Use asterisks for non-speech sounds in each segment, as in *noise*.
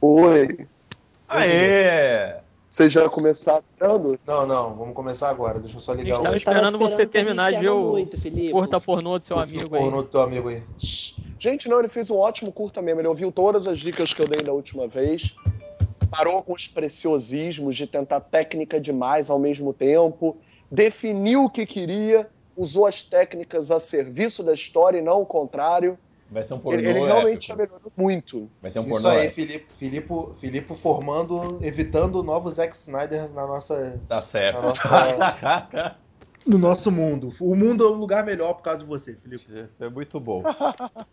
Oi. Aê! Vocês já começaram? Não, não, vamos começar agora. Deixa eu só ligar Tava o esperando você terminar de Felipe. curta pornô do seu o amigo aí. pornô do teu amigo aí. Gente, não, ele fez um ótimo curta mesmo. Ele ouviu todas as dicas que eu dei da última vez. Parou com os preciosismos de tentar técnica demais ao mesmo tempo. Definiu o que queria. Usou as técnicas a serviço da história e não o contrário. Vai ser um pornô Ele, ele realmente épico. melhorou muito. Vai ser um Isso pornô aí, épico. Filipe, Filipe, Filipe formando, evitando novos Zack Snyder na nossa, Tá certo. na nossa, *laughs* no nosso mundo. O mundo é um lugar melhor por causa de você, Filipe. Isso é muito bom. Vou *laughs*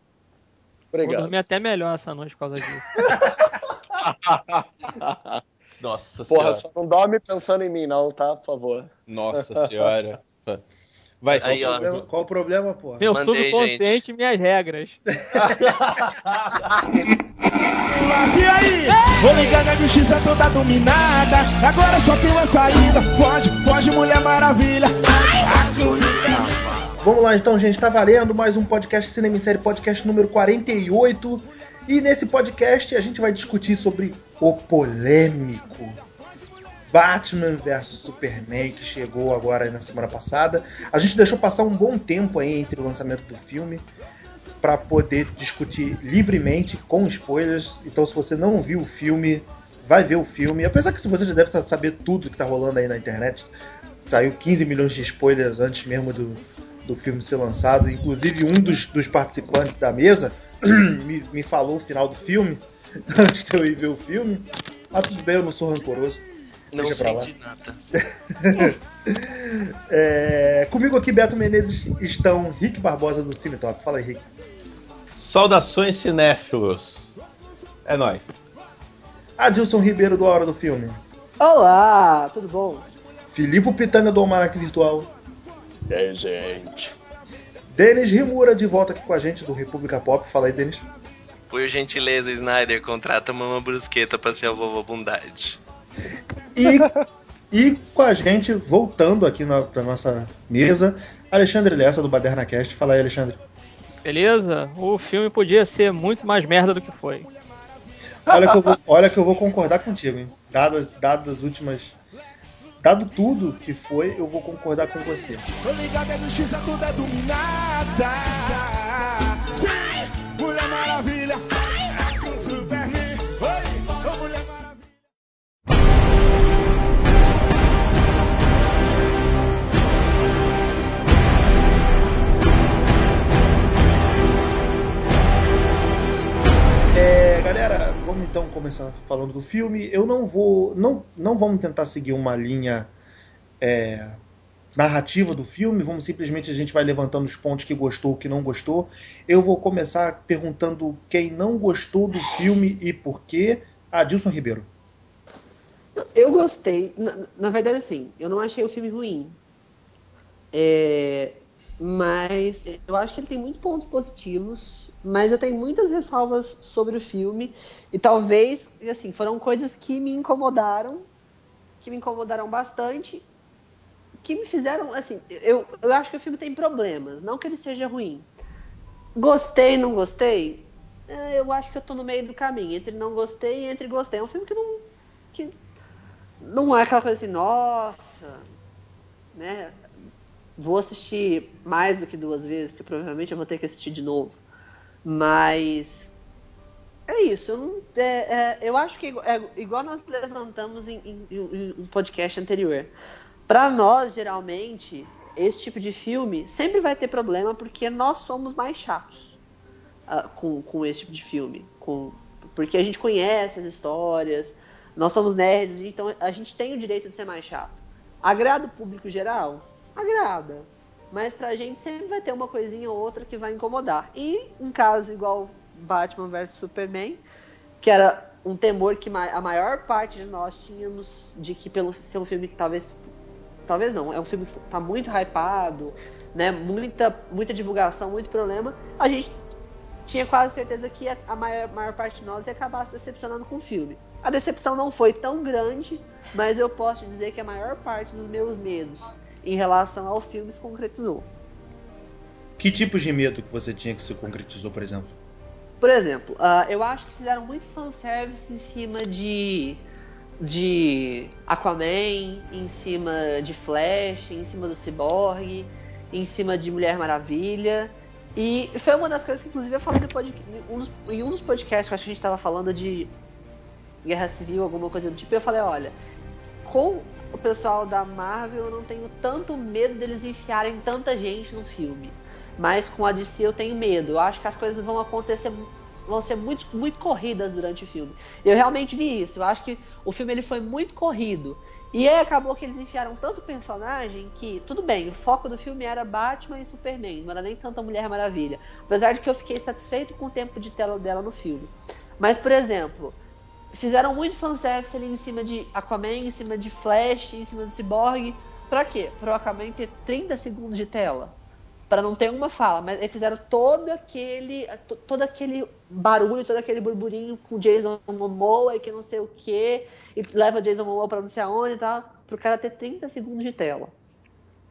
Obrigado. dormir até melhor essa noite por causa disso. *laughs* Nossa Porra, senhora. só não dorme pensando em mim, não, tá? Por favor. Nossa senhora. Vai, Aí, qual ó. o problema? Qual o problema, porra? Meu Mandei, subconsciente e minhas regras. *laughs* E aí? Vou ligar na justiça toda dominada. Agora só tem uma saída. Foge, foge, Mulher Maravilha. Vamos lá então, gente. Tá valendo mais um podcast Cinema em Série, podcast número 48. E nesse podcast a gente vai discutir sobre o polêmico Batman vs Superman que chegou agora na semana passada. A gente deixou passar um bom tempo aí entre o lançamento do filme para poder discutir livremente com spoilers. Então, se você não viu o filme, vai ver o filme. Apesar que você já deve tá- saber tudo que tá rolando aí na internet. Saiu 15 milhões de spoilers antes mesmo do, do filme ser lançado. Inclusive, um dos, dos participantes da mesa *clears throat* me, me falou o final do filme *laughs* antes de eu ir ver o filme. Mas tudo bem, eu não sou rancoroso. Não Deixa nada. *laughs* É, comigo aqui, Beto Menezes, estão Rick Barbosa do Cine Top. Fala aí, Rick. Saudações cinéfilos. É nóis. Adilson Ribeiro do A Hora do Filme. Olá, tudo bom? Filipe Pitanga do Almanac Virtual. É, gente. Denis Rimura de volta aqui com a gente do República Pop. Fala aí, Denis. Por gentileza, Snyder, contrata Mama Brusqueta pra ser a vovó Bondade. E, e com a gente, voltando aqui na, pra nossa mesa, Alexandre Lessa do Baderna Cast. Fala aí, Alexandre. Beleza? O filme podia ser muito mais merda do que foi. Olha que eu vou, olha que eu vou concordar contigo, hein? Dado, dado as últimas. Dado tudo que foi, eu vou concordar com você. Tô ligado, a justiça toda dominada. Sim, Mulher Maravilha. Vamos então começar falando do filme. Eu não vou. Não, não vamos tentar seguir uma linha é, narrativa do filme, vamos simplesmente a gente vai levantando os pontos que gostou, que não gostou. Eu vou começar perguntando quem não gostou do filme e por quê. Adilson Ribeiro. Eu gostei. Na, na verdade, assim, eu não achei o filme ruim. É, mas eu acho que ele tem muitos pontos positivos. Mas eu tenho muitas ressalvas sobre o filme. E talvez, assim, foram coisas que me incomodaram. Que me incomodaram bastante. Que me fizeram, assim, eu, eu acho que o filme tem problemas. Não que ele seja ruim. Gostei, não gostei? É, Eu acho que eu tô no meio do caminho. Entre não gostei e entre gostei. É um filme que não. Que não é aquela coisa assim, nossa, né? Vou assistir mais do que duas vezes, porque provavelmente eu vou ter que assistir de novo. Mas é isso. Eu, é, é, eu acho que é igual nós levantamos em, em, em um podcast anterior. Para nós, geralmente, esse tipo de filme sempre vai ter problema porque nós somos mais chatos ah, com, com esse tipo de filme. Com, porque a gente conhece as histórias, nós somos nerds, então a gente tem o direito de ser mais chato. Agrada o público geral? Agrada. Mas pra gente sempre vai ter uma coisinha ou outra que vai incomodar. E um caso igual Batman vs Superman, que era um temor que a maior parte de nós tínhamos de que pelo ser um filme que talvez talvez não, é um filme que tá muito hypado, né? Muita muita divulgação, muito problema. A gente tinha quase certeza que a maior, maior parte de nós ia acabar se decepcionando com o filme. A decepção não foi tão grande, mas eu posso dizer que a maior parte dos meus medos em relação ao filme se concretizou. Que tipos de medo que você tinha que se concretizou, por exemplo? Por exemplo, ah, eu acho que fizeram muito fanservice em cima de. de Aquaman, em cima de Flash, em cima do Cyborg, em cima de Mulher Maravilha. E foi uma das coisas que, inclusive, eu falei pod- em um dos- em um dos podcasts que acho que a gente estava falando de Guerra Civil, alguma coisa do tipo. Eu falei: olha, com o pessoal da Marvel eu não tenho tanto medo deles enfiarem tanta gente no filme. Mas com a DC eu tenho medo. Eu acho que as coisas vão acontecer, vão ser muito, muito corridas durante o filme. Eu realmente vi isso. Eu acho que o filme ele foi muito corrido. E aí acabou que eles enfiaram tanto personagem que, tudo bem, o foco do filme era Batman e Superman, não era nem tanta Mulher Maravilha. Apesar de que eu fiquei satisfeito com o tempo de tela dela no filme. Mas, por exemplo, fizeram muito fanservice ali em cima de Aquaman, em cima de Flash, em cima do Cyborg. Pra quê? Pro Aquaman ter 30 segundos de tela. Pra não ter uma fala, mas eles fizeram todo aquele to- todo aquele barulho, todo aquele burburinho com Jason Momoa e que não sei o que, e leva Jason Momoa pra não sei aonde e tal, pro cara ter 30 segundos de tela.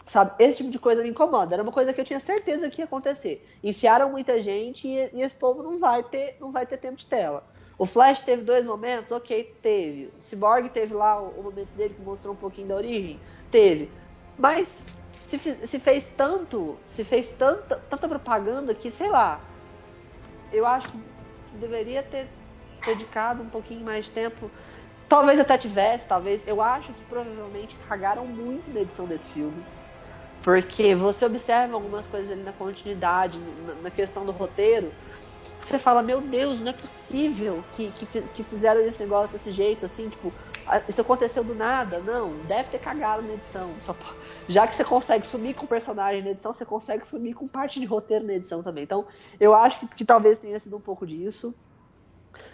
Sabe, esse tipo de coisa me incomoda. Era uma coisa que eu tinha certeza que ia acontecer. Enfiaram muita gente e, e esse povo não vai ter, não vai ter tempo de tela. O Flash teve dois momentos, ok, teve. O Cyborg teve lá o, o momento dele que mostrou um pouquinho da origem, teve. Mas se, se fez tanto, se fez tanta, tanta propaganda que, sei lá, eu acho que deveria ter dedicado um pouquinho mais de tempo. Talvez até tivesse, talvez. Eu acho que provavelmente cagaram muito na edição desse filme. Porque você observa algumas coisas ali na continuidade, na, questão do roteiro. Você fala, meu Deus, não é possível que, que, que fizeram esse negócio desse jeito, assim, tipo, isso aconteceu do nada. Não, deve ter cagado na edição. Só já que você consegue sumir com personagem na edição, você consegue sumir com parte de roteiro na edição também. Então, eu acho que, que talvez tenha sido um pouco disso.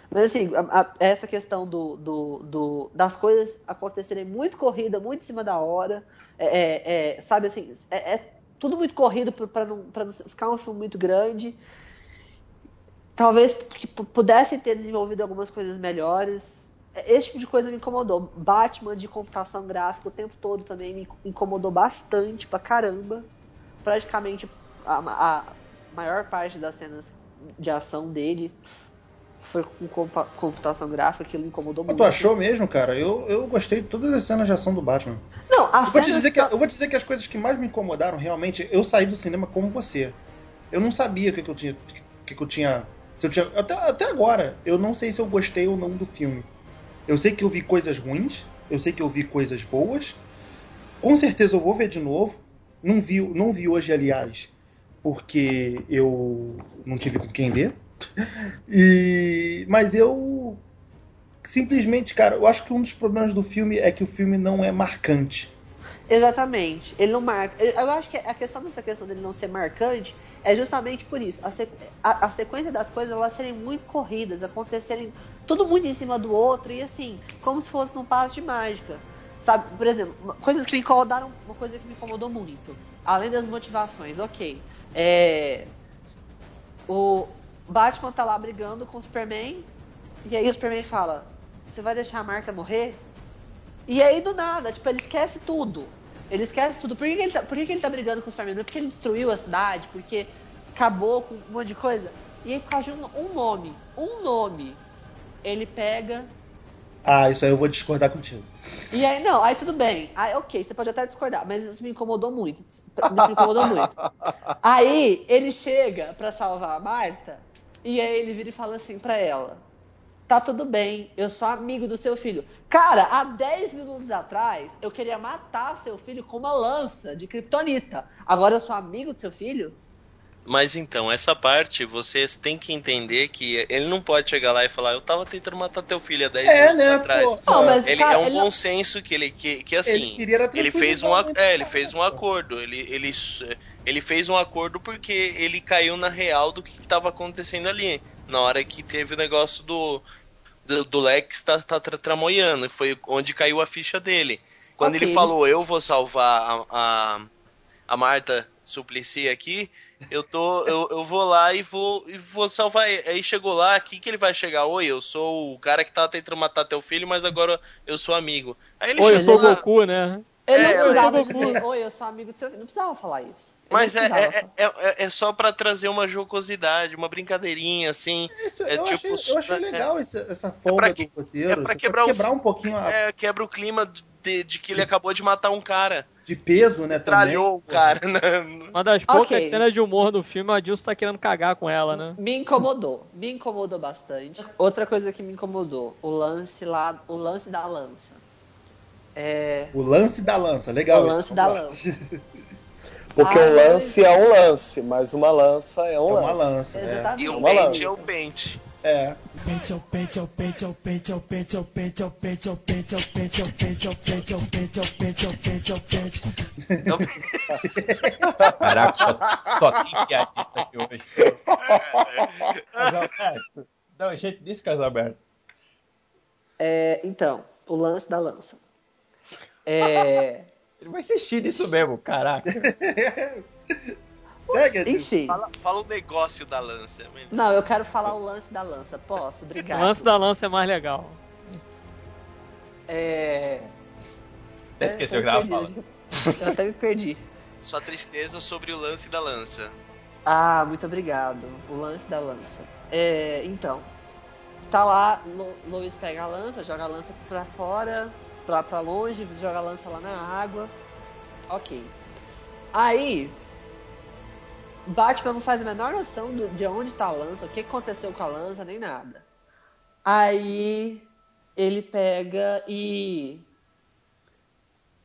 Mas assim, a- a- essa questão do, do- do- das coisas acontecerem muito corrida, muito em cima da hora, é, é- é, sabe assim, é, é tudo muito corrido para não, não ficar um filme muito grande. Talvez que p- pudesse ter desenvolvido algumas coisas melhores. Esse tipo de coisa me incomodou. Batman de computação gráfica o tempo todo também me incomodou bastante pra caramba. Praticamente a, a maior parte das cenas de ação dele foi com computação gráfica, aquilo me incomodou muito. tu achou mesmo, cara? Eu, eu gostei de todas as cenas de ação do Batman. Não, a Eu vou, te dizer que, só- eu vou te dizer que as coisas que mais me incomodaram realmente, eu saí do cinema como você. Eu não sabia o que, que eu tinha. que, que eu tinha. Se eu tinha até, até agora, eu não sei se eu gostei ou não do filme. Eu sei que eu vi coisas ruins, eu sei que eu vi coisas boas. Com certeza eu vou ver de novo. Não vi, não vi hoje, aliás, porque eu não tive com quem ver. *laughs* E, mas eu simplesmente, cara, eu acho que um dos problemas do filme é que o filme não é marcante. Exatamente. Ele não marca. Eu acho que a questão dessa questão dele não ser marcante é justamente por isso. A, sequ- a- a sequência das coisas elas serem muito corridas, acontecerem tudo muito em cima do outro e assim, como se fosse num passo de mágica. Sabe, por exemplo, coisas que me incomodaram, uma coisa que me incomodou muito, além das motivações, ok. É, o Batman tá lá brigando com o Superman, e aí o Superman fala: Você vai deixar a marca morrer? E aí, do nada, tipo, ele esquece tudo. Ele esquece tudo. Por que, que ele, tá, por que, que ele tá brigando com o Superman? Não é porque ele destruiu a cidade, porque acabou com um monte de coisa. E aí, por causa de um, um nome, um nome, ele pega. Ah, isso aí eu vou discordar contigo. E aí, não, aí tudo bem. Aí, ok, você pode até discordar, mas isso me incomodou muito. Isso me incomodou muito. Aí, ele chega pra salvar a Marta, e aí ele vira e fala assim pra ela: Tá tudo bem, eu sou amigo do seu filho. Cara, há 10 minutos atrás, eu queria matar seu filho com uma lança de kryptonita. Agora eu sou amigo do seu filho? Mas então, essa parte vocês têm que entender que ele não pode chegar lá e falar, eu tava tentando matar teu filho há 10 É, minutos né, atrás. pô. Não, mas, Ele cara, é um ele bom não- senso que ele que, que assim, Ele ele fez um é, ele fez um acordo, ele ele ele fez um acordo porque ele caiu na real do que estava acontecendo ali, na hora que teve o negócio do do, do Lex tá, tá tra- tramoiando, foi onde caiu a ficha dele. Quando Ok. ele falou, eu vou salvar a, a, a Marta Suplicy aqui, eu tô eu, eu vou lá e vou e vou salvar ele. Aí chegou lá, aqui que ele vai chegar, oi, eu sou o cara que tava tentando matar teu filho, mas agora eu sou amigo. Aí ele Oi, eu chegou sou o lá, Goku, né? Ele É, não precisava eu- dizer, oi, eu sou amigo do seu. Não precisava falar isso. Ele Mas é, é, é, é- é só pra trazer uma jocosidade, uma brincadeirinha, assim. Isso, É eu, tipo, achei, eu achei é- legal esse- essa folga que- do roteiro. é pra pra quebrar quebrar, o- um pouquinho a, É, quebra o clima de, de que ele acabou de matar um cara. De peso, né? Também. Tralhou o cara. Né? Uma das poucas Ok. cenas de humor do filme, a Dilson tá querendo cagar com ela, né? Me incomodou, me incomodou bastante. Outra coisa que me incomodou, o lance lá, o lance da lança. É, O lance da lança, legal. O isso, lance da lá. lança. *laughs* Porque Ah, um lance é um lance, mas uma lança é um É uma lance. lança, é. Exatamente. E o Uma pente é o pente. É. Pente, é. Não... Caraca, só, só tem piadista aqui hoje. Casalberto, dá um jeito disso, Casalberto. É, então, o lance da lança. É... Ele vai assistir isso mesmo, caraca. Segue, enfim. fala, fala o negócio da lança. mas- Não, eu quero falar o lance da lança. Posso? O Obrigado. lance da lança é mais legal. É... Até esqueceu o que ela eu fala. Eu até me perdi. Sua tristeza sobre o lance da lança. Ah, muito obrigado. O lance da lança. É, então, tá lá, Lo- Lois pega a lança, joga a lança pra fora, pra, pra longe, joga a lança lá na água. Ok. Aí, Batman não faz a menor noção do- de onde tá a lança, o que aconteceu com a lança, nem nada. Aí, ele pega e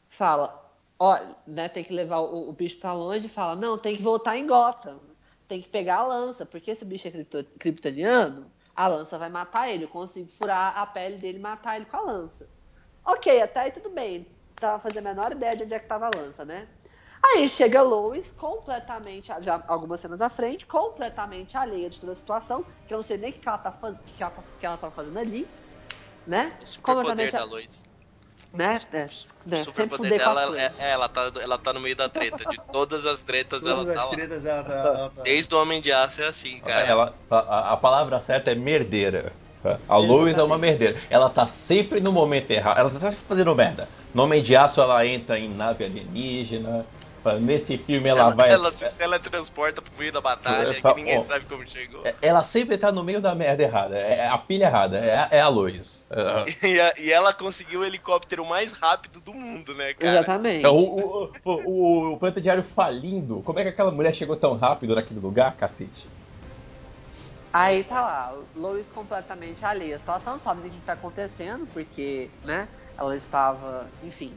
fala, ó, né, tem que levar o, o bicho pra longe e fala, não, tem que voltar em Gotham. Tem que pegar a lança, porque se o bicho é cripto- kryptoniano, a lança vai matar ele. Eu consigo furar a pele dele e matar ele com a lança. Ok, até aí tudo bem. Tava fazendo a menor ideia de onde é que tava a lança, né? Aí chega Lois, completamente, já algumas cenas à frente, completamente alheia de toda a situação, que eu não sei nem o que ela tá, que ela tá, que ela tá fazendo ali, né? O superpoder Completamente da a- luz. né? É, né? Com as dela, é, é, ela, tá, ela tá no meio da treta. De todas as tretas, ela Todas tá as lá. tretas, ela tá- ela tá- Desde o Homem de Aço é assim, cara. Ela, a, a palavra certa é merdeira. A Lois é uma merdeira. Ela tá sempre no momento errado. Ela tá sempre fazendo merda. No Homem de Aço ela entra em nave alienígena. Nesse filme ela, Ela, vai. ela se teletransporta pro meio da batalha, que ninguém ó, sabe como chegou. É- Ela sempre tá no meio da merda errada. É a pilha errada. É, é a Lois. É, *laughs* E, a- e ela conseguiu o helicóptero mais rápido do mundo, né, cara? Exatamente. é o, o, o, o, Planeta Diário falindo. Como é que aquela mulher chegou tão rápido naquele lugar, cacete? Aí tá lá, Lois completamente alheia à situação, não sabe o que tá acontecendo, porque, né, ela estava, enfim.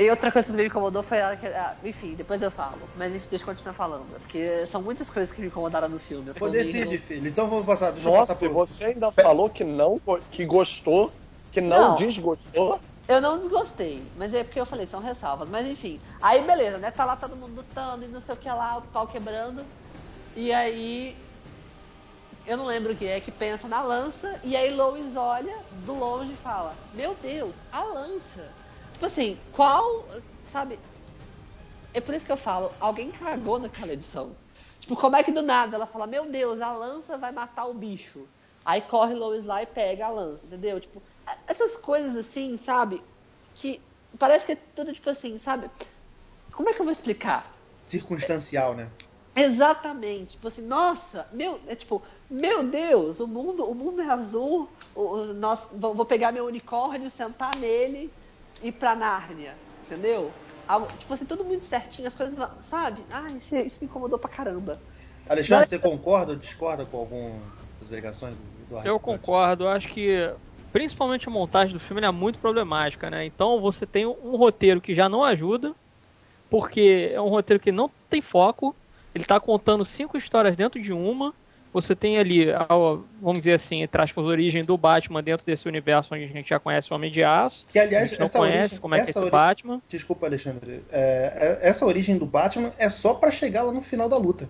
E outra coisa que me incomodou foi ela que. ah, enfim, depois eu falo. Mas enfim, deixa eu continuar falando. Porque são muitas coisas que me incomodaram no filme. Eu tô Pô, decide, filho. Então vamos passar. Deixa eu Nossa, passar e pro. você ainda falou que não, que gostou, que não, Não. desgostou. Eu não desgostei, mas é porque eu falei, são ressalvas. Mas enfim, aí beleza, né? Tá lá todo mundo lutando e não sei o que lá, o pau quebrando. E aí. Eu não lembro o que é, que pensa na lança. E aí Lois olha do longe e fala: Meu Deus, a lança. Tipo assim, qual. Sabe? É por isso que eu falo: alguém cagou naquela edição. Tipo, como é que do nada ela fala: Meu Deus, a lança vai matar o bicho. Aí corre Lois lá e pega a lança, entendeu? Tipo, essas coisas assim, sabe? Que parece que é tudo tipo assim, sabe? Como é que eu vou explicar? Circunstancial, né? Exatamente. Tipo assim, nossa, meu, é tipo, meu Deus, o mundo, o mundo é azul. O, nós, vou, pegar meu unicórnio, sentar nele ir pra Nárnia, entendeu? Algo- tipo assim, tudo muito certinho, as coisas, vão- sabe? Ah, isso, isso me incomodou pra caramba. Alexandre, Mas- você concorda ou discorda com algumas das alegações do Eduardo? Eu concordo, eu acho que principalmente a montagem do filme é muito problemática, né? Então você tem um roteiro que já não ajuda, porque é um roteiro que não tem foco, ele tá contando cinco histórias dentro de uma. Você tem ali, a, vamos dizer assim, entre aspas, a origem do Batman dentro desse universo onde a gente já conhece o Homem de Aço. Que, aliás, não essa conhece origem, como é que é esse Batman. Desculpa, Alexandre. É, é- essa origem do Batman é só pra chegar lá no final da luta.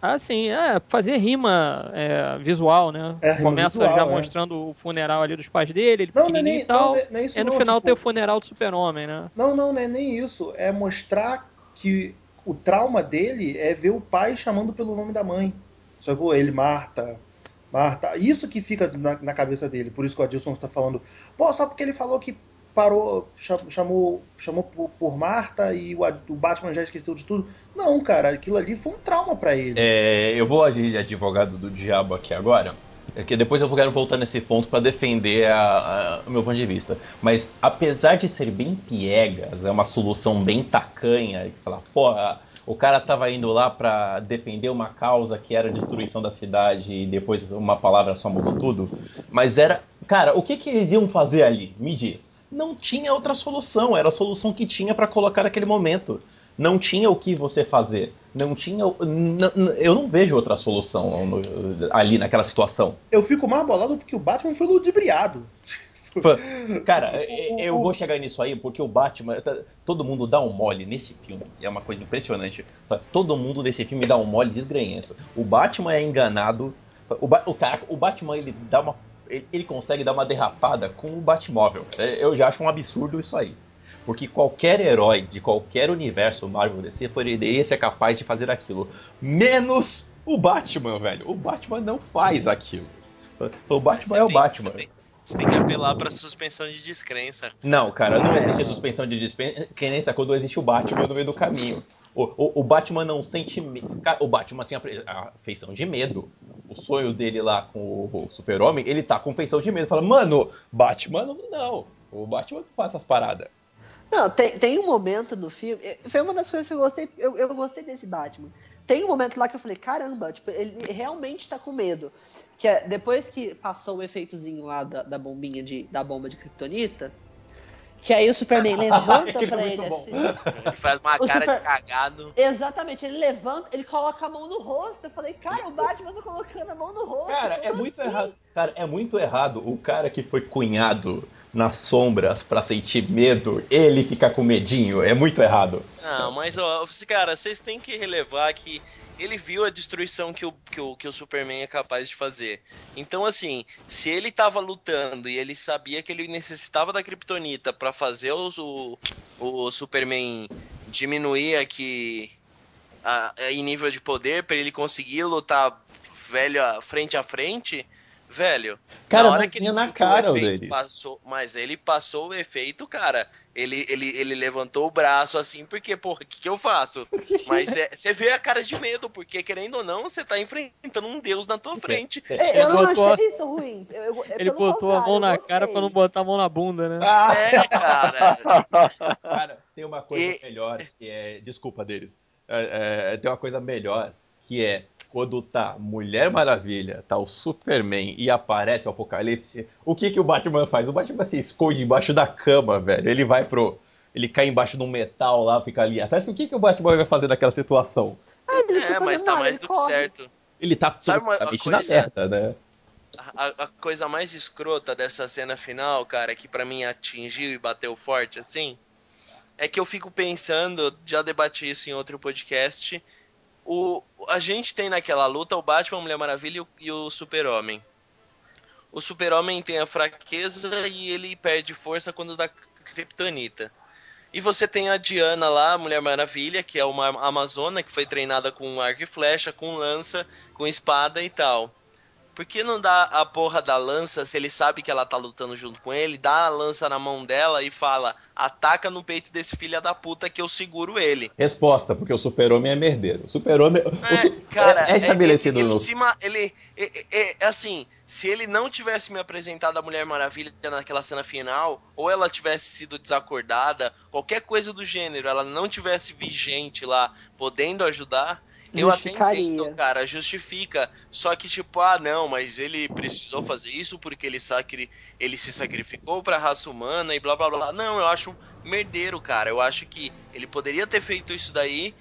Ah, sim, é, fazer rima é, visual, né? É, rima Começa visual, já é. mostrando o funeral ali dos pais dele, ele Não, não é nem, e tal. não, não é- é isso e no não, final tipo, tem o funeral do super-homem, né? Não, não, não é nem isso. É mostrar que o trauma dele é ver o pai chamando pelo nome da mãe. Sacou? Ele, Marta, Marta. Isso que fica na, na cabeça dele. Por isso que o Adilson está falando. Pô, só porque ele falou que parou, cha- chamou, chamou por, por Marta e o, o Batman já esqueceu de tudo. Não, cara, aquilo ali foi um trauma pra ele. É, eu vou agir de advogado do diabo aqui agora. É que depois eu quero voltar nesse ponto pra defender a- a- o meu ponto de vista. Mas apesar de ser bem piegas, é uma solução bem tacanha, de falar, porra, o cara tava indo lá pra defender uma causa que era a destruição da cidade e depois uma palavra só mudou tudo. Mas era. Cara, o que, que eles iam fazer ali? Me diz. Não tinha outra solução, era a solução que tinha pra colocar naquele momento. Não tinha o que você fazer. Não tinha. Eu não vejo outra solução ali naquela situação. Eu fico mais bolado porque o Batman foi ludibriado. Cara, e- eu vou chegar nisso aí porque o Batman. Todo mundo dá um mole nesse filme. É uma coisa impressionante. Todo mundo nesse filme dá um mole desgrenhento. O Batman é enganado. O, Ba- o, o Batman ele dá uma. Ele, consegue dar uma derrapada com o Batmóvel. É, Eu já acho um absurdo isso aí. Porque qualquer herói de qualquer universo Marvel DC poderia ser capaz de fazer aquilo. Menos o Batman, velho. O Batman não faz aquilo. O Batman é o Você tem- Batman. Tem, você tem que apelar pra suspensão de descrença. Não, cara, não existe suspensão de descrença quando existe o Batman no meio do caminho. O, o, o Batman não sente medo. O Batman tem a, feição de medo. O sonho dele lá com o, o Super-Homem, ele tá com feição de medo. Fala, mano, Batman não. não. O Batman não faz essas paradas. Não, tem, tem um momento no filme. eh, Foi uma das coisas que eu gostei. Eu, eu gostei desse Batman. Tem um momento lá que eu falei, caramba, tipo, ele realmente tá com medo. Que é depois que passou o efeitozinho lá da, da bombinha de, da bomba de Kryptonita, que aí o Superman *laughs* levanta Aquele pra foi ele assim. Ele faz uma O cara super- de cagado. Exatamente, ele levanta, ele coloca a mão no rosto. Eu falei, cara, o Batman tá colocando a mão no rosto. Cara, é muito assim? errado. Cara, é muito errado o cara que foi cunhado nas sombras pra sentir medo, ele ficar com medinho. É muito errado. Não, mas ó, cara, vocês têm que relevar que ele viu a destruição que o, que, o, que o Superman é capaz de fazer. Então, assim, se ele tava lutando e ele sabia que ele necessitava da Kryptonita pra fazer os- o, o Superman diminuir aqui em nível de poder, pra ele conseguir lutar velho frente a frente, velho. Cara, na hora mas que ele na cara o efeito passou, mas ele passou o efeito, cara. Ele, ele, ele levantou o braço assim, porque, porra, o que, que eu faço? Mas é- você vê a cara de medo, porque querendo ou não, você tá enfrentando um deus na tua frente. É, Eu Ele não botou- achei isso ruim. Eu- eu- é Ele botou a mão na cara pra não botar a mão na bunda, né? É, cara. *laughs* Cara, tem uma coisa E- melhor que é. Desculpa deles. É, é, tem uma coisa melhor que é quando tá Mulher Maravilha, tá o Superman e aparece o Apocalipse. O que que o Batman faz? O Batman se esconde embaixo da cama, velho. Ele vai pro. Ele cai embaixo de um metal lá, fica ali atrás. O que que o Batman vai fazer naquela situação? Ah, É, mas tá mais do que corre. certo. Ele tá absolutamente na merda, né? A, a coisa mais escrota dessa cena final, cara, que pra mim atingiu e bateu forte assim, é que eu fico pensando, já debati isso em outro podcast. O, a gente tem naquela luta o Batman, a Mulher Maravilha e o, o Super-Homem. O Super-Homem tem a fraqueza e ele perde força quando dá Kryptonita. E você tem a Diana lá, a Mulher Maravilha, que é uma amazona que foi treinada com arco e flecha, com lança, com espada e tal. Por que não dá a porra da lança se ele sabe que ela tá lutando junto com ele? Dá a lança na mão dela e fala: ataca no peito desse filho da puta que eu seguro ele. Resposta, porque o Super-Homem é merdeiro. Super-Homem. É, su- cara, é estabelecido ele, ele, no. se ma- ele é, é- é assim, se ele não tivesse me apresentado a Mulher Maravilha naquela cena final, ou ela tivesse sido desacordada, qualquer coisa do gênero, ela não tivesse vigente lá, podendo ajudar, eu até entendo, cara, justifica. Só que tipo, ah, não, mas ele precisou fazer isso porque ele sacri... ele se sacrificou pra raça humana e blá blá blá. Não, eu acho merdeiro, cara. Eu acho que ele poderia ter feito isso daí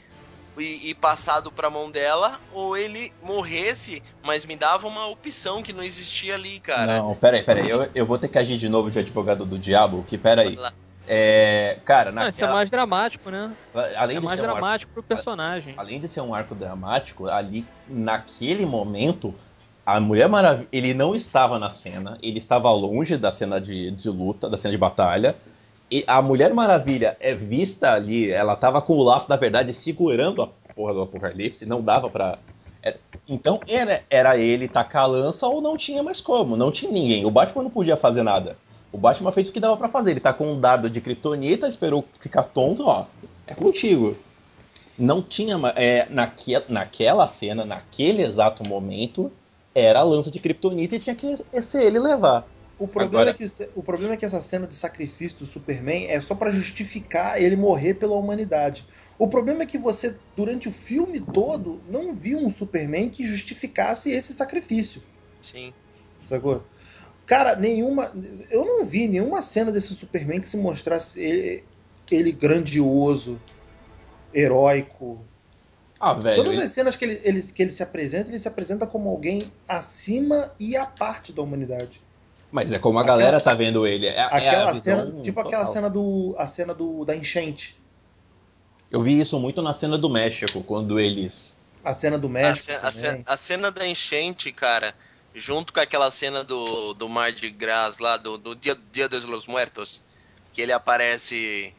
e, e passado pra mão dela, ou ele morresse, mas me dava uma opção que não existia ali, cara. Não, peraí, peraí. Eu, eu vou ter que agir de novo de advogado do diabo, que peraí. Vai lá. É. Cara, Não, isso é naquela. mais dramático, né? Além É mais ser um arco dramático pro personagem. além de ser um arco dramático, ali naquele momento, a Mulher Maravilha, ele não estava na cena, ele estava longe da cena de, de luta, da cena de batalha. E a Mulher Maravilha é vista ali, ela estava com o laço da verdade segurando a porra do Apocalipse, não dava pra. é- então era, era ele tacar a lança ou não tinha mais como, não tinha ninguém. O Batman não podia fazer nada. O Batman fez o que dava pra fazer. Ele tá com um dardo de kryptonita, esperou ficar tonto, ó. É contigo. Não tinha. É, naque, naquela cena, naquele exato momento, era a lança de kryptonita e tinha que ser ele levar. O problema, Agora- é que, o problema é que essa cena de sacrifício do Superman é só pra justificar ele morrer pela humanidade. O problema é que você, durante o filme todo, não viu um Superman que justificasse esse sacrifício. Sim. Sacou? Cara, nenhuma. Eu não vi nenhuma cena desse Superman que se mostrasse ele, ele grandioso, heróico. Ah, velho. Todas ele- as cenas que ele, ele- que ele se apresenta, ele se apresenta como alguém acima e à parte da humanidade. Mas é como a Aquela- galera tá vendo ele. É, é a Aquela visão cena, tipo aquela total. cena do. A cena do, da enchente. Eu vi isso muito na cena do México, quando eles. A cena do A, México. ce- a ce- a cena da enchente, cara, junto com aquela cena do, do Mar de Gras lá, do, do Dia, Dia dos Los Muertos, que ele aparece.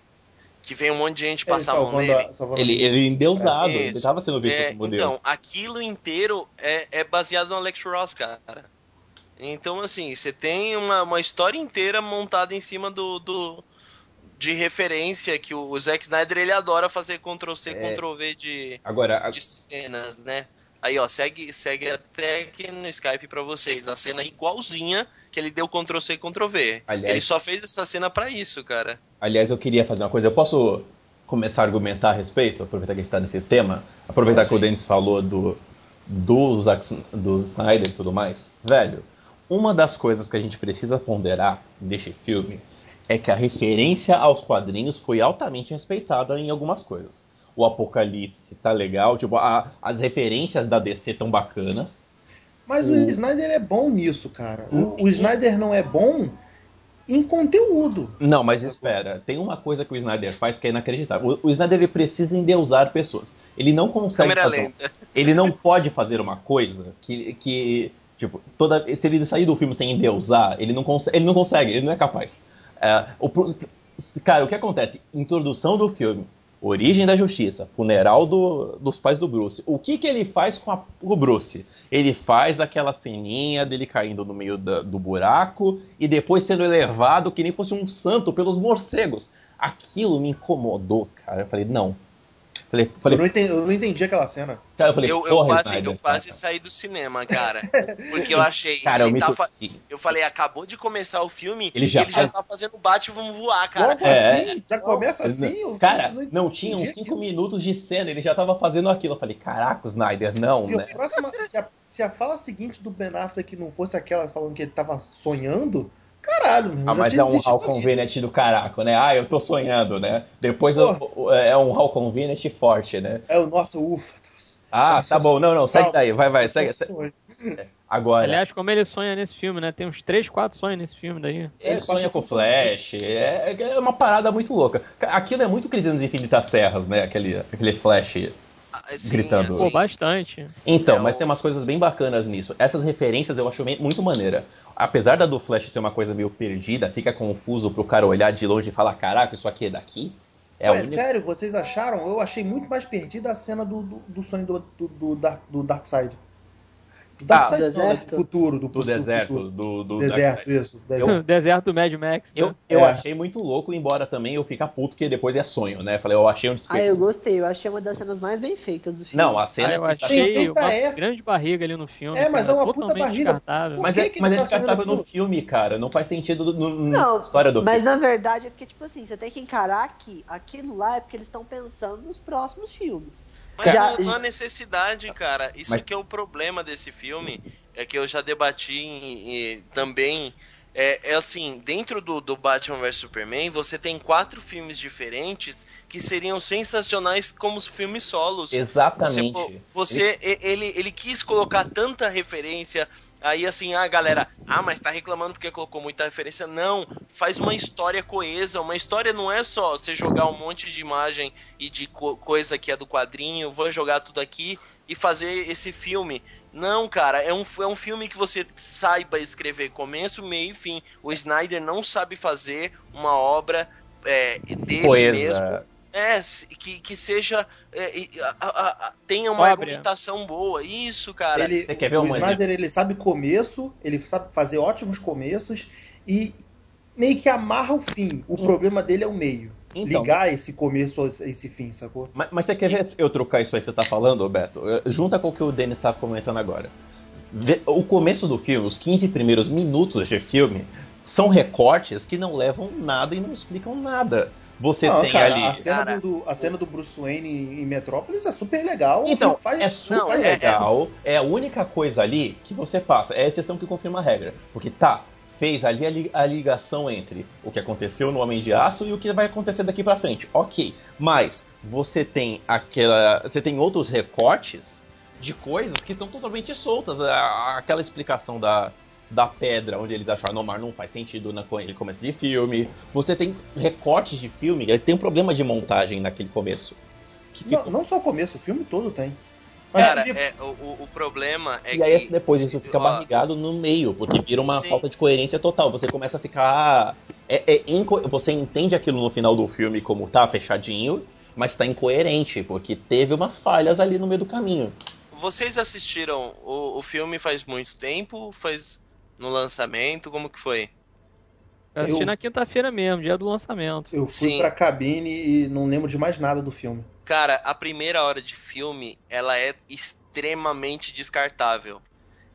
Que vem um monte de gente Ele passar a mão nele. a- Ele, ele endeusado, É, ele isso. tava sendo visto É, como Deus. então, aquilo inteiro é, é baseado no Alex Ross, cara. Então, assim, você tem uma, uma história inteira montada em cima do, do- de referência que o, o Zack Snyder ele adora fazer Ctrl-C, É. Ctrl-V de, Agora, a- de cenas, né? Aí, ó, segue, segue até aqui no Skype pra vocês. A cena igualzinha que ele deu Ctrl-C, Ctrl-V. Aliás- Ele só fez essa cena pra isso, cara. aliás, eu queria fazer uma coisa. Eu posso começar a argumentar a respeito? Aproveitar que a gente tá nesse tema. Aproveitar que o Denis falou do, do, Zack, do Snyder e tudo mais. Velho, uma das coisas que a gente precisa ponderar deste filme é que a referência aos quadrinhos foi altamente respeitada em algumas coisas. O Apocalipse tá legal, tipo, a- as referências da DC tão bacanas. Mas o O- Snyder é bom nisso, cara. O, o Snyder não é bom em conteúdo. Não, mas espera, tem uma coisa que o Snyder faz que é inacreditável. O, o Snyder ele precisa endeusar pessoas. Ele não consegue Câmera fazer, lenta. ele não pode fazer uma coisa que, que tipo, toda se ele sair do filme sem endeusar, ele não consegue, ele não consegue, ele não é capaz. É, o cara, o que acontece? Introdução do filme, origem da justiça, funeral do- dos pais do Bruce. O que que ele faz com a- o Bruce? Ele faz aquela ceninha dele caindo no meio da- do buraco e depois sendo elevado que nem fosse um santo pelos morcegos. Aquilo me incomodou, cara. Eu falei, não. Falei, Eu falei, não, entendi, eu não entendi aquela cena. cara, eu falei, Eu, eu quase, Snyder, eu quase cara. saí do cinema, cara. *laughs* Porque eu achei. Cara, eu tá. Eu falei, acabou de começar o filme Ele e já ele já faz- tá fazendo bate vamos voar, cara. Logo É, assim? Já começa assim? Eu Cara, não tinham entendi cinco aquilo. minutos de cena, ele já tava fazendo aquilo. Eu falei, caraca, Snyder, não, se, né? a próxima- se a, se a fala seguinte do Ben Affleck não fosse aquela falando que ele tava sonhando, caralho, meu Ah, mas é um Hall. Convenient do caraco, né? Ah, eu tô sonhando, né? Depois eu- é um Hall Convenient forte, né? É o nosso ufa. Ah, Nossa, tá bom, não, não, segue calma. daí, vai, vai, segue. Segue. sonho. Agora, Aliás, como ele sonha nesse filme, né? Tem uns 3, 4 sonhos nesse filme daí. ele ele sonha com Flash, é, é uma parada muito louca. Aquilo é muito Crise nas Infinitas Terras, né? Aquele, aquele Flash. Assim, Gritando. Pô, bastante. Então, É mas o- tem umas coisas bem bacanas nisso. Essas referências eu acho muito maneira. Apesar da do Flash ser uma coisa meio perdida, fica confuso pro cara olhar de longe e falar, caraca, isso aqui é daqui? É Ué, única... sério, vocês acharam? Eu achei muito mais perdida a cena do, do, do sonho do, do, do, Dark, do Darkseid. Do Tá. Do não, deserto? Do futuro. Do, do do deserto, futuro. do, do Deserto, isso. Deserto. *laughs* Deserto do Mad Max. né? Eu, eu É. achei muito louco, embora também eu fique puto que depois é sonho, né? Falei, eu achei um Ah, desperdício. eu gostei. Eu achei uma das cenas mais bem feitas do filme. Não, a cena Ah, eu é achei sensacional. Eita, uma é. grande barriga ali no filme. É, mas cara, é uma puta barriga. descartável. Mas que é, que mas é tá descartável no filme, cara. Não faz sentido no, no- na Não, história do mas filme. na verdade é porque, tipo assim, você tem que encarar que aquilo lá é porque eles estão pensando nos próximos filmes. Mas Já- não, há necessidade, cara. Isso Mas- que é o problema desse filme, é que eu já debati em- em- também. É, é assim, dentro do, do Batman vs Superman, você tem quatro filmes diferentes que seriam sensacionais como os filmes solos. Você, Exatamente. pô, você e- ele, ele quis colocar tanta referência. Aí assim, ah, galera, ah, mas tá reclamando porque colocou muita referência. Não, faz uma história coesa. Uma história não é só você jogar um monte de imagem e de co- coisa que é do quadrinho, vou jogar tudo aqui e fazer esse filme. Não, cara, é um, é um filme que você saiba escrever começo, meio e fim. O Snyder não sabe fazer uma obra é, dele Coesa. mesmo. É, que, que seja. é, a- a- a- tenha uma Sóbria. argumentação boa. Isso, cara. Ele, Você quer ver o uma Snyder ele sabe começo, ele sabe fazer ótimos começos e meio que amarra o fim. O problema dele é o meio. Então. Ligar esse começo a esse fim, sacou? Mas, mas você quer ver eu trocar isso aí que você tá falando, Beto? Junta com o que o Denis estava comentando agora. O começo do filme, os 15 primeiros minutos de filme, são recortes que não levam nada e não explicam nada. Você Não, tem cara, ali. a cena, Cara, do, do- a cena do Bruce Wayne em, Metrópolis é super legal. Então, faz, é super não, é- legal. É, a única coisa ali que você passa. É a exceção que confirma a regra. Porque tá, fez ali a, li- a ligação entre o que aconteceu no Homem de Aço e o que vai acontecer daqui pra frente. Ok. Mas você tem aquela. Você tem outros recortes de coisas que estão totalmente soltas. A- Aquela explicação da. Da pedra, onde eles acharam, não, mas não faz sentido naquele começo de filme. Você tem recortes de filme, tem um problema de montagem naquele começo. Que Não, não só o começo, o filme todo tem. Mas Cara, podia- é, o, o- problema é e que. aí depois isso fica ó, barrigado no meio, porque vira uma Sim. falta de coerência total. Você começa a ficar. É, é inco- Você entende aquilo no final do filme como tá fechadinho, mas tá incoerente, porque teve umas falhas ali no meio do caminho. Vocês assistiram o, o filme faz muito tempo? Faz no lançamento? Como que foi? Eu assisti Eu- na quinta-feira mesmo, dia do lançamento. Eu fui Sim. pra cabine e não lembro de mais nada do filme. Cara, a primeira hora de filme, ela é extremamente descartável.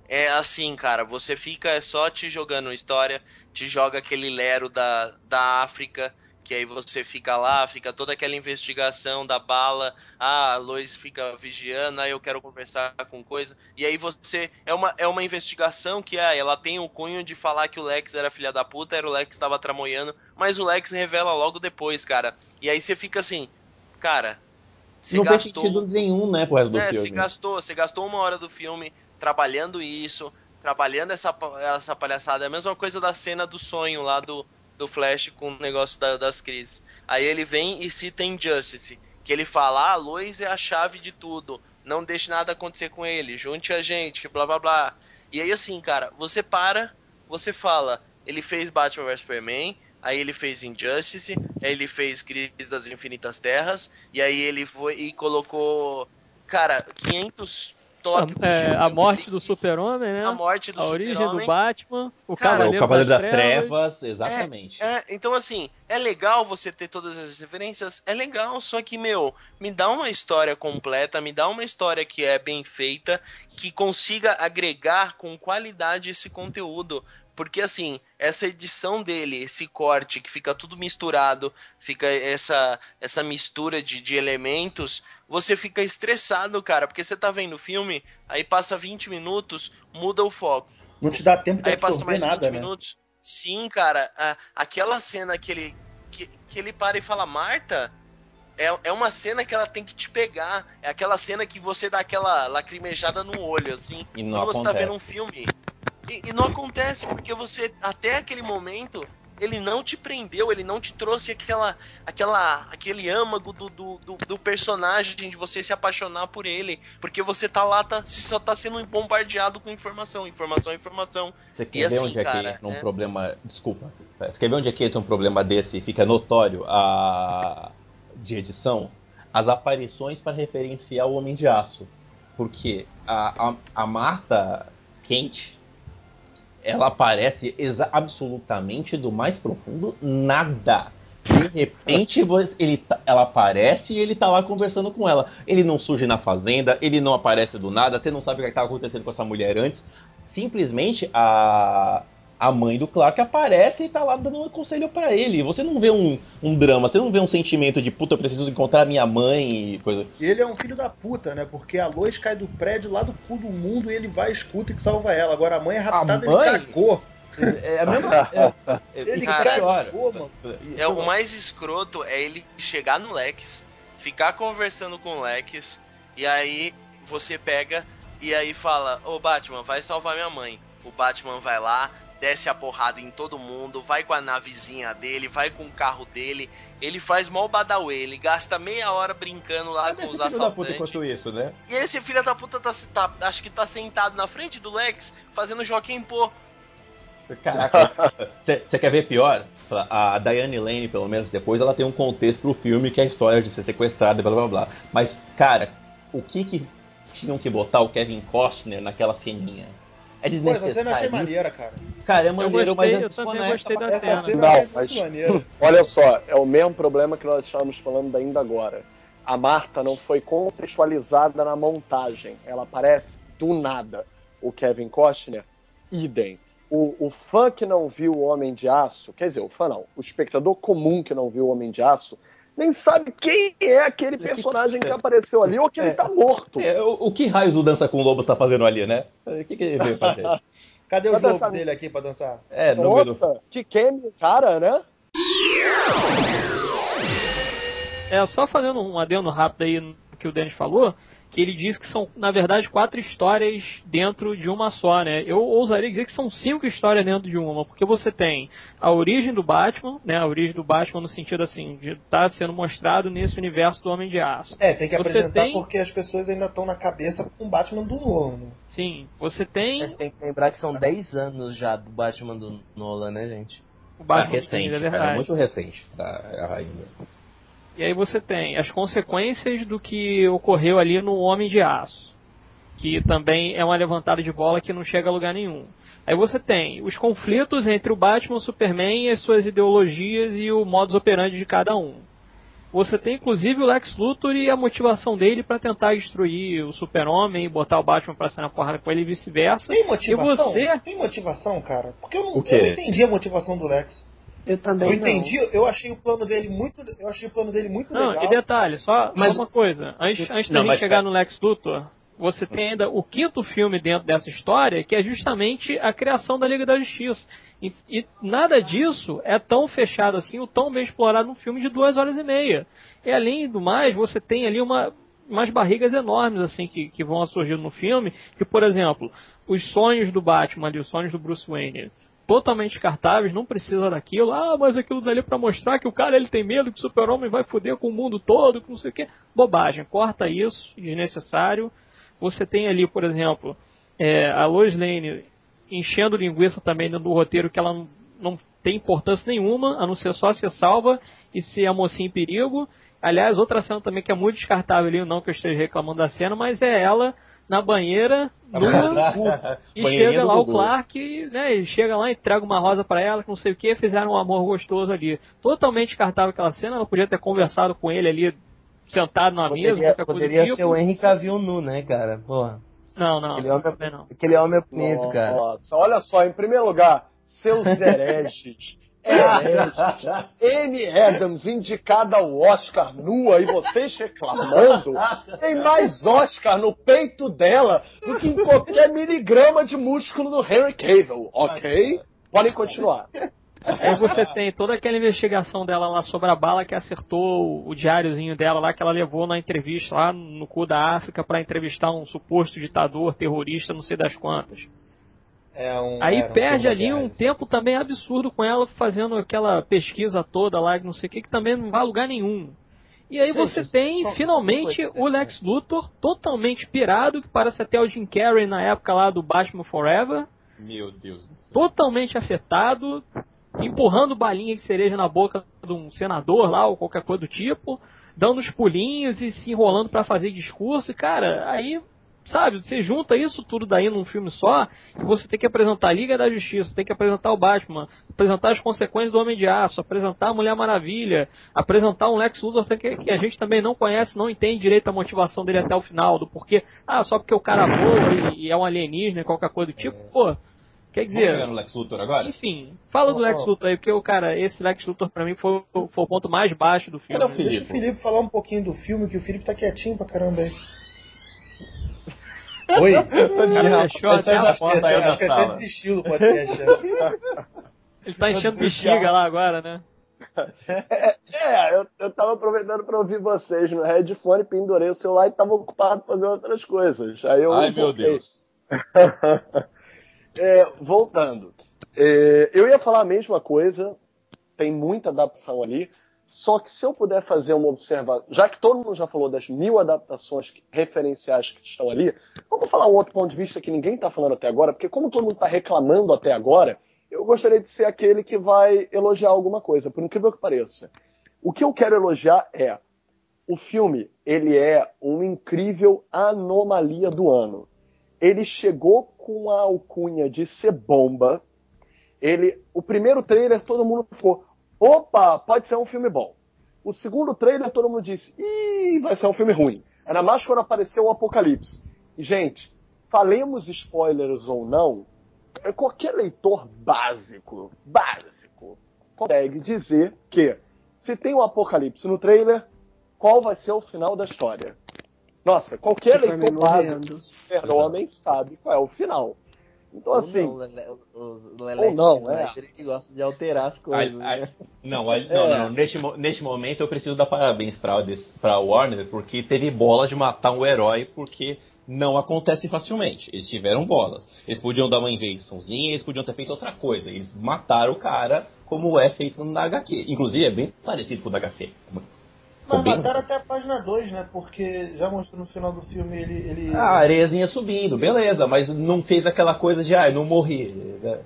É assim, cara, você fica só te jogando história, te joga aquele lero da, da África, que aí você fica lá, fica toda aquela investigação da bala, ah, a Lois fica vigiando, aí eu quero conversar com coisa, e aí você, é uma, é uma investigação que, ah, ela tem o cunho de falar que o Lex era filha da puta, era o Lex que tava tramoiando, mas o Lex revela logo depois, cara, e aí você fica assim, cara, você não fez gastou... sentido nenhum, né, pro resto do É, você filme. gastou, você gastou uma hora do filme trabalhando isso, trabalhando essa, essa palhaçada. É a mesma coisa da cena do sonho lá do, do Flash com o negócio da- das crises. Aí ele vem e cita Injustice, que ele fala, ah, a Lois é a chave de tudo, não deixe nada acontecer com ele, junte a gente, blá blá blá. E aí assim, cara, você para, você fala, ele fez Batman vs Superman, aí ele fez Injustice, aí ele fez Crise das Infinitas Terras, e aí ele foi e colocou, cara, 500 tópicos. É, a morte do super-homem, né? a morte do a origem do Super-Homem. Batman, o Cara, É, Cavaleiro, o Cavaleiro das, das, Trevas, exatamente. É, então assim, é legal você ter todas as referências, é legal, só que, meu, me dá uma história completa, me dá uma história que é bem feita, que consiga agregar com qualidade esse conteúdo. Porque assim, essa edição dele, esse corte que fica tudo misturado, fica essa essa mistura de, de elementos, você fica estressado, cara, porque você tá vendo o filme, aí passa 20 minutos, muda o foco. Não te dá tempo de Aí passa mais 20 nada, né? minutos. Sim, cara. a- aquela cena que ele, que, que ele para e fala, Marta, é, é uma cena que ela tem que te pegar. É aquela cena que você dá aquela lacrimejada no olho, assim. E não quando você tá acontece. vendo um filme. E, e não acontece, porque você, até aquele momento, ele não te prendeu, ele não te trouxe aquela, aquela, aquele âmago do, do, do, do personagem, de você se apaixonar por ele. Porque você tá lá, tá, você só tá sendo bombardeado com informação, informação, informação. Você quer E ver assim, onde é que entra um é- problema. Desculpa. Você quer ver onde é que entra um problema desse e fica notório a... de edição? As aparições para referenciar o Homem de Aço. Porque a, a, a Marta Kent ela aparece absolutamente do mais profundo nada. De repente ele tá- ela aparece e ele tá lá conversando com ela. Ele não surge na fazenda, ele não aparece do nada, você não sabe o que estava acontecendo com essa mulher antes. Simplesmente a, a mãe do Clark aparece e tá lá dando um conselho pra ele. Você não vê um, um drama, você não vê um sentimento de puta, eu preciso encontrar minha mãe e coisa. E ele é um filho da puta, né? Porque a Lois cai do prédio lá do cu do mundo e ele vai, escuta e salva ela. Agora a mãe é raptada, mãe? ele cagou. É a mesma. É, *laughs* é, Ele cagou, mano. É o mais escroto é ele chegar no Lex, ficar conversando com o Lex, e aí você pega e aí fala: Ô Batman, vai salvar minha mãe. O Batman vai lá, desce a porrada em todo mundo, vai com a navezinha dele, vai com o carro dele. Ele faz mal badauê, ele gasta meia hora brincando lá Cadê com os filho da puta assaltantes. enquanto isso, né? E esse filho da puta tá, tá- acho que tá sentado na frente do Lex, fazendo Joaquim Pô. Caraca, você *laughs* quer ver pior? A Diane Lane, pelo menos depois, ela tem um contexto pro filme que é a história de ser sequestrada e blá blá blá. Mas, cara, o que que tinham que botar o Kevin Costner naquela ceninha? É Pô, essa cena eu achei desnecessário. maneira, cara. Cara, é Eu maneiro, gostei, mas eu é também desconecta gostei da cena. Cena Não, mas-. *laughs* Olha só, é o mesmo problema que nós estávamos falando ainda agora. A Marta não foi contextualizada na montagem. Ela aparece do nada. O Kevin Costner, idem. O, o fã que não viu o Homem de Aço, quer dizer, o fã não, o espectador comum que não viu o Homem de Aço, nem sabe quem é aquele personagem que apareceu ali ou que ele tá morto. É, o, o que raios o Dança com Lobos tá fazendo ali, né? O que, que ele veio fazer? *laughs* Cadê os lobos dançar- dele aqui pra dançar? É, no. Nossa, que Kemi, cara, né? É, só fazendo um adendo rápido aí no que o Denis falou, que ele diz que são, na verdade, quatro histórias dentro de uma só, né? Eu ousaria dizer que são cinco histórias dentro de uma, porque você tem a origem do Batman, né? A origem do Batman no sentido assim, de estar sendo mostrado nesse universo do Homem de Aço. É, tem que Você apresentar tem- porque as pessoas ainda estão na cabeça com o Batman do Nolan. Sim, você tem tem que lembrar que são 10 anos já do Batman do Nolan, né, gente? o Tá Batman do recente, é verdade. muito recente. Tá, ainda. E aí você tem as consequências do que ocorreu ali no Homem de Aço, que também é uma levantada de bola que não chega a lugar nenhum. Aí você tem os conflitos entre o Batman, o Superman e as suas ideologias e o modus operandi de cada um. Você tem inclusive o Lex Luthor e a motivação dele para tentar destruir o Super-Homem e botar o Batman para sair na porrada com ele e vice-versa. Tem motivação? E você? Tem motivação, cara? Porque eu não, eu não entendi a motivação do Lex. Eu também Eu não. entendi, eu achei o plano dele muito, eu achei o plano dele muito Não, legal. e detalhe, só, Mas- só uma coisa. Antes, antes da Não, gente mas chegar pera- no Lex Luthor, você tem ainda o quinto filme dentro dessa história, que é justamente a criação da Liga da Justiça. E, e nada disso é tão fechado assim, ou tão bem explorado num filme de duas horas e meia. E além do mais, você tem ali uma, umas barrigas enormes assim que, que vão surgir no filme, que por exemplo, os sonhos do Batman ali, os sonhos do Bruce Wayne, totalmente descartáveis, não precisa daquilo. Ah, mas aquilo dali é pra mostrar que o cara ele tem medo que o super-homem vai foder com o mundo todo, que não sei o que. Bobagem, corta isso, desnecessário. Você tem ali, por exemplo, é, a Lois Lane enchendo linguiça também dentro do roteiro que ela não, não tem importância nenhuma, a não ser só ser salva e ser a mocinha em perigo. Aliás, outra cena também que é muito descartável ali, não que eu esteja reclamando da cena, mas é ela na banheira, nua, *laughs* e chega lá o. Clark, né, e chega lá, entrega uma rosa pra ela, que não sei o que, fizeram um amor gostoso ali. Totalmente descartável aquela cena, ela podia ter conversado com ele ali, sentado na mesa, qualquer coisa poderia tipo. ser o Henry Cavill nu, né, cara? Porra. Não, não, Aquele não, homem, também não. aquele homem é bonito, cara. Nossa, olha só, em primeiro lugar, seus *laughs* hereges. Hereges. Amy Adams indicada ao Oscar nua e vocês reclamando. Tem mais Oscar no peito dela do que em qualquer miligrama de músculo do Henry Cavill, ok? Podem continuar. Aí você tem toda aquela investigação dela lá sobre a bala que acertou o diáriozinho dela lá que ela levou na entrevista lá no cu da África pra entrevistar um suposto ditador, terrorista, não sei das quantas. É um, Aí um perde ali um tempo também absurdo com ela fazendo aquela pesquisa toda lá, que não sei o que, que também não vai a lugar nenhum. E aí Sim, você isso- tem só- só finalmente coisa, o Lex Luthor totalmente pirado, que parece até o Jim Carrey na época lá do Batman Forever, Meu Deus do céu. totalmente afetado, empurrando balinha de cereja na boca de um senador lá ou qualquer coisa do tipo, dando os pulinhos e se enrolando pra fazer discurso. E, cara, aí, sabe, você junta isso tudo daí num filme só, que você tem que apresentar a Liga da Justiça, tem que apresentar o Batman, apresentar as consequências do Homem de Aço, apresentar a Mulher Maravilha, apresentar um Lex Luthor que, que a gente também não conhece, não entende direito a motivação dele até o final, do porquê, ah, só porque o cara voa e, e é um alienígena, qualquer coisa do tipo, pô. Quer dizer, no Lex Luthor agora? enfim, fala do Lex Luthor aí, porque o cara, esse Lex Luthor pra mim foi, foi o ponto mais baixo do filme. Cadê o Felipe? Deixa o Felipe falar um pouquinho do filme, que o Felipe tá quietinho pra caramba aí. Oi? Cara, fechou até a porta aí da que até sala. desistiu do podcast. já. Ele tá enchendo bexiga lá agora, né? É, eu, eu tava aproveitando pra ouvir vocês no headphone, pendurei o celular e tava ocupado fazendo outras coisas. Aí eu Ai, meu voltei. Deus. *laughs* É, voltando. É, eu ia falar a mesma coisa, tem muita adaptação ali, só que se eu puder fazer uma observação, já que todo mundo já falou das mil adaptações referenciais que estão ali, vamos falar um outro ponto de vista que ninguém está falando até agora, porque como todo mundo está reclamando até agora, eu gostaria de ser aquele que vai elogiar alguma coisa, por incrível que pareça. O que eu quero elogiar é o filme, ele é uma incrível anomalia do ano. ele chegou com a alcunha de ser bomba. Ele, o primeiro trailer todo mundo ficou, opa, pode ser um filme bom. O segundo trailer todo mundo disse, ih, vai ser um filme ruim. Era mais quando apareceu o Apocalipse. E, gente, falemos spoilers ou não, é qualquer leitor básico, básico, consegue dizer que se tem um apocalipse no trailer, qual vai ser o final da história? Nossa, qualquer leitor básico Super-Homem sabe qual é o final. Então, Ou assim, não, o Lele- o- o Leleque Ou não, Snyder, ele gosta de alterar as coisas. Né? não, não, É. não, Neste, mo- neste momento eu preciso dar parabéns pra, des- pra Warner, porque teve bola de matar um herói, porque não acontece facilmente. Eles tiveram bolas. Eles podiam dar uma invençãozinha, eles podiam ter feito outra coisa. Eles mataram o cara como é feito na HQ. Inclusive é bem parecido com o da HQ. Mas bem- mataram até a página 2, né? Porque já mostrou no final do filme ele. ele... A areiazinha subindo, beleza, mas não fez aquela coisa de, ah, eu não morri. né?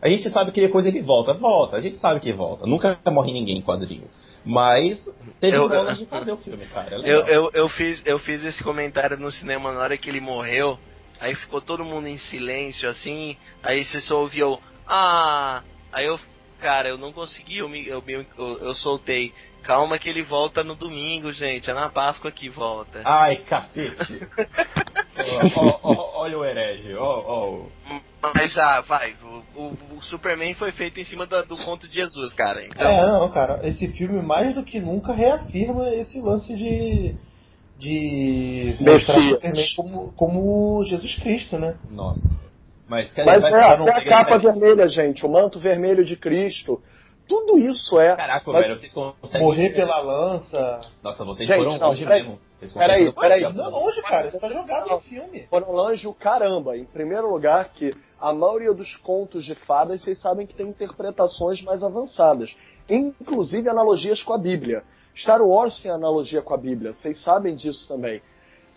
A gente sabe que depois ele volta, volta, a gente sabe que volta. Nunca morre ninguém em quadrinho. Mas teve Eu- bolas de fazer o filme, cara. é. Eu, eu, eu, fiz, eu fiz esse comentário no cinema na hora que ele morreu. Aí ficou todo mundo em silêncio, assim. Aí você só ouviu, ah. Aí eu, cara, eu não consegui, eu, me, eu, me- eu, eu soltei. Calma que ele volta no domingo, gente. É na Páscoa que volta. Ai, cacete. *laughs* Ó, ó, ó, olha o herege, ó, ó. Mas ah, vai. O, o, o Superman foi feito em cima da- do conto de Jesus, cara. Então, É, não, cara, esse filme mais do que nunca reafirma esse lance de. de mostrar Messias. Superman como, como Jesus Cristo, né? Nossa. Mas, quer mas é, até a capa vermelha, gente, o manto vermelho de Cristo, tudo isso é. Caraca, Mas- velho, vocês conseguem... Morrer pela lança. Nossa, vocês Gente, foram não, longe peraí. mesmo. Peraí, peraí. Não, hoje, cara, isso tá jogado no filme. Foram longe o caramba. Em primeiro lugar, que a maioria dos contos de fadas, vocês sabem que tem interpretações mais avançadas. Inclusive analogias com a Bíblia. Star Wars tem analogia com a Bíblia, vocês sabem disso também.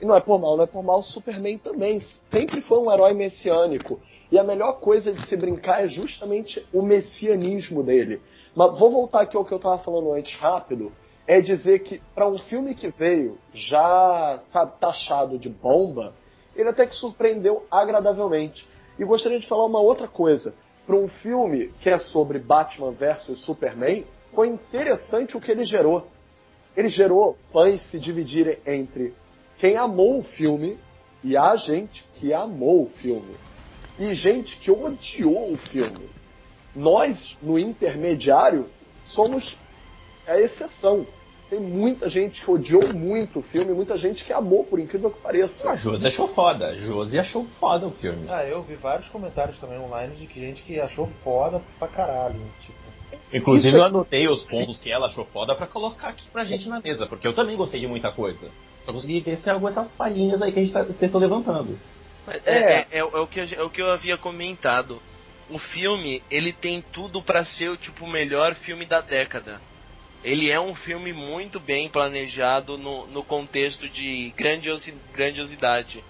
E não é por mal, não é por mal, Superman também sempre foi um herói messiânico. E a melhor coisa de se brincar é justamente o messianismo dele. Mas vou voltar aqui ao que eu estava falando antes rápido. É dizer que para um filme que veio já, sabe, taxado de bomba, ele até que surpreendeu agradavelmente. E gostaria de falar uma outra coisa. Para um filme que é sobre Batman versus Superman, foi interessante o que ele gerou. Ele gerou fãs se dividirem entre quem amou o filme e a gente que amou o filme. E gente que odiou o filme. Nós, no intermediário, somos a exceção. Tem muita gente que odiou muito o filme, muita gente que amou, por incrível que A pareça. Josi achou foda. A Josi achou foda o filme. Ah, eu vi vários comentários também online de que gente que achou foda pra caralho. Tipo, Inclusive Isso é- eu anotei os pontos que ela achou foda pra colocar aqui pra gente na mesa, porque eu também gostei de muita coisa. Só consegui ver se algumas dessas palhinhas aí que a gente tá, vocês estão levantando. É, é, é, é o que, a gen- é o que eu havia comentado. O filme, ele tem tudo pra ser o tipo o melhor filme da década. Ele é um filme muito bem planejado no, no contexto de grandiosi, grandiosidade.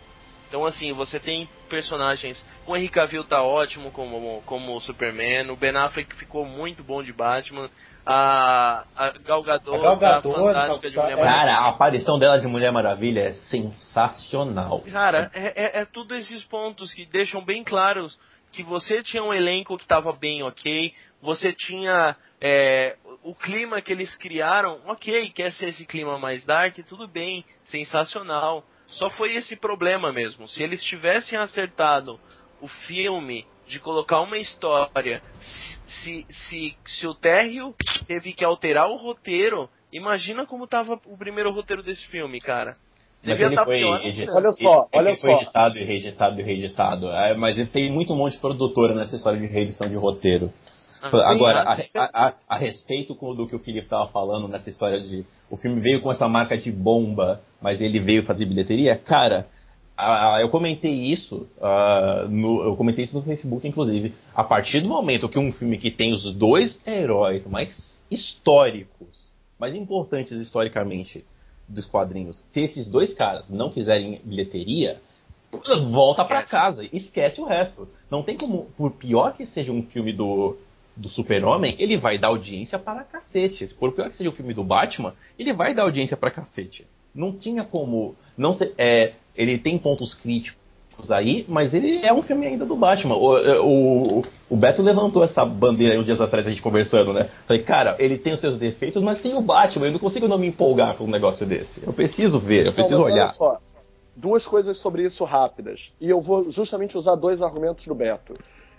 Então assim, você tem personagens. O Henry Cavill tá ótimo como, como o Superman, o Ben Affleck ficou muito bom de Batman. A, a Gal Gadot, A Gal Gadot tá fantástica de tá- Mulher tá- Maravilha. Cara, a aparição dela de Mulher Maravilha é sensacional. Cara, é, é, é tudo esses pontos que deixam bem claros que você tinha um elenco que tava bem ok, você tinha é, o clima que eles criaram, ok, quer ser esse clima mais dark, tudo bem, sensacional. Só foi esse problema mesmo. Se eles tivessem acertado o filme de colocar uma história, se, se, se o Terrio teve que alterar o roteiro, imagina como tava o primeiro roteiro desse filme, cara. Mas Devia ele estar foi. Olha só, ele olha foi só. editado e reeditado e reeditado. É, mas ele tem muito um monte de produtora nessa história de reedição de roteiro. Ah, Agora, sim, a, a- a- a respeito com- do que o Felipe estava falando nessa história de. O filme veio com essa marca de bomba, mas ele veio fazer bilheteria. Cara, a- a- eu comentei isso. ah, no, eu comentei isso no Facebook, inclusive. A partir do momento que um filme que tem os dois heróis mais históricos, mais importantes historicamente dos quadrinhos, se esses dois caras não fizerem bilheteria, volta pra casa, esquece o resto. Não tem como, por pior que seja um filme do, do Super-Homem, ele vai dar audiência para cacete. Por pior que seja o filme do Batman, ele vai dar audiência para cacete. Não tinha como. não se- é, Ele tem pontos críticos aí, mas ele é um filme ainda do Batman. O, o, o Beto levantou essa bandeira aí uns dias atrás, a gente conversando, né? Falei, cara, ele tem os seus defeitos, mas tem o Batman. Eu não consigo não me empolgar com um negócio desse. Eu preciso ver, eu preciso Não, olhar. olha só, duas coisas sobre isso rápidas. E eu vou justamente usar dois argumentos do Beto.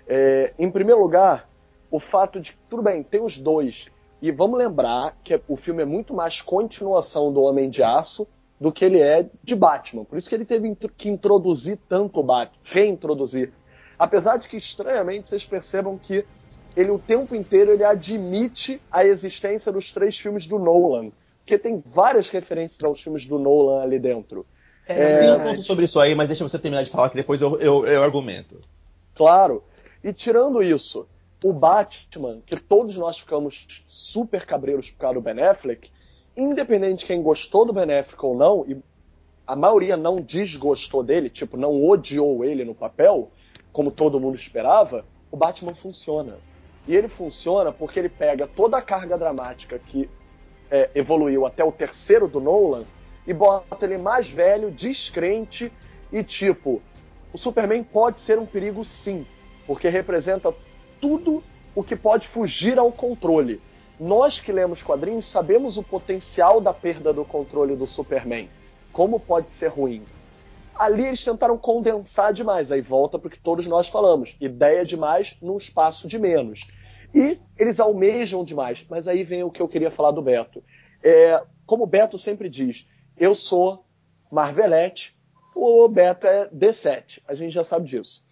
É, em primeiro lugar, o fato de que, tudo bem, tem os dois. E vamos lembrar que o filme é muito mais continuação do Homem de Aço do que ele é de Batman. Por isso que ele teve que introduzir tanto o Batman, reintroduzir. Apesar de que, estranhamente, vocês percebam que ele o tempo inteiro ele admite a existência dos três filmes do Nolan. Porque tem várias referências aos filmes do Nolan ali dentro. É, tem um ponto sobre isso aí, mas deixa você terminar de falar que depois eu, eu, eu argumento. Claro. E tirando isso, o Batman, que todos nós ficamos super cabreiros por causa do Ben Affleck, independente de quem gostou do Ben Affleck ou não, e a maioria não desgostou dele, tipo, não odiou ele no papel, como todo mundo esperava, o Batman funciona. E ele funciona porque ele pega toda a carga dramática que é, evoluiu até o terceiro do Nolan e bota ele mais velho, descrente e tipo, o Superman pode ser um perigo sim, porque representa tudo o que pode fugir ao controle. Nós que lemos quadrinhos sabemos o potencial da perda do controle do Superman, como pode ser ruim. Ali eles tentaram condensar demais, aí volta para o que todos nós falamos: ideia demais num espaço de menos. E eles almejam demais, mas aí vem o que eu queria falar do Beto. É, como o Beto sempre diz, eu sou Marvelette, o Beto é D7, a gente já sabe disso.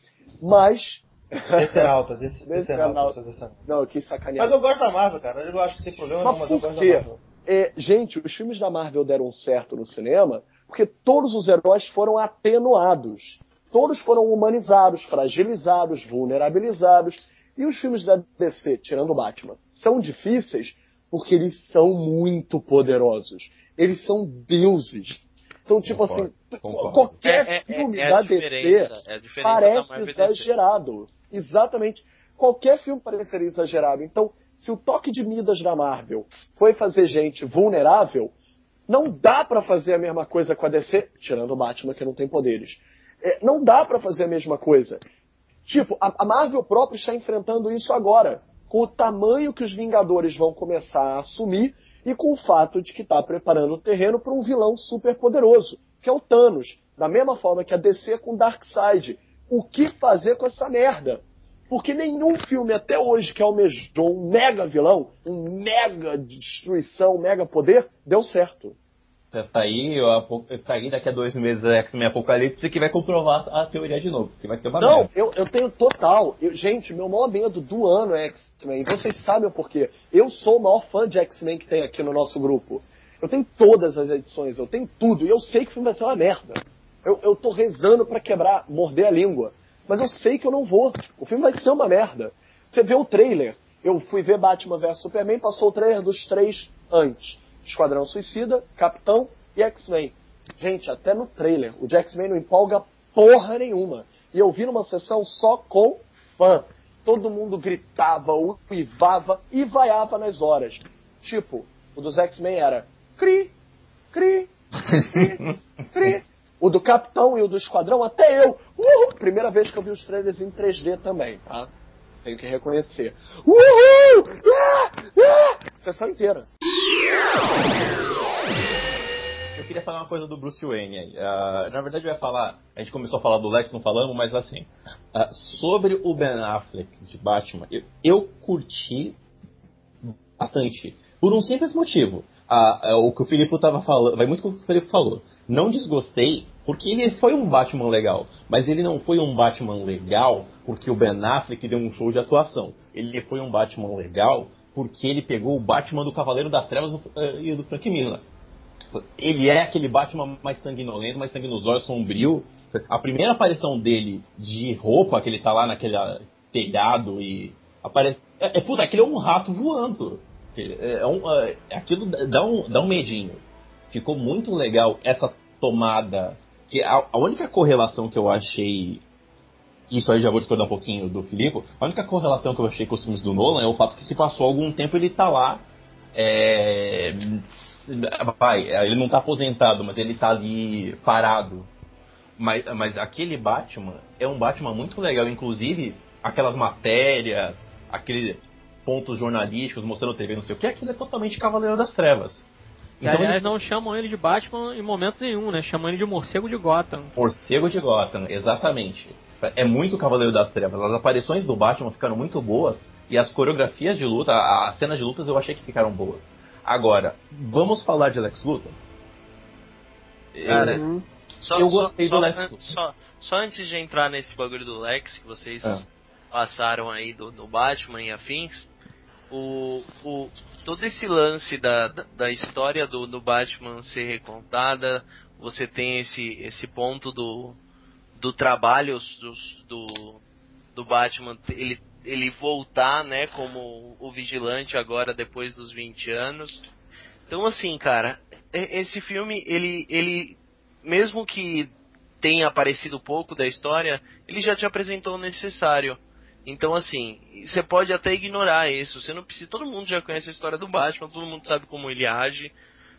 Mas. Decenalta, dec- *laughs* Decenalta. Decenalta, essa Decenalta. Não, eu quis sacanear. Mas eu gosto da Marvel, cara. Eu acho que tem problema não, Mas mas eu gosto quê? da Marvel. É, gente, os filmes da Marvel deram certo no cinema porque todos os heróis foram atenuados. Todos foram humanizados, fragilizados, vulnerabilizados. E os filmes da DC, tirando o Batman, são difíceis porque eles são muito poderosos. Eles são deuses. Então, tipo Concordo, assim, concordo. qualquer É, é, filme é da a DC diferença, é a diferença da parece DC. exagerado. Exatamente. Qualquer filme pareceria exagerado. Então, se o toque de Midas da Marvel foi fazer gente vulnerável, não dá pra fazer a mesma coisa com a DC, tirando o Batman que não tem poderes. É, não dá pra fazer a mesma coisa. Tipo, a, a Marvel própria está enfrentando isso agora, com o tamanho que os Vingadores vão começar a assumir e com o fato de que está preparando o terreno para um vilão super poderoso, que é o Thanos, da mesma forma que a DC com Darkseid. O que fazer com essa merda? Porque nenhum filme até hoje que almejou um mega vilão, um mega destruição, um mega poder, deu certo. Tá aí, ó, apo- tá aí daqui a dois meses a X-Men Apocalipse que vai comprovar a teoria de novo, que vai ser uma Não, merda. eu, eu tenho total. Eu- gente, meu maior medo do ano é X-Men. E vocês sabem o porquê. Eu sou o maior fã de X-Men que tem aqui no nosso grupo. Eu tenho todas as edições, eu tenho tudo. E eu sei que o filme vai ser uma merda. Eu, eu tô rezando pra quebrar, morder a língua. Mas eu sei que eu não vou. O filme vai ser uma merda. Você vê o trailer. Eu fui ver Batman vs Superman, passou o trailer dos três antes. Esquadrão Suicida, Capitão e X-Men. Gente, até no trailer, o de X-Men não empolga porra nenhuma. E eu vi numa sessão só com fã. Todo mundo gritava, uivava e vaiava nas horas. Tipo, o dos X-Men era cri, cri, cri, cri. O do Capitão e o do Esquadrão, até eu. Uhul! Primeira vez que eu vi os trailers em 3D também, tá? Tenho que reconhecer. Uhul! Ah! Ah! Sessão inteira. Eu queria falar uma coisa do Bruce Wayne aí. Ah, na verdade, eu ia falar. A gente começou a falar do Lex, não falamos, mas assim. ah, sobre o Ben Affleck de Batman, eu, eu curti bastante. Por um simples motivo. Ah, ah, o que o Filipe tava falando. Vai muito com o que o Filipe falou. Não desgostei, porque ele foi um Batman legal. Mas ele não foi um Batman legal porque o Ben Affleck deu um show de atuação. Ele foi um Batman legal porque ele pegou o Batman do Cavaleiro das Trevas eh, e do Frank Miller ele é aquele Batman mais sanguinolento, mais sangue nos olhos, sombrio. A primeira aparição dele de roupa, que ele tá lá naquele telhado e aparece. É, é puta, aquele é um rato voando. É, é um, é, aquilo dá um, dá um medinho. Ficou muito legal essa tomada. Que a, a única correlação que eu achei. Isso aí já vou discordar um pouquinho do Filipe. A única correlação que eu achei com os filmes do Nolan é o fato que se passou algum tempo ele tá lá. É, vai, ele não tá aposentado, mas ele tá ali parado. Mas, mas aquele Batman é um Batman muito legal. Inclusive, aquelas matérias, aqueles pontos jornalísticos mostrando TV, não sei o que, aquilo é totalmente Cavaleiro das Trevas. E, aliás, não chamam ele de Batman em momento nenhum, né? Chamam ele de Morcego de Gotham. Morcego de Gotham, exatamente. É muito Cavaleiro das Trevas. As aparições do Batman ficaram muito boas e as coreografias de luta, as cenas de lutas eu achei que ficaram boas. Agora, vamos falar de Lex Luthor? Cara, Uhum. Só, Eu gostei só, do Lex Luthor. Só, só antes de entrar nesse bagulho do Lex, que vocês Ah. passaram aí do, do Batman e afins, o, o, todo esse lance da, da, história do, do Batman ser recontada, você tem esse, esse ponto do, do trabalho dos- do, do Batman, ele, ele voltar, né, como o vigilante agora depois dos 20 anos. Então assim, cara, esse filme, ele, ele mesmo que tenha aparecido pouco da história, ele já te apresentou o necessário. Então, assim, você pode até ignorar isso. Você não precisa. Todo mundo já conhece a história do Batman, todo mundo sabe como ele age.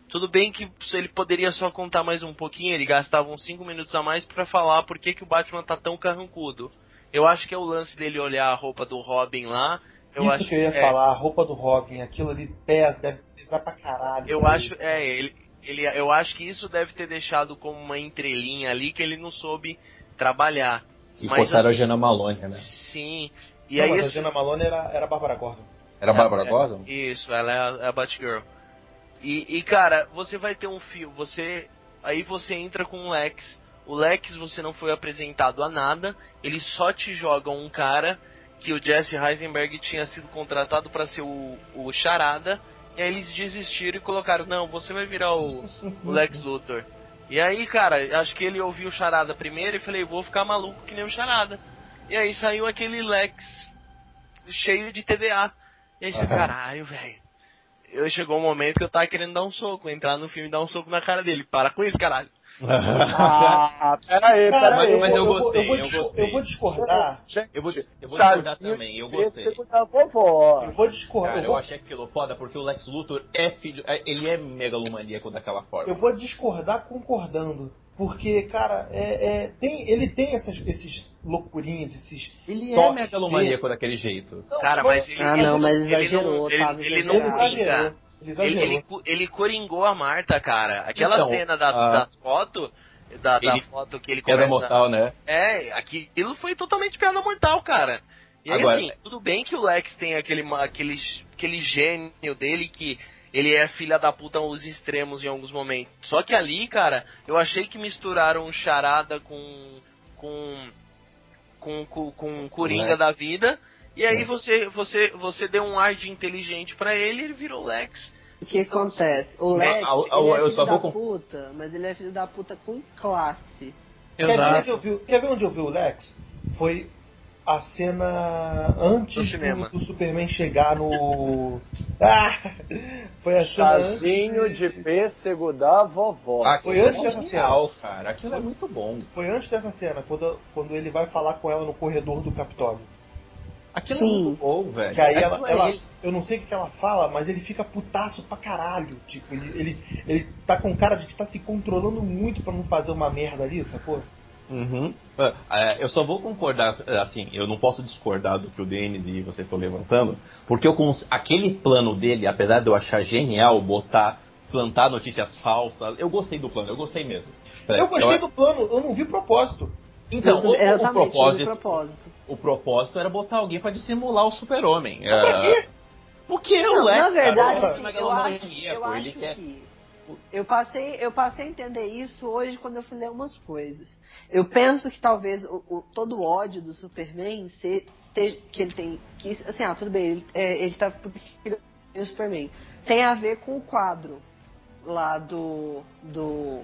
Tudo bem que ele poderia só contar mais um pouquinho, ele gastava uns 5 minutos a mais pra falar por que, que o Batman tá tão carrancudo. Eu acho que é o lance dele olhar a roupa do Robin lá. Eu Isso acho que eu ia é, falar, a roupa do Robin, aquilo ali pesa, deve pesar pra caralho. Eu acho, é, ele, ele, eu acho que isso deve ter deixado como uma entrelinha ali que ele não soube trabalhar. E Mas, assim, a Jana Maloney, né? Sim. E Não, aí mas a Jenna Malone era, era a Bárbara Gordon. Era a Bárbara é, Gordon? Isso, ela é a, é a Batgirl. E, e, cara, você vai ter um fio, você. Aí você entra com o Lex. O Lex você não foi apresentado a nada, ele só te joga um cara que o Jesse Heisenberg tinha sido contratado para ser o, o Charada, e aí eles desistiram e colocaram, não, você vai virar o, o Lex Luthor. *laughs* E aí, cara, acho que ele ouviu o Charada primeiro e falei, vou ficar maluco que nem o Charada. E aí saiu aquele Lex cheio de TDA. E aí você, caralho, velho. Eu chegou um momento que eu tava querendo dar um soco, entrar no filme e dar um soco na cara dele. Para com isso, caralho. Ah, peraí, Cara, peraí. mas- mas eu vou- gostei, eu vou, eu gostei. eu vou discordar. Eu vou, eu vou discordar também, eu gostei. Da vovó. Eu vou discordar. Cara, eu eu achei aquilo foda porque o Lex Luthor é filho. é- Ele é megalomaníaco daquela forma. eu vou discordar concordando. Porque, cara, é, é, tem, ele tem essas, esses loucurinhos, esses. Ele é megalomaníaco daquele jeito. Não, Cara, não, mas ele. Ah, ele não, mas ele não- exagerou, ele, Otávio, ele não Ele exagerou. Ele Ele, ele, co- ele coringou a Marta, cara. Aquela Então, cena das, ah, das fotos, da, da foto que ele começa... mortal, né? É, aquilo foi totalmente piada mortal, cara. E aí, Agora- assim, tudo bem que o Lex tem aquele, aquele, aquele gênio dele que ele é filha da puta aos extremos em alguns momentos. Só que ali, cara, eu achei que misturaram charada com. com. com, com, com Coringa da vida. E aí É. você, você, você deu um ar de inteligente pra ele e ele virou Lex. O que acontece? O Lex, Ah, ah, ele é filho só da vou puta, mas ele é filho da puta com classe. Quer ver, eu vi, quer ver onde eu vi o Lex? Foi a cena antes do, cinema. do Superman chegar no. *laughs* Ah! Foi a cena antes. Chazinho de pêssego da vovó. Foi antes dessa genial, cara. Aquilo é muito bom. Foi antes dessa cena, quando, quando ele vai falar com ela no corredor do Capitólio. Aquilo Sim. é muito bom, velho. Que aí ela, é ela- ele. eu não sei o que que ela fala, mas ele fica putaço pra caralho. Tipo, ele, ele, ele tá com cara de que tá se controlando muito pra não fazer uma merda ali, sacou? Uhum. É, eu só vou concordar, é, assim, eu não posso discordar do que o Denis e você estão levantando, porque eu cons- aquele plano dele, apesar de eu achar genial botar, plantar notícias falsas, eu gostei do plano, eu gostei mesmo. Eu gostei do plano, eu não vi propósito. Então, o, o, Exatamente, no propósito, propósito. O propósito era botar alguém pra dissimular o super-homem. Mas pra quê? Porque o Não, Lex, na verdade, cara, é eu acho, eu acho quer- que eu passei, eu passei a entender isso hoje quando eu fui ler umas coisas. Eu penso que talvez o, o- todo o ódio do Superman se, te- que ele tem, que assim, ah, tudo bem, ele, é, ele tá porque o Superman tem a ver com o quadro lá do do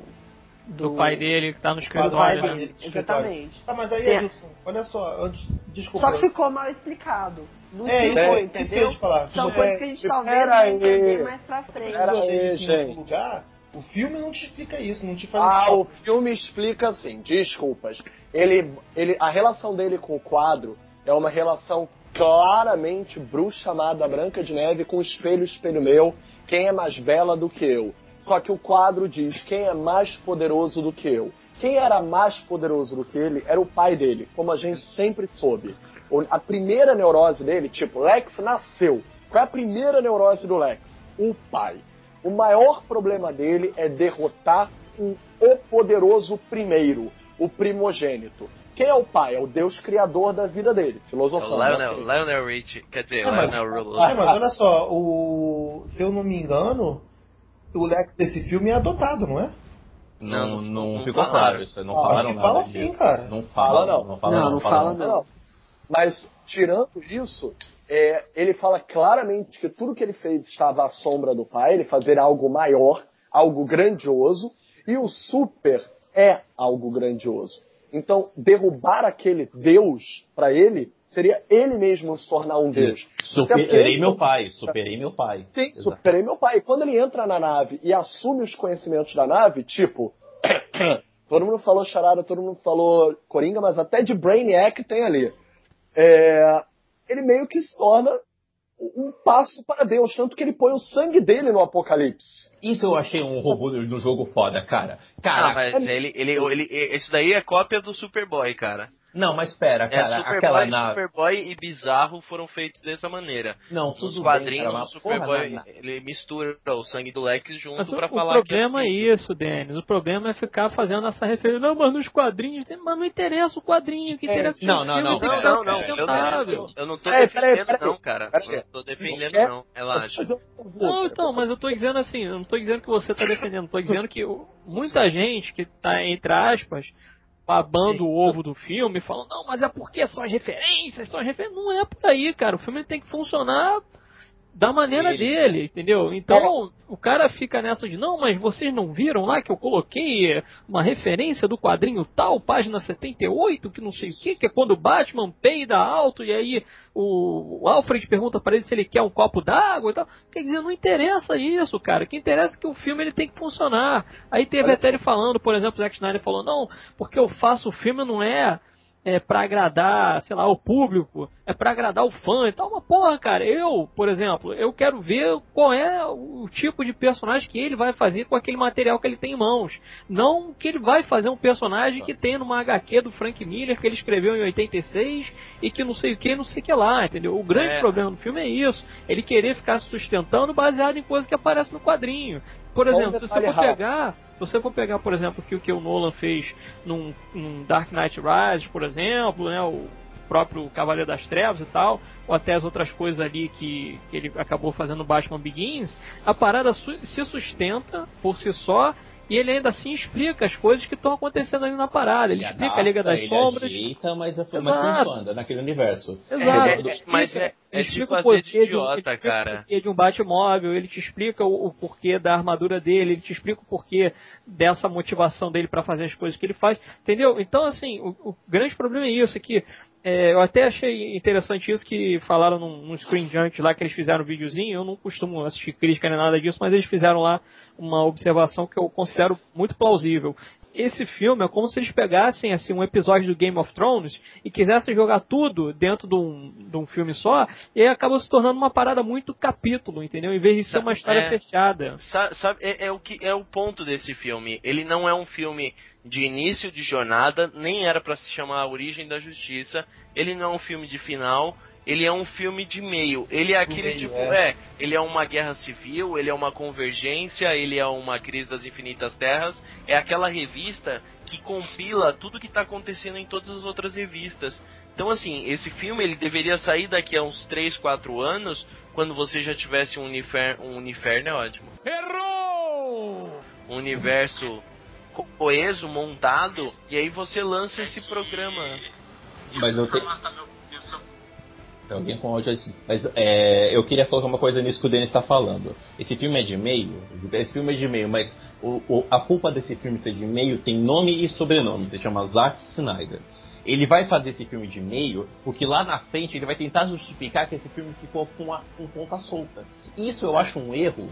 Do pai dele que tá no pai escritório. dele. né? dele. Exatamente. Tá, mas aí, É. Edilson, olha só, antes, desculpa. Só que ficou mal explicado. Não É, ficou, é, entendeu? te falar. São você- coisas que a gente talvez vai aí. entender mais pra frente. Você aí, gente. lugar, o filme não te explica isso, não te faz Ah, isso. o filme explica assim, desculpas. Ele, ele, a relação dele com o quadro é uma relação claramente bruxa amada Branca de Neve com espelho, espelho meu, quem é mais bela do que eu. Só que o quadro diz quem é mais poderoso do que eu. Quem era mais poderoso do que ele era o pai dele, como a gente sempre soube. A primeira neurose dele, tipo, Lex nasceu. Qual é a primeira neurose do Lex? O pai. O maior problema dele é derrotar o, o poderoso primeiro, o primogênito. Quem é o pai? É o Deus criador da vida dele, É o filosofando. Lionel, Lionel Rich, quer dizer, Ah, mas- Lionel Rullo. Ah, mas olha só, o... se eu não me engano, o Lex desse filme é adotado, não é? Não, não, não ficou falaram. claro isso. Não Ah, falaram acho que nada fala disso. sim, cara. Não fala, não. não. fala Não, não fala não. Não. Mas, tirando isso, é, ele fala claramente que tudo que ele fez estava à sombra do pai, ele fazer algo maior, algo grandioso, e o super é algo grandioso. Então, derrubar aquele Deus para ele seria ele mesmo se tornar um Deus. Superei ele- meu pai, superei meu pai. Sim, Exato. superei meu pai. E quando ele entra na nave e assume os conhecimentos da nave, tipo, *coughs* todo mundo falou charada, todo mundo falou coringa, mas até de Brainiac tem ali. É, ele meio que se torna um passo para Deus, tanto que ele põe o sangue dele no Apocalipse. Isso eu achei um robô no jogo foda, cara. Ah, Cara, mas ele, ele, ele, esse daí é cópia do Superboy, cara. Não, mas pera, É, cara, Superboy, aquela nave. Superboy e Bizarro foram feitos dessa maneira. Não, tudo bem, quadrinhos, o porra, Superboy, na- ele mistura o sangue do Lex junto o, pra o falar problema que é isso, Denis. O problema é ficar fazendo essa referência. Não, mas nos quadrinhos. tem- Mas não interessa o quadrinho. Que É, interessa é não, não, não, que Não, ser não, não. Eu, não- eu não tô peraí, defendendo, peraí. não, cara. Peraí. Eu não tô defendendo, É- não. Relaxa. Não, então, mas eu tô dizendo assim, eu não tô dizendo que você tá defendendo, tô dizendo que muita gente que tá, entre aspas, babando o ovo do filme, falando, não, mas é porque são as referências, são as referências. Não é por aí, cara. O filme tem que funcionar da maneira Ele- dele, entendeu? Então, o cara fica nessa de, não, mas vocês não viram lá que eu coloquei uma referência do quadrinho tal, página 78, que não sei o que, que é quando o Batman peida alto e aí o, Alfred pergunta para ele se ele quer um copo d'água e tal. Quer dizer, não interessa isso, cara. O que interessa é que o filme ele tem que funcionar. Aí teve Olha até ele falando, por exemplo, o Zack Snyder falou, não, porque eu faço o filme não é é para agradar, sei lá, o público, é para agradar o fã e tal. Mas porra, cara, eu, por exemplo, eu quero ver qual é o tipo de personagem que ele vai fazer com aquele material que ele tem em mãos. Não que ele vai fazer um personagem que tem numa HQ do Frank Miller que ele escreveu em 86 e que não sei o que, não sei o que lá, entendeu? O grande É. problema do filme é isso, ele querer ficar se sustentando baseado em coisas que aparecem no quadrinho. Por exemplo, se você for pegar, se você for pegar, por exemplo, o que o que o Nolan fez num, num Dark Knight Rises, por exemplo, né, o próprio Cavaleiro das Trevas e tal, ou até as outras coisas ali que, que ele acabou fazendo no Batman Begins, a parada su- se sustenta por si só e ele ainda assim explica as coisas que estão acontecendo ali na parada. Ele, explica a Liga adapta, das ele Sombras. Ajeita, mas, mas Exato. funciona naquele universo. Exato. É, é, explica- mas é- é de explica o de um- idiota, ele explica cara. O porquê de um Batmóvel, ele te explica o, o porquê da armadura dele, ele te explica o porquê dessa motivação dele pra fazer as coisas que ele faz, entendeu? Então, assim, o, o grande problema é isso, é que é, eu até achei interessante isso que falaram num, num Screen Junket lá que eles fizeram um videozinho. Eu não costumo assistir crítica nem nada disso, mas eles fizeram lá uma observação que eu considero muito plausível. Esse filme é como se eles pegassem assim um episódio do Game of Thrones e quisessem jogar tudo dentro de um, de um filme só, e aí acaba se tornando uma parada muito capítulo, entendeu? Em vez de ser uma história É. fechada. Sa- Sabe, é, é o que é o ponto desse filme. Ele não é um filme de início de jornada, nem era pra se chamar A Origem da Justiça. Ele não é um filme de final. Ele é um filme de meio. Ele é aquele meio, tipo, é. é. ele é uma guerra civil, ele é uma convergência, ele é uma crise das infinitas terras. É aquela revista que compila tudo que tá acontecendo em todas as outras revistas. Então assim, esse filme ele deveria sair daqui a uns 3, 4 anos, quando você já tivesse um universo, um universo é ótimo. Errou! Um universo co- coeso, montado, e aí você lança esse programa. Mas eu tenho. Alguém com áudio assim. Mas é, eu queria colocar uma coisa nisso que o Denis está falando. Esse filme é de meio, esse filme é de meio, mas o, o- a culpa desse filme ser de meio tem nome e sobrenome, se chama Zack Snyder. Ele vai fazer esse filme de meio, porque lá na frente ele vai tentar justificar que esse filme ficou com, a, com ponta solta. Isso eu acho um erro,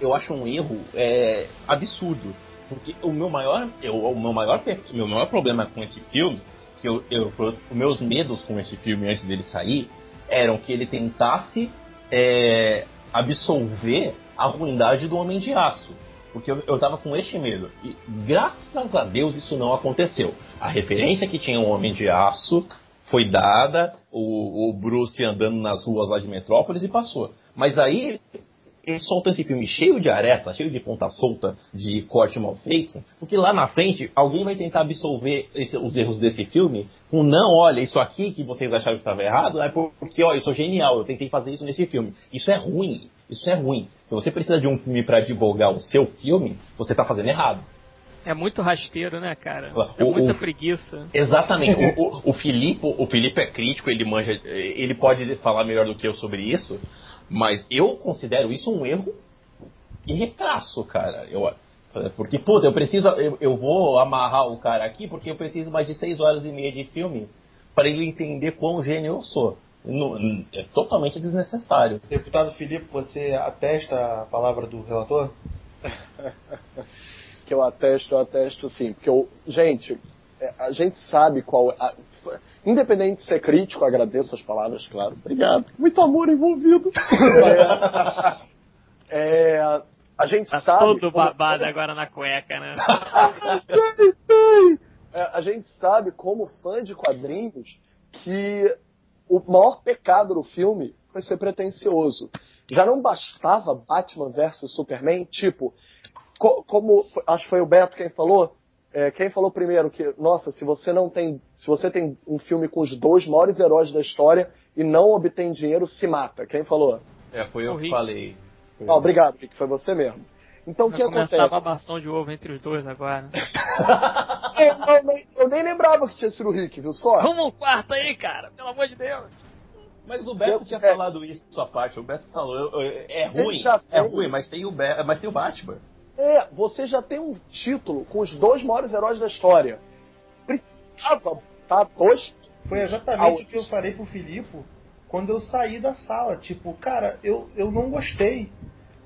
eu acho um erro é, absurdo. Porque o meu maior, eu, o meu maior, meu maior problema com esse filme, que eu, eu, os meus medos com esse filme antes dele sair, eram que ele tentasse é, absolver a ruindade do Homem de Aço. Porque eu, eu tava com este medo. E graças a Deus isso não aconteceu. A referência que tinha um Homem de Aço foi dada, o, o Bruce andando nas ruas lá de Metrópolis e passou. Mas aí eles soltam esse filme cheio de aresta, cheio de ponta solta, de corte mal feito, porque lá na frente alguém vai tentar absolver esse- os erros desse filme com não, olha, isso aqui que vocês acharam que estava errado, é porque, ó, eu sou genial, eu tentei fazer isso nesse filme. Isso é ruim, isso é ruim. Se você precisa de um filme para divulgar o seu filme, você está fazendo errado. É muito rasteiro, né, cara? O- É muita o- preguiça. Exatamente. *laughs* o, o, o Filipe, o Filipe é crítico, ele manja, ele pode falar melhor do que eu sobre isso, mas eu considero isso um erro irretraço, cara. Eu, porque, puta, eu preciso, eu, eu vou amarrar o cara aqui porque eu preciso mais de seis horas e meia de filme para ele entender quão gênio eu sou. Não- é totalmente desnecessário. Deputado Filipe, você atesta a palavra do relator? *laughs* que eu atesto, eu atesto sim. Porque eu, gente, é, a gente sabe qual. a- independente de ser crítico, agradeço as palavras, claro. Obrigado. Muito amor envolvido. É, *laughs* é, a gente Tá sabe. todo babado agora na cueca, né? *laughs* É, a gente sabe, como fã de quadrinhos, que o maior pecado do filme foi ser pretencioso. Já não bastava Batman versus Superman, tipo, co- como acho que foi o Beto quem falou, é, quem falou primeiro que, nossa, se você não tem, se você tem um filme com os dois maiores heróis da história e não obtém dinheiro, se mata. Quem falou? É, foi eu eu que que falei. Ah, obrigado, Rick, foi você mesmo. Então o que acontece? a babação de ovo entre os dois agora. *laughs* Eu, eu nem- eu nem lembrava que tinha sido o Rick, viu só? Arruma um quarto aí, cara, pelo amor de Deus. Mas o Beto tinha É. falado isso à parte. O Beto falou, eu- eu- é ruim, já é ruim, mas tem o, Be mas tem o Batman. É, você já tem um título com os dois maiores heróis da história. Precisava botar dois. Foi exatamente o que eu falei pro Filipe quando eu saí da sala. Tipo, cara, eu, eu não gostei.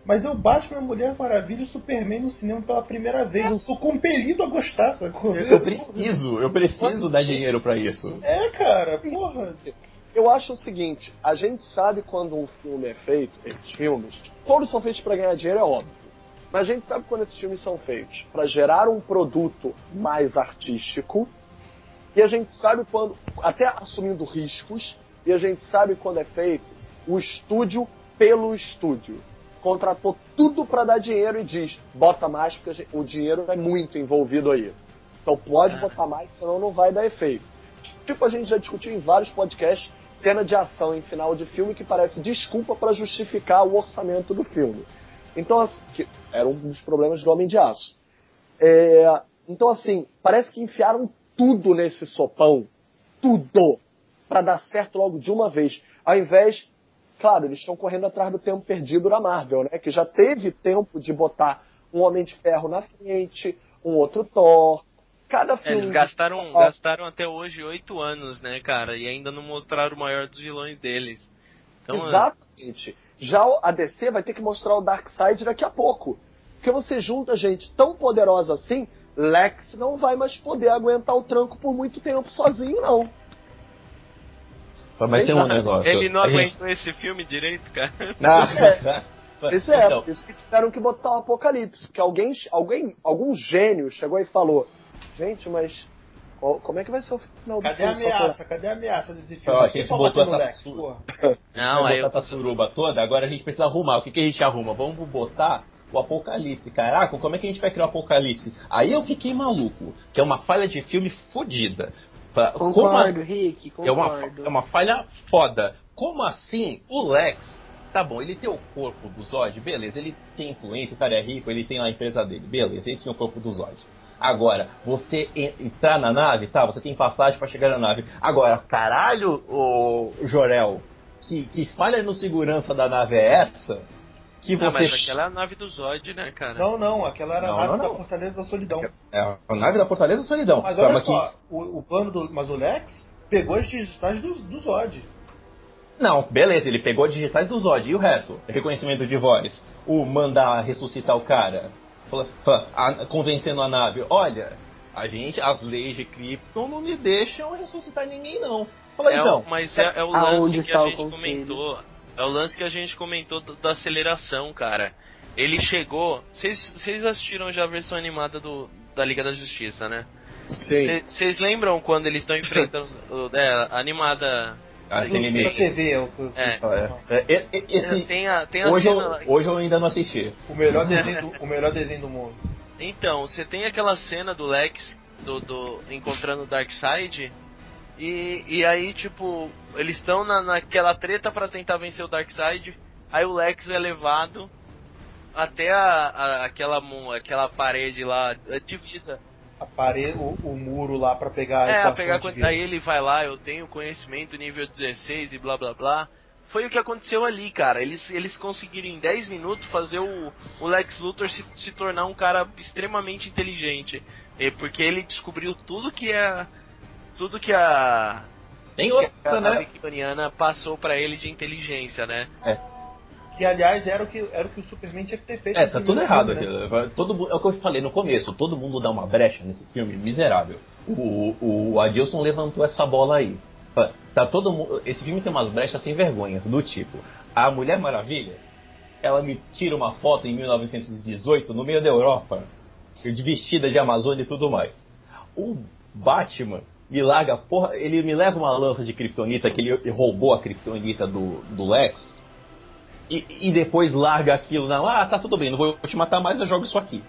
Mas eu bato minha Mulher Maravilha e Superman no cinema pela primeira vez. Eu sou compelido a gostar, sacou? Eu preciso, eu preciso dar dinheiro pra isso. É, cara, porra. Eu acho o seguinte: a gente sabe quando um filme é feito, esses filmes, todos são feitos para ganhar dinheiro, é óbvio. Mas a gente sabe quando esses filmes são feitos para gerar um produto mais artístico. E a gente sabe quando, até assumindo riscos, e a gente sabe quando é feito o estúdio pelo estúdio. Contratou tudo para dar dinheiro e diz: bota mais, porque gente- o dinheiro é muito envolvido aí. Então pode botar mais, senão não vai dar efeito. Tipo, a gente já discutiu em vários podcasts cena de ação em final de filme que parece desculpa para justificar o orçamento do filme. Então, assim, que era um dos problemas do Homem de Aço. É, então, assim, parece que enfiaram tudo nesse sopão, tudo, para dar certo logo de uma vez. Ao invés, claro, eles estão correndo atrás do tempo perdido da Marvel, né? Que já teve tempo de botar um Homem de Ferro na frente, um outro Thor. Cada É, filme. eles gastaram, gastaram até hoje oito anos, né, cara? E ainda não mostraram o maior dos vilões deles. Então, é, Exatamente. Já a DC vai ter que mostrar o Darkseid daqui a pouco. Porque você junta gente tão poderosa assim, Lex não vai mais poder aguentar o tranco por muito tempo sozinho, não. Mas tem um negócio. ele não a gente- aguentou esse filme direito, cara. Ah, *laughs* Isso é, então, por isso que tiveram que botar o Apocalipse. Porque alguém, alguém, algum gênio chegou e falou: Gente, mas como é que vai ser o final do Cadê a filme? Só ameaça? Cadê a ameaça desse filme? Ó, a gente tá botou essa Lex? *laughs* Não, aí eu... essa suruba toda, agora a gente precisa arrumar. O que, que a gente arruma? Vamos botar o Apocalipse. Caraca, como é que a gente vai criar o Apocalipse? Aí eu fiquei maluco, que é uma falha de filme fodida. Pra- como a- Rick, é, uma, é uma falha foda. Como assim o Lex... Tá bom, ele tem o corpo do Zod, beleza, ele tem influência, o cara é rico, ele tem a empresa dele, beleza, ele tinha o corpo do Zod. Agora, você en- entrar na nave, tá, você tem passagem pra chegar na nave. Agora, caralho, o Jorel, que, que falha no segurança da nave é essa? Que Não, você... mas aquela é a nave do Zod, né, cara? Não, não, aquela era Não, a nave não, da. Fortaleza da Solidão. É a nave da Fortaleza da Solidão. Mas Forma olha que- só, o, o plano do. Mas o Lex pegou as digitais do, do Zod. Não, beleza, ele pegou digitais do Zod. E o resto? Reconhecimento de voz. O mandar ressuscitar o cara. Fala- fala- a- convencendo a nave. Olha, a gente, as leis de Krypton não me deixam ressuscitar ninguém, não. Fala É então. o, mas é, é o Aonde lance que a o gente conselho? comentou. É o lance que a gente comentou da aceleração, cara. ele chegou. Vocês assistiram já a versão animada do, da Liga da Justiça, né? Sim. Vocês lembram quando eles estão enfrentando. *laughs* o- é, a animada. Ah, limite. TV, é É. É, é, é, esse, Tem a, tem a hoje, cena. eu, hoje eu ainda não assisti. o melhor desenho do, o melhor desenho do mundo. Então, você tem aquela cena do Lex do, do encontrando o Darkseid. E, e aí, tipo, eles estão na, naquela treta pra tentar vencer o Darkseid. Aí o Lex é levado até a, a- aquela, aquela parede lá, a divisa. A parede, o, o muro lá pra pegar a É, a pegar vida. aí ele vai lá, eu tenho conhecimento nível 16 e blá blá blá. Foi o que aconteceu ali, cara. Eles, eles conseguiram em 10 minutos fazer o, o Lex Luthor se, se tornar um cara extremamente inteligente. E porque ele descobriu tudo que a. Tudo que a. Tem que a outra, né? kryptoniana passou pra ele de inteligência, né? Que aliás era o que, era o que o Superman tinha que ter feito. É, tá tudo errado filme, né? aqui. Todo, é o que eu falei no começo, todo mundo dá uma brecha nesse filme, miserável. O, o Adilson levantou essa bola aí. Tá- Tá todo mundo. Esse filme tem umas brechas sem vergonhas, do tipo, a Mulher Maravilha, ela me tira uma foto em 1918 no meio da Europa, de vestida de Amazônia e tudo mais. O Batman me larga, porra, ele me leva uma lança de Kryptonita que ele roubou a Kryptonita do, do Lex. E, e depois larga aquilo, não, ah, tá tudo bem, não vou te matar mais, eu jogo isso aqui.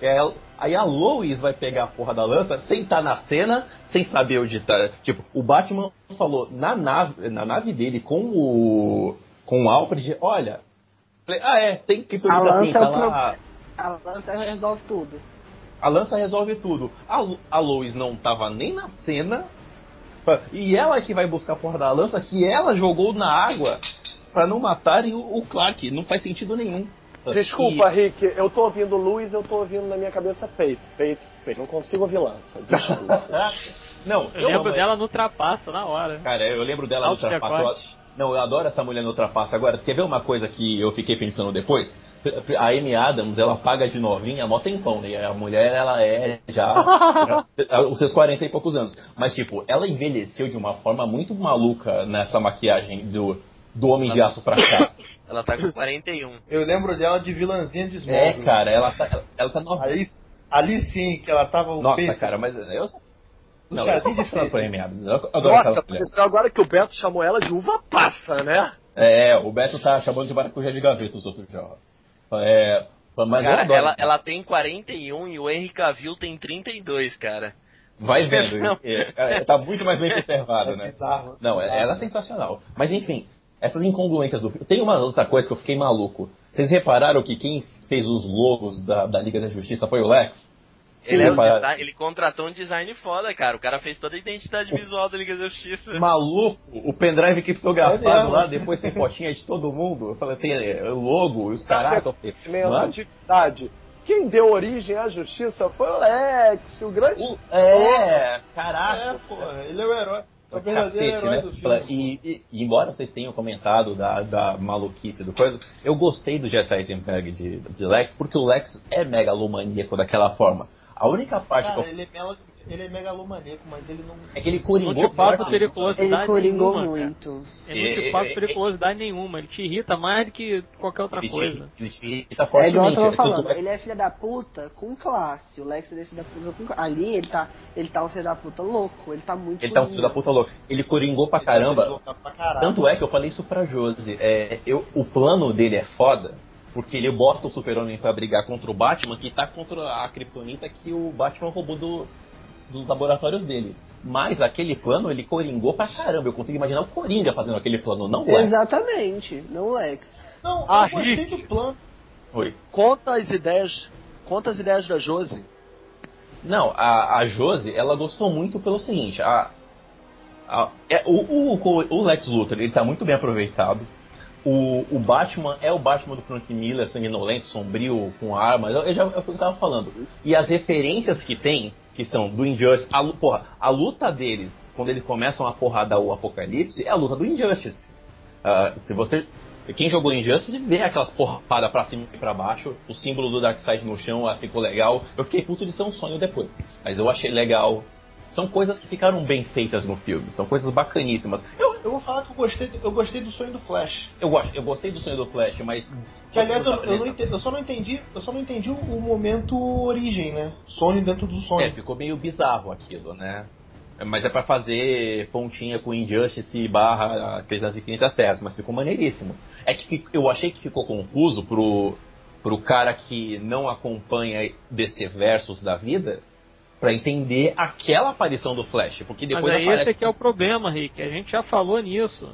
É, aí a Lois vai pegar a porra da lança sem estar na cena, sem saber onde tá. Tipo, o Batman falou na nave, na nave dele com o. com o Alfred, olha. falei, Ah, é, tem que A lança é o lá. A lança resolve tudo. A lança resolve tudo. A, a Lois não tava nem na cena. E ela que vai buscar a porra da lança que ela jogou na água pra não matarem o, o Clark. Não faz sentido nenhum. Desculpa, Rick, eu tô ouvindo luz, eu tô ouvindo na minha cabeça peito, peito, peito. Não consigo ouvir lança. Desculpa. E- Não, Eu lembro amo- dela no trapaça na hora. Cara, eu lembro dela no Alto decote. Eu- Não, eu adoro essa mulher no Trapaça. Agora, quer ver uma coisa que eu fiquei pensando depois? A Amy Adams, ela paga de novinha mó tempão, né? A mulher, ela é já, já os seus 40 e poucos anos. Mas, tipo, ela envelheceu de uma forma muito maluca nessa maquiagem do, do Homem de Aço pra cá. Ela tá com 41. Eu lembro dela de vilãzinha de É, Smallville. cara, ela tá, ela, ela tá novinha. Aí, ali sim, que ela tava o Nossa, cara, mas eu. O Não, eu sou de apaixonado por. Amy Adams. Nossa, apareceu agora que o Beto chamou ela de uva passa, né? É, o Beto tá chamando de maracujá de gaveta os outros já. É, mas Cara, adoro. ela, ela tem 41 e o Henry Cavill tem 32, cara. Vai vendo. *laughs* é, é, tá muito mais bem conservada, É né? bizarro. Não, é- ela é sensacional. Mas enfim, essas incongruências do filme. Tem uma outra coisa que eu fiquei maluco. Vocês repararam que quem fez os logos da, da Liga da Justiça foi o Lex? Ele, é um design- ele contratou um design foda, cara. O cara fez toda a identidade visual da Liga da Justiça. Maluco, o pendrive É criptografado mesmo. lá, depois tem fotinha de todo mundo. Eu falei, tem é, logo, os caraca. eu falei, mano, de verdade. Quem deu origem à justiça foi o Lex, o grande. o- é, caraca. É, pô, ele é o herói. Pra cacete, né? E, e- e embora vocês tenham comentado da, da maluquice do coisa, eu gostei do Jesse Eisenberg de, de Lex, porque o Lex é megalomaníaco daquela forma. A única parte Cara, que eu, ele é, ele é megalomaneco, mas ele não. é que ele Não coringou te passa forte. periculosidade Ele coringou nenhuma, cara. muito. Ele não É, te passa é, é, periculosidade nenhuma. Ele te irrita mais do que qualquer outra Ele te- coisa. ele te irrita É igual eu tava falando, é- ele é filho da puta com classe. O Lex ele é filho da puta com classe. Ali ele tá, ele tá um filho da puta louco. Ele tá muito Ele tá um filho da puta louco. Ele coringou pra caramba. Ele pra caralho. Tanto é que eu falei isso pra Josi. É, eu, o plano dele é foda, porque ele bota o super-homem pra brigar contra o Batman, que tá contra a Kryptonita que o Batman roubou do, dos laboratórios dele. Mas aquele plano ele coringou pra caramba. Eu consigo imaginar o Coringa fazendo aquele plano, não o Lex. Exatamente, não o Lex. Não, Ah, eu gostei Rick. do plano. Oi. Conta as ideias. Conta as ideias da Josie. Não, a, a ela gostou muito pelo seguinte, a, a- é, o, o, o Lex Luthor, ele tá muito bem aproveitado. O, o Batman é o Batman do Frank Miller, sanguinolento, sombrio, com armas, eu, eu já eu tava falando. E as referências que tem, que são do Injustice, a, porra, a luta deles, quando eles começam a porrada o Apocalipse, é a luta do Injustice. Ah, se você. Quem jogou Injustice vê aquelas porradas pra cima e pra baixo, o símbolo do Darkseid no chão ficou legal. Eu fiquei puto de ser um sonho depois. Mas eu achei legal. São coisas que ficaram bem feitas no filme, são coisas bacaníssimas. Eu, eu vou falar que eu gostei, eu gostei do sonho do Flash. Eu, gosto, eu gostei do sonho do Flash, mas. Que aliás eu, eu não entendi, eu só não entendi, eu só não entendi o, o momento origem, né? Sonho dentro do sonho. É, ficou meio bizarro aquilo, né? Mas é pra fazer pontinha com Injustice barra Crise das Infinitas Terras, mas ficou maneiríssimo. É que eu achei que ficou confuso pro, pro cara que não acompanha DC Versus da vida pra entender aquela aparição do Flash, porque depois Mas aí aparece... esse aqui é o problema, Rick. A gente já falou nisso.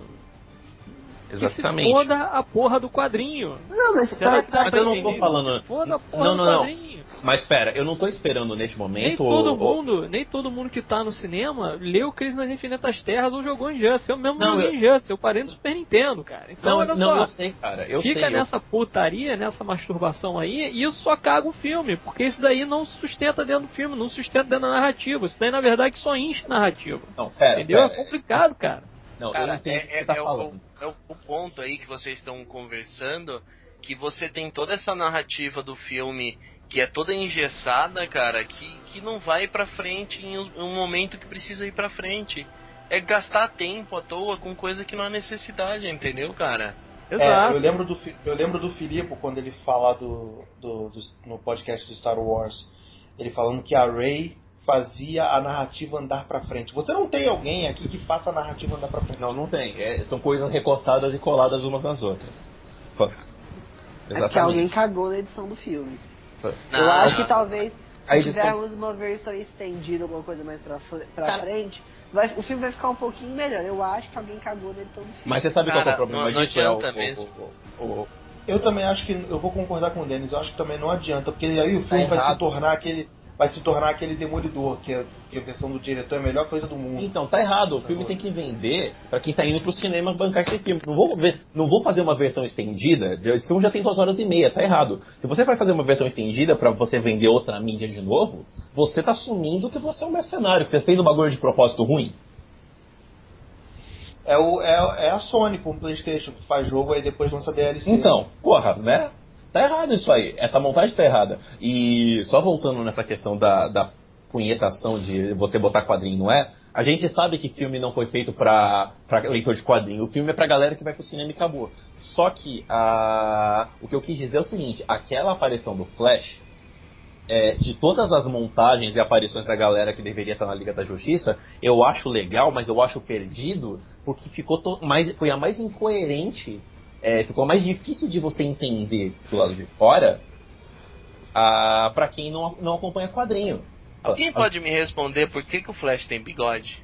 Que se Exatamente. foda a porra do quadrinho. Não, mas tá, que dá mas eu não tô falando- Se foda a porra Não, do não, não. Mas pera, eu não tô esperando neste momento... Nem todo o- mundo, nem todo mundo que tá no cinema leu Crise nas Infinitas Terras ou jogou Injustice. Eu mesmo Não, joguei eu- Injustice, eu parei no Super Nintendo, cara. Então, Não, olha não, só. eu sei, cara. Eu Fica sei, eu- nessa putaria, nessa masturbação aí, e isso só caga o filme, porque isso daí não sustenta dentro do filme, não sustenta dentro da narrativa. Isso daí, na verdade, só enche narrativa. Não, pera, Entendeu? pera. É complicado, cara. Não, eu Cara, entendo o que é, você tá é o, falando. é o ponto aí que vocês estão conversando, que você tem toda essa narrativa do filme que é toda engessada, cara, que, que não vai pra frente em um momento que precisa ir pra frente. É gastar tempo à toa com coisa que não há necessidade, entendeu, cara? É, eu lembro do eu lembro do Filipe quando ele fala do, do, do- no podcast do Star Wars, ele falando que a Rey fazia a narrativa andar pra frente. Você não tem alguém aqui que faça a narrativa andar pra frente? Não, não tem. É, são coisas recostadas e coladas umas nas outras. Fa- é porque alguém cagou na edição do filme. Eu Não, acho não. que talvez, se edição- tivermos uma versão estendida, alguma coisa mais pra, pra Cara- frente, vai- o filme vai ficar um pouquinho melhor. Eu acho que alguém cagou na edição do filme. Mas você sabe qual que é o Cara, problema não- não? É o- adianta o- mesmo. o- o- Eu também acho que eu vou concordar com o Denis. Eu acho que também não adianta, porque aí o filme Tá vai errado. se tornar aquele vai se tornar aquele demolidor, que, é, que a versão do diretor é a melhor coisa do mundo. Então, tá errado. O filme tem que vender pra quem tá indo pro cinema bancar esse filme. Não vou, ver, não vou fazer uma versão estendida. Esse filme já tem duas horas e meia, tá errado. Se você vai fazer uma versão estendida pra você vender outra mídia de novo, você tá assumindo que você é um mercenário, que você fez um bagulho de propósito ruim. É, o, é, é a Sony com o Playstation que faz jogo aí depois lança DLC. Então, porra, né? Tá errado isso aí. Essa montagem tá errada. E só voltando nessa questão da, da punhetação de você botar quadrinho, não é? A gente sabe que filme não foi feito pra, pra leitor de quadrinho. O filme é pra galera que vai pro cinema e acabou. Só que a, o que eu quis dizer é o seguinte: aquela aparição do Flash, é, de todas as montagens e aparições da galera que deveria estar na Liga da Justiça, eu acho legal, mas eu acho perdido, porque ficou mais, foi a mais incoerente, é, ficou mais difícil de você entender do lado de fora, a, pra quem não, não acompanha quadrinho. Quem pode me responder por que, que o Flash tem bigode?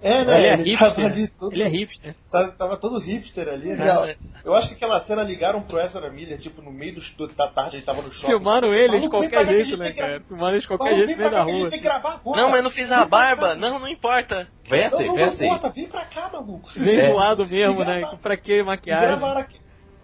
É, né? Ele é Ele tava, hipster. ali todo, Ele é hipster. tava, tava todo hipster ali, né? Não, Eu acho que aquela cena ligaram pro Ezra Miller, tipo, no meio do, da tarde ele tava no shopping. Filmaram ele de qualquer jeito, né, cara? Filmaram ele de qualquer jeito no meio da rua. tem que gravar agora. Não, mas não fiz a barba. Não, não importa. Vem Não, assim, não, vem não assim. importa, vem pra cá, maluco. Vem É. zoado mesmo, né? Pra que E maquiagem?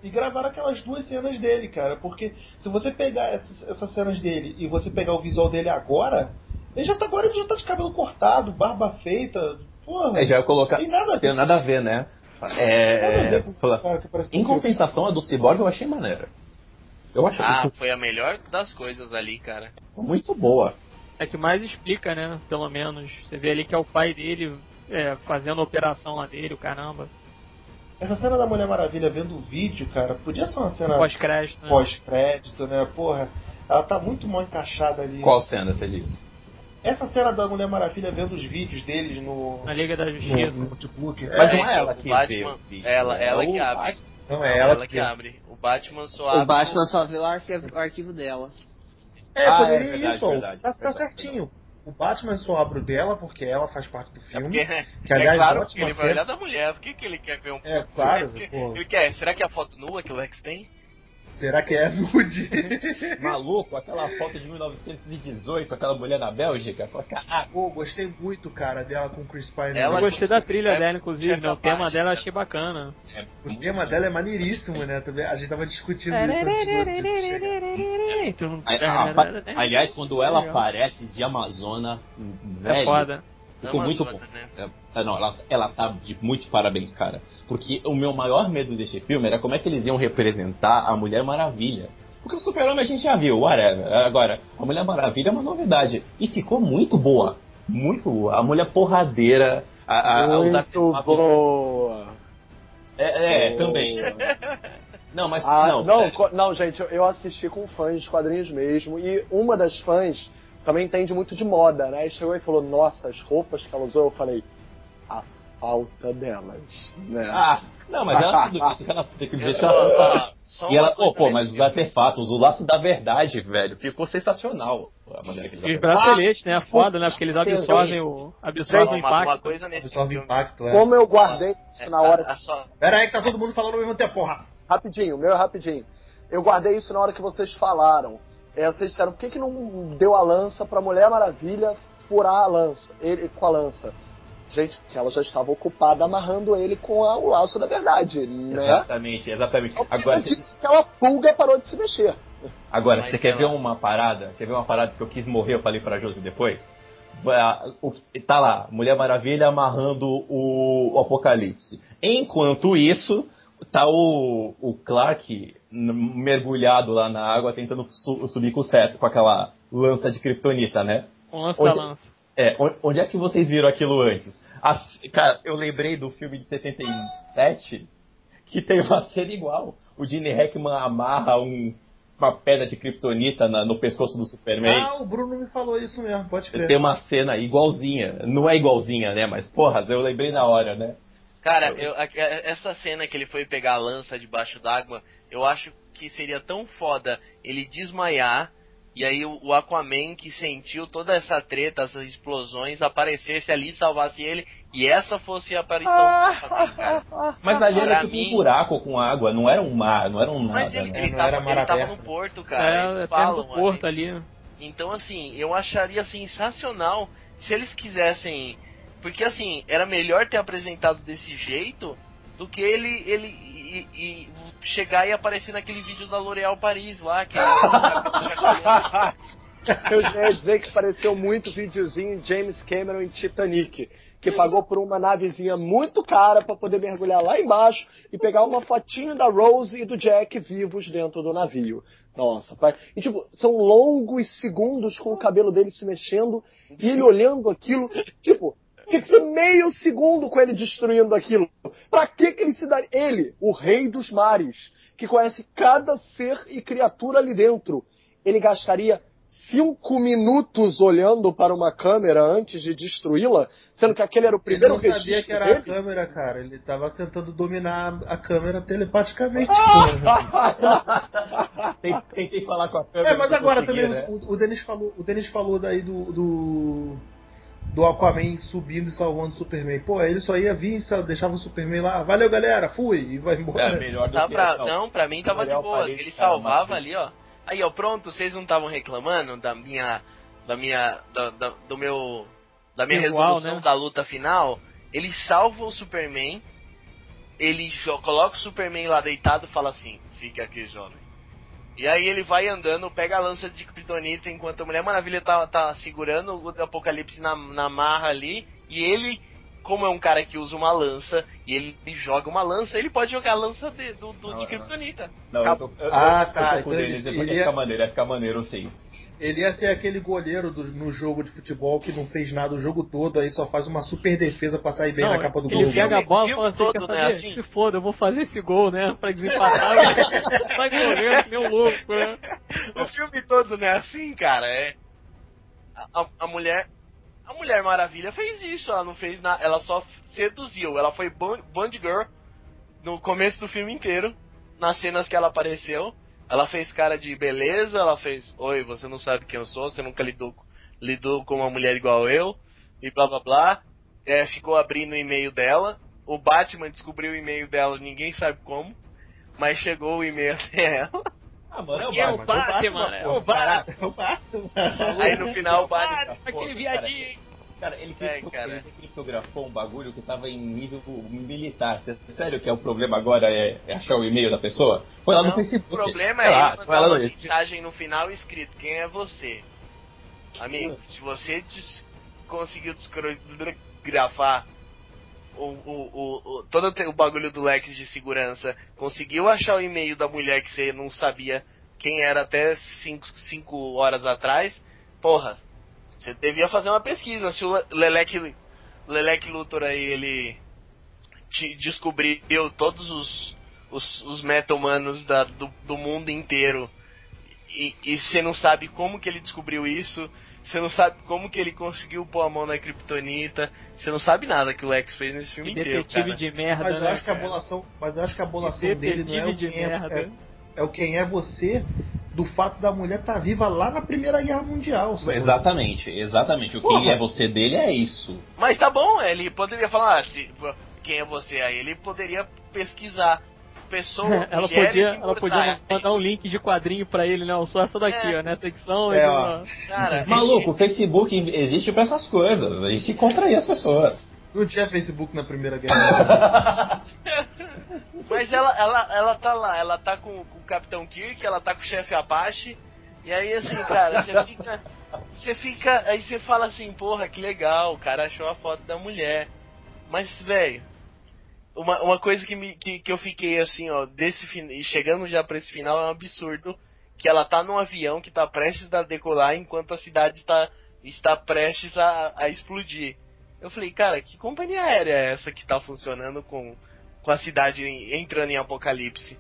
e gravaram aquelas duas cenas dele, cara. Porque se você pegar essas, essas cenas dele e você pegar o visual dele agora, ele já tá agora ele já tá de cabelo cortado, barba feita. Porra, É, já colocar. tem nada a ver. Tem nada a ver, né? É, com em compensação, a do Cyborg eu achei maneira. Eu achei Ah, foi a melhor das coisas ali, cara. muito boa. É que mais explica, né? Pelo menos. Você vê ali que é o pai dele é, fazendo a operação lá dele, o caramba. Essa cena da Mulher Maravilha vendo o vídeo, cara, podia ser uma cena Pós-crédito, né? pós-crédito, né? Porra, ela tá muito mal encaixada ali. Qual cena você diz? Essa cena da Mulher Maravilha vendo os vídeos deles no, Na Liga da no, Justiça. no notebook. Mas É, não é ela que Batman- vê o vídeo, ela- né? ela que abre. Batman- Não é ela, ela que vê. abre. O Batman só abre. O Batman só vê o arquivo, o arquivo dela. É, Ah, poderia é verdade, isso, ó. verdade, tá, tá verdade, certinho. O Batman só abre o dela porque ela faz parte do É filme. porque, que, aliás, é claro que ele vai olhar da mulher. Por que, que ele quer ver um É, claro, *laughs* Porque. Ele quer. Será que é a foto nua que o Lex tem? Será que é nude? *laughs* Maluco, aquela foto de 1918, aquela mulher na Bélgica. Caraca, Pô, gostei muito, cara, dela com o Chris Pine. Ela Eu gostei da trilha é- dela, inclusive, né? O tema parte, dela eu achei bacana. é O tema dela é maneiríssimo, né? A gente tava discutindo isso antes do antes de chegar. Então, A- a- a- aliás, quando ela aparece de Amazona, velho, É foda. ficou muito bom. Né? É, é, não, ela, ela tá de muito parabéns, cara. Porque o meu maior medo desse filme era como é que eles iam representar a Mulher Maravilha. Porque o Super-Homem a gente já viu, whatever. Agora, a Mulher Maravilha é uma novidade. E ficou muito boa. Muito boa. A mulher porradeira, A, a, a- Muito artefatos- boa. É, é, Boa. também. Não, mas Ah, não, não, não, gente, eu- eu assisti com fãs de quadrinhos mesmo, e uma das fãs também entende muito de moda, né? E chegou e falou, nossa, as roupas que ela usou, eu falei, a falta delas, né? Ah, não, mas ela do jeito que ela tem que Eu ver se só- ela ah, só E ela, pô, pô, mas os artefatos, o laço da verdade, velho, ficou sensacional. A maneira que E os eles braceletes, né? Foda, né? Porque eles absorvem o, absorvem o Uma, uma impacto. coisa nesse Absorve impacto, é. Como eu guardei isso é, na hora... só- Pera aí que tá todo mundo falando ao mesmo tempo, porra. Rapidinho, meu é rapidinho. Eu guardei isso na hora que vocês falaram. É, vocês disseram, por que, que não deu a lança pra Mulher Maravilha furar a lança, ele com a lança? Gente, porque ela já estava ocupada amarrando ele com a- o laço da verdade, né? Exatamente, exatamente. Agora, Agora, disse que aquela pulga parou de se mexer. agora Mas você quer ela- ver uma parada? Quer ver uma parada que eu quis morrer, eu falei pra Josi depois? Tá lá, Mulher Maravilha amarrando o, o Apocalipse. Enquanto isso, tá o, o Clark mergulhado lá na água tentando su- subir com o cetro, com aquela lança de kryptonita, né? Lance Onde- da lança. É, on- onde é que vocês viram aquilo antes? As- cara, eu lembrei do filme de 77 que tem uma *laughs* cena igual. O Gene Hackman amarra um- uma pedra de kryptonita na- no pescoço do Superman. Ah, o Bruno me falou isso mesmo, pode crer. Tem uma cena igualzinha. Não é igualzinha, né? Mas, porra, eu lembrei na hora, né? Cara, eu- a- a- essa cena que ele foi pegar a lança debaixo d'água, eu acho que seria tão foda ele desmaiar e aí o, Aquaman que sentiu toda essa treta, essas explosões, aparecesse ali, salvasse ele e essa fosse a aparição Aquaman, cara. Mas ali era tipo mim- um buraco com água, não era um mar, não era um nada. Mas ele, né? ele, não tava, era mar ele tava no porto, cara. É, eles é falam porto ali. ali. Então, assim, eu acharia sensacional se eles quisessem. Porque, assim, era melhor ter apresentado desse jeito do que ele, ele e- e chegar e aparecer naquele vídeo da L'Oréal Paris lá, que é *laughs* Eu já ia dizer que pareceu muito videozinho James Cameron em Titanic, que pagou por uma navezinha muito cara pra poder mergulhar lá embaixo e pegar uma fotinho da Rose e do Jack vivos dentro do navio. Nossa, pai. E tipo, são longos segundos com o cabelo dele se mexendo e ele olhando aquilo, tipo, tinha que ser meio segundo com ele destruindo aquilo. Pra que que ele se daria? Ele, o rei dos mares, que conhece cada ser e criatura ali dentro, ele gastaria cinco minutos olhando para uma câmera antes de destruí-la, sendo que aquele era o Ele primeiro não sabia que era a dele? câmera, cara. Ele tava tentando dominar a câmera telepaticamente. *laughs* Tem- Tentei falar com a câmera. É, mas agora também né? o, o Denis falou, o Denis falou daí do, do do Aquaman subindo e salvando o Superman. Pô, ele só ia vir e só deixava o Superman lá. Valeu, galera, fui e vai embora. É melhor do Tá que pra, não, pra mim tava de boa. Ele cara, salvava mas- ali, ó. Aí, ó, pronto, vocês não estavam reclamando da minha. Da minha. da- da- do meu. Da minha Visual, resolução né? da luta final. Ele salva o Superman. Ele coloca o Superman lá deitado e fala assim: fique aqui, jovem. E aí ele vai andando, pega a lança de Kryptonita enquanto a Mulher Maravilha tá, tá segurando o Apocalipse na, na marra ali. E ele, como é um cara que usa uma lança, e ele joga uma lança, ele pode jogar a lança de, do, do- Não, de. Kryptonita. Não, eu tô, eu, Ah, eu tá, tô com então o ele- ele depois ia- ia ficar maneiro, ia ficar maneiro sim. Ele ia ser aquele goleiro do- no jogo de futebol que não fez nada o jogo todo, aí só faz uma super defesa pra sair bem Não, na capa do ele gol. pega a bola e fala assim, todo, né, assim? Se foda, eu vou fazer esse gol, né? Pra desempatar. Vai *laughs* correndo, que nem um louco, né? O filme todo não é assim, cara. É. A, a- a mulher. A Mulher Maravilha fez isso, ela não fez nada. Ela só seduziu. Ela foi Bond Girl no começo do filme inteiro. Nas cenas que ela apareceu. Ela fez cara de beleza, ela fez. Oi, você não sabe quem eu sou, você nunca lidou, lidou com uma mulher igual eu. E blá blá blá. É, ficou abrindo o e-mail dela. O Batman descobriu o e-mail dela, ninguém sabe como. Mas chegou o e-mail *laughs* até ela. Ah, mano, Porque é o Batman, é o Batman. É o Batman. Aí no final o Batman. Aquele viadinho. Cara, ele, É, cripto- cara. ele criptografou um bagulho que tava em nível militar. Sério que é o problema agora é, é achar o e-mail da pessoa? Foi lá no Não, Facebook. O problema é lá, foi mandar lá uma no- mensagem no final escrito quem é você. Amigo, se você des- conseguiu desgrafar o, o, o, o- todo o bagulho do Lex de segurança, conseguiu achar o e-mail da mulher que você não sabia quem era até 5 horas atrás, porra, você devia fazer uma pesquisa. Se o Le- Lelec Lelec Luthor aí, ele te- descobriu todos os, os, os meta-humanos da- do, do mundo inteiro. E e você não sabe como que ele descobriu isso. Você não sabe como que ele conseguiu pôr a mão na Kryptonita. Você não sabe nada que o Lex fez nesse filme Que inteiro, detetive cara. de merda, Mas eu né? acho que a cara? abolação, mas eu acho que a abolação Que dele não é o de é, merda. é, é o quem é você do fato da mulher estar viva lá na Primeira Guerra Mundial. sacou? Exatamente, exatamente. O Porra. quem é você dele é isso. Mas tá bom, ele poderia falar, ah, se, quem é você aí? Ele poderia pesquisar pessoas, *laughs* ela podia, ela podia mandar um link de quadrinho pra ele, não, só essa daqui, É. ó, nessa secção. É, ó. Cara, Maluco, o Facebook existe pra essas coisas. A gente contrair as pessoas. Não tinha Facebook na Primeira Guerra. *laughs* Mas ela, ela, ela tá lá, ela tá com, com o Capitão Kirk, ela tá com o chefe Apache, e aí assim, cara, você fica. Você fica. Aí você fala assim, porra, que legal, o cara achou a foto da mulher. Mas, velho, uma, uma coisa que, me, que, que eu fiquei assim, ó, desse chegando já pra esse final é um absurdo. Que ela tá num avião que tá prestes a decolar enquanto a cidade está, está prestes a, a explodir. Eu falei, cara, que companhia aérea é essa que tá funcionando com, com a cidade em- entrando em apocalipse?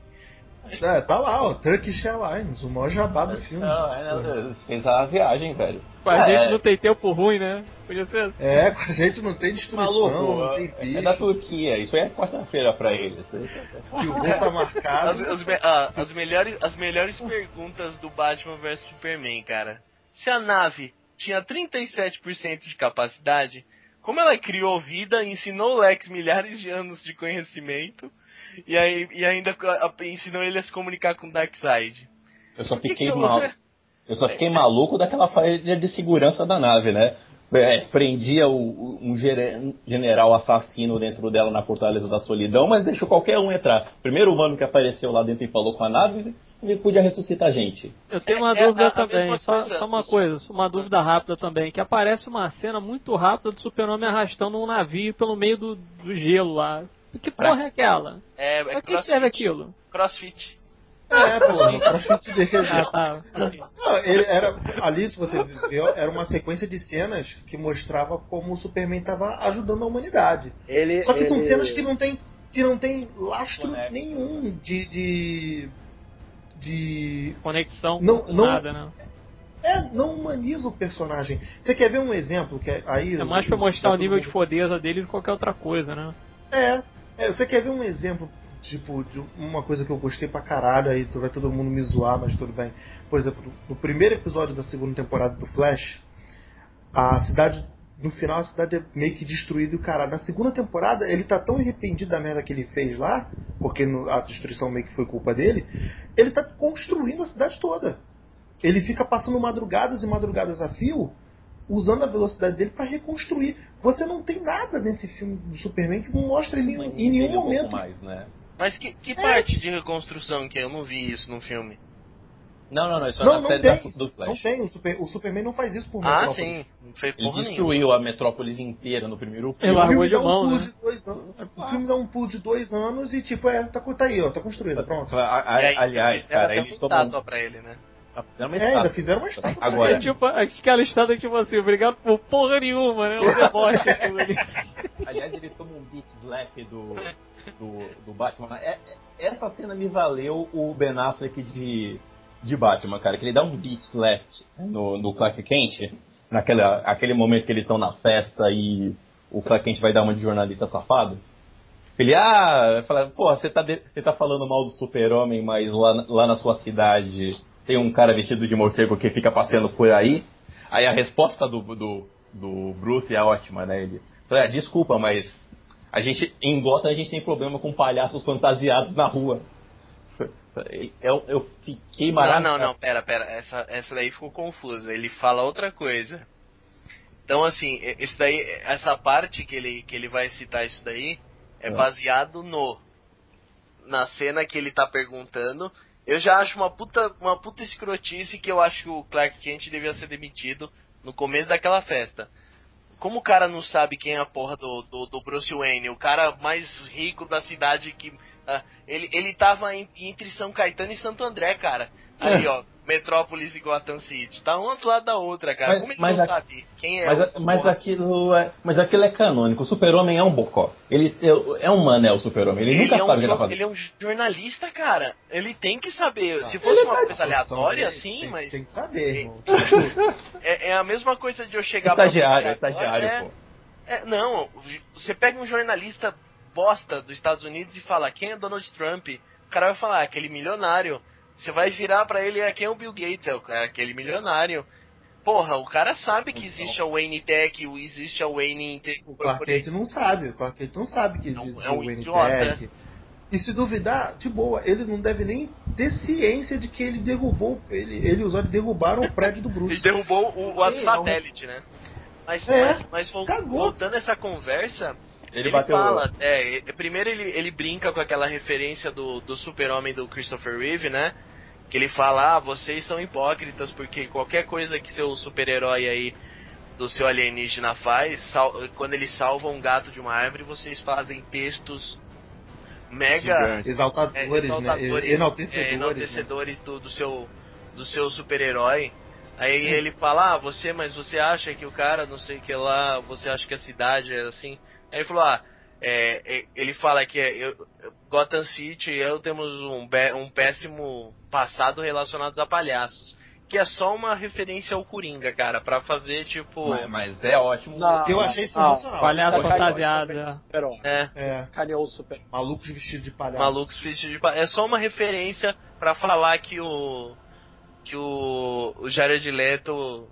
é, tá lá, ó, Turkish Airlines, o maior jabá do filme. Não, é, não, fez a viagem, velho. Com a É, gente não tem tempo ruim, né? Podia ser assim. É, com a gente não tem destruição, Maluco, não tem é bicho. da Turquia. Isso aí é quarta-feira pra eles. Se o voo tá marcado. As, as me- ah, as melhores, as melhores perguntas do Batman vs Superman, cara. Se a nave tinha 37% de capacidade, como ela criou vida, ensinou o Lex milhares de anos de conhecimento e, aí, e ainda ensinou ele a se comunicar com o Darkseid? Eu só fiquei Que mal. Eu só fiquei maluco daquela falha de segurança da nave, né? É, prendia o- um general assassino dentro dela na Fortaleza da Solidão, mas deixou qualquer um entrar. Primeiro humano que apareceu lá dentro e falou com a nave, ele podia ressuscitar a gente. Eu tenho uma É- é dúvida a- a também, só, coisa. só uma coisa, uma dúvida rápida também, que aparece uma cena muito rápida do super-homem arrastando um navio pelo meio do, do gelo lá. Que porra é aquela? É, é Pra que serve aquilo? Crossfit. É, pô, no crossfit dele. *laughs* Ah, tá. Não, ele era, ali, se você viu, era uma sequência de cenas que mostrava como o Superman estava ajudando a humanidade. Ele, Só que são ele- cenas que não tem, que não tem lastro Conecta. nenhum de. de. De Conexão, Não- não- nada, né? é, não humaniza o personagem. Você quer ver um exemplo? Que é- aí, É mais pra tá mostrar o todo nível mundo- de fodeza dele do que qualquer outra coisa, né? É, é, você quer ver um exemplo, tipo, de uma coisa que eu gostei pra caralho, aí tu- vai todo mundo me zoar, mas tudo bem. Por exemplo, no primeiro episódio da segunda temporada do Flash, a cidade, no final a cidade é meio que destruída e o cara. Na segunda temporada, ele tá tão arrependido da merda que ele fez lá, porque no- a destruição meio que foi culpa dele, ele tá construindo a cidade toda. Ele fica passando madrugadas e madrugadas a fio, usando a velocidade dele pra reconstruir. Você não tem nada nesse filme do Superman que mostra ele em, em nenhum Entende um momento. mais, né? Mas que, que parte de reconstrução que é? eu não vi isso no filme? Não, não, não. Isso é Não, na não série tem. da, do Flash. Não tem. O, Super- o Superman não faz isso por Ah, Metrópolis. sim. Não fez Ele porra nenhuma. destruiu a metrópolis inteira no primeiro Ele filme. O largou de um mão, pulo né? de dois anos. O filme dá um pulo de dois anos e tipo, é, tá, tá aí, ó, tá construído, pronto. A- a- aí, aliás, fizeram cara, eles uma tomam... estátua pra ele, né? Fizeram uma É, ainda estátua. fizeram uma estátua pra Agora, É tipo aquela estátua tipo assim, obrigado por porra nenhuma, né? O deboche aquilo *laughs* ali. Aliás, ele toma um beat slap do, do, do Batman. É- é- essa cena me valeu o Ben Affleck de, de Batman, cara. Que ele dá um beat slap no, no Clark Kent. Naquela, aquele momento que eles estão na festa e o Clark Kent vai dar uma de jornalista safado. Ele, ah, fala, pô, você tá, de- você tá falando mal do super-homem, mas lá, lá na sua cidade tem um cara vestido de morcego que fica passeando por aí. Aí a resposta do, do, do Bruce é ótima, né? Ele fala, "Ah, desculpa, mas a gente, em Gotham a gente tem problema com palhaços fantasiados na rua. Eu, eu fiquei Não, maravilhado. não, não, pera, pera. Essa, essa daí ficou confusa. Ele fala outra coisa. Então, assim, esse daí, essa parte que ele, que ele vai citar isso daí é É. baseado no. Na cena que ele tá perguntando. Eu já acho uma puta, uma puta escrotice que eu acho que o Clark Kent devia ser demitido no começo daquela festa. Como o cara não sabe quem é a porra do, do, do Bruce Wayne, o cara mais rico da cidade que. Ah, ele, ele tava em- entre São Caetano e Santo André, cara. Ali, ó. Metrópolis e Gotham City. Tá uma do lado da outra, cara. Mas- Como ele mas não a- sabe quem é Mas, o mas aquilo é, mas aquilo é canônico. O super-homem é um bocó. Ele é, é um mané, o super-homem. Ele, nunca é um sabe o que ele tá fazendo. ele é um jornalista, cara. Ele tem que saber. Se Ele fosse uma coisa aleatória, sim, tem- mas Tem que saber, irmão. *laughs* é, é a mesma coisa de eu chegar pra Estagiário, agora, estagiário, é- pô. é, não, você pega um jornalista bosta dos Estados Unidos e fala quem é Donald Trump, o cara vai falar "Ah, aquele milionário. Você vai virar pra ele "Ah, quem é o Bill Gates, é é aquele milionário. Porra, o cara sabe que existe a Wayne Tech, existe a Wayne Tech O Clark Kent não sabe, o Clark Kent não sabe que É existe é um o idiota. NTEC. E se duvidar, de boa, ele não deve nem ter ciência de que ele derrubou, ele, ele e os olhos derrubaram o prédio do Bruce. *laughs* Ele derrubou o, o Sim, satélite, né? Mas, É, mas, mas cagou. voltando essa conversa, Ele ele, bateu- fala, é, primeiro ele, ele brinca com aquela referência do, do super-homem do Christopher Reeve, né? Que ele fala, ah, vocês são hipócritas porque qualquer coisa que seu super-herói aí do seu alienígena faz, sal- quando ele salva um gato de uma árvore, vocês fazem textos mega. Exaltadores, é, né? exaltadores, Enaltecedores. é, né? enaltecedores do, do seu do seu super-herói. Aí ele fala, ah, você, mas você acha que o cara, não sei o que lá, você acha que a cidade é assim? Aí ele falou, ah, é, é, ele fala que é, eu, Gotham City e eu temos um, um péssimo passado relacionado a palhaços. Que é só uma referência ao Coringa, cara, pra fazer tipo. Mas, mas é ótimo. Não. Eu achei sensacional. Palhaço Sacaneou fantasiado. é. É, Sacaneou o super malucos vestidos de palhaço. malucos vestidos de pa- É só uma referência pra falar que o. que o. o Jared Leto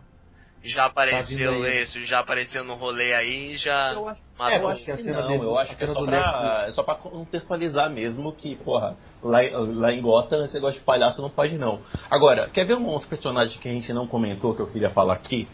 já apareceu Tá vindo aí. isso, já apareceu no rolê aí e já Eu acho- É, eu acho que a cena não, dele- eu acho a que é só pra, é só pra contextualizar mesmo que, porra, lá, lá em Gotham esse negócio de palhaço não pode não. Agora, quer ver um outro personagem que a gente não comentou que eu queria falar aqui?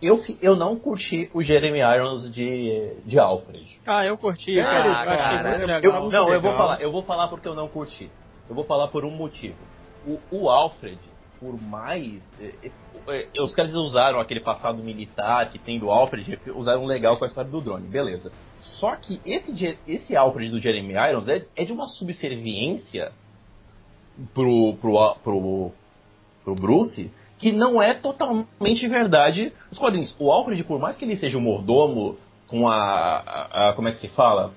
Eu, eu não curti o Jeremy Irons de, de Alfred. Ah, eu curti, Sério, cara. Cara? Eu- legal. Eu, Tá muito não, eu vou falar, eu vou falar porque eu não curti. Eu vou falar por um motivo. O, o Alfred, por mais. eh, eh, eh, os caras usaram aquele passado militar que tem do Alfred, usaram legal com a história do drone, beleza. Só que esse, esse Alfred do Jeremy Irons é, é de uma subserviência pro, pro, pro, pro Bruce que não é totalmente verdade nos quadrinhos. O Alfred, por mais que ele seja um mordomo com a, a- a- como é que se fala?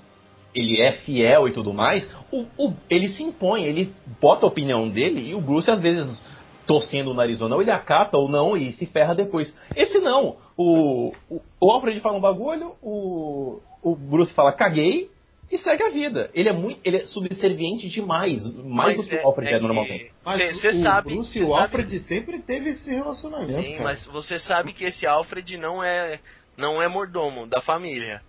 Ele é fiel e tudo mais, o, o- ele se impõe, ele bota a opinião dele e o Bruce às vezes torcendo o nariz ou não, ele acata ou não e se ferra depois. Esse não. O, o, o Alfred fala um bagulho, o, o Bruce fala caguei e segue a vida. Ele é muito, ele é subserviente demais, mais do que o Alfred é, normalmente. Mas Você o sabe. Bruce cê e o sabe- Alfred sempre teve esse relacionamento, Sim, cara. mas você sabe que esse Alfred não é não é mordomo da família.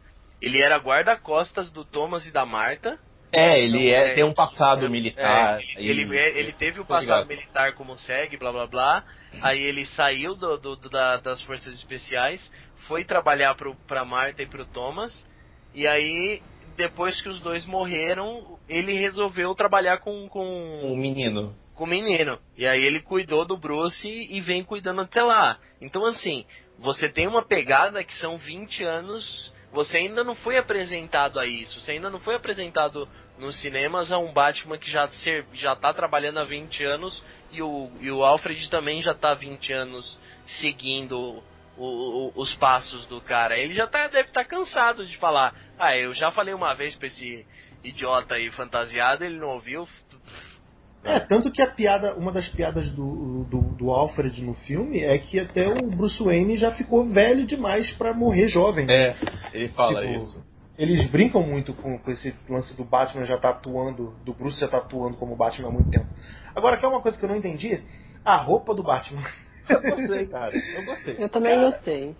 Ele era guarda-costas do Thomas e da Marta. É, ele Então, é, tem um passado é, militar. é, ele, ele, é- ele teve o Tô passado ligado. militar como segue, blá blá blá. Aí ele saiu do, do- do- da- das forças especiais, foi trabalhar pro, pra Marta e pro Thomas. E aí, depois que os dois morreram, ele resolveu trabalhar com, com, Um menino. com o menino. E aí ele cuidou do Bruce e vem cuidando até lá. Então, assim, você tem uma pegada que são 20 anos. Você ainda não foi apresentado a isso. Você ainda não foi apresentado nos cinemas a um Batman que já, ser, já tá trabalhando há 20 anos. E o, e o Alfred também já tá há 20 anos seguindo o- o- os passos do cara. Ele já tá, deve estar cansado de falar. Ah, eu já falei uma vez pra esse idiota aí fantasiado, ele não ouviu. É, tanto que a piada, uma das piadas do, do, do Alfred no filme é que até o Bruce Wayne já ficou velho demais pra morrer jovem. É, ele fala Tipo, isso. Eles brincam muito com, com esse lance do Batman já tá atuando, do Bruce já tá atuando como Batman há muito tempo. Agora, quer uma coisa que eu não entendi? A roupa do Batman. *laughs* Eu gostei, cara. Eu gostei. Eu também Cara, gostei.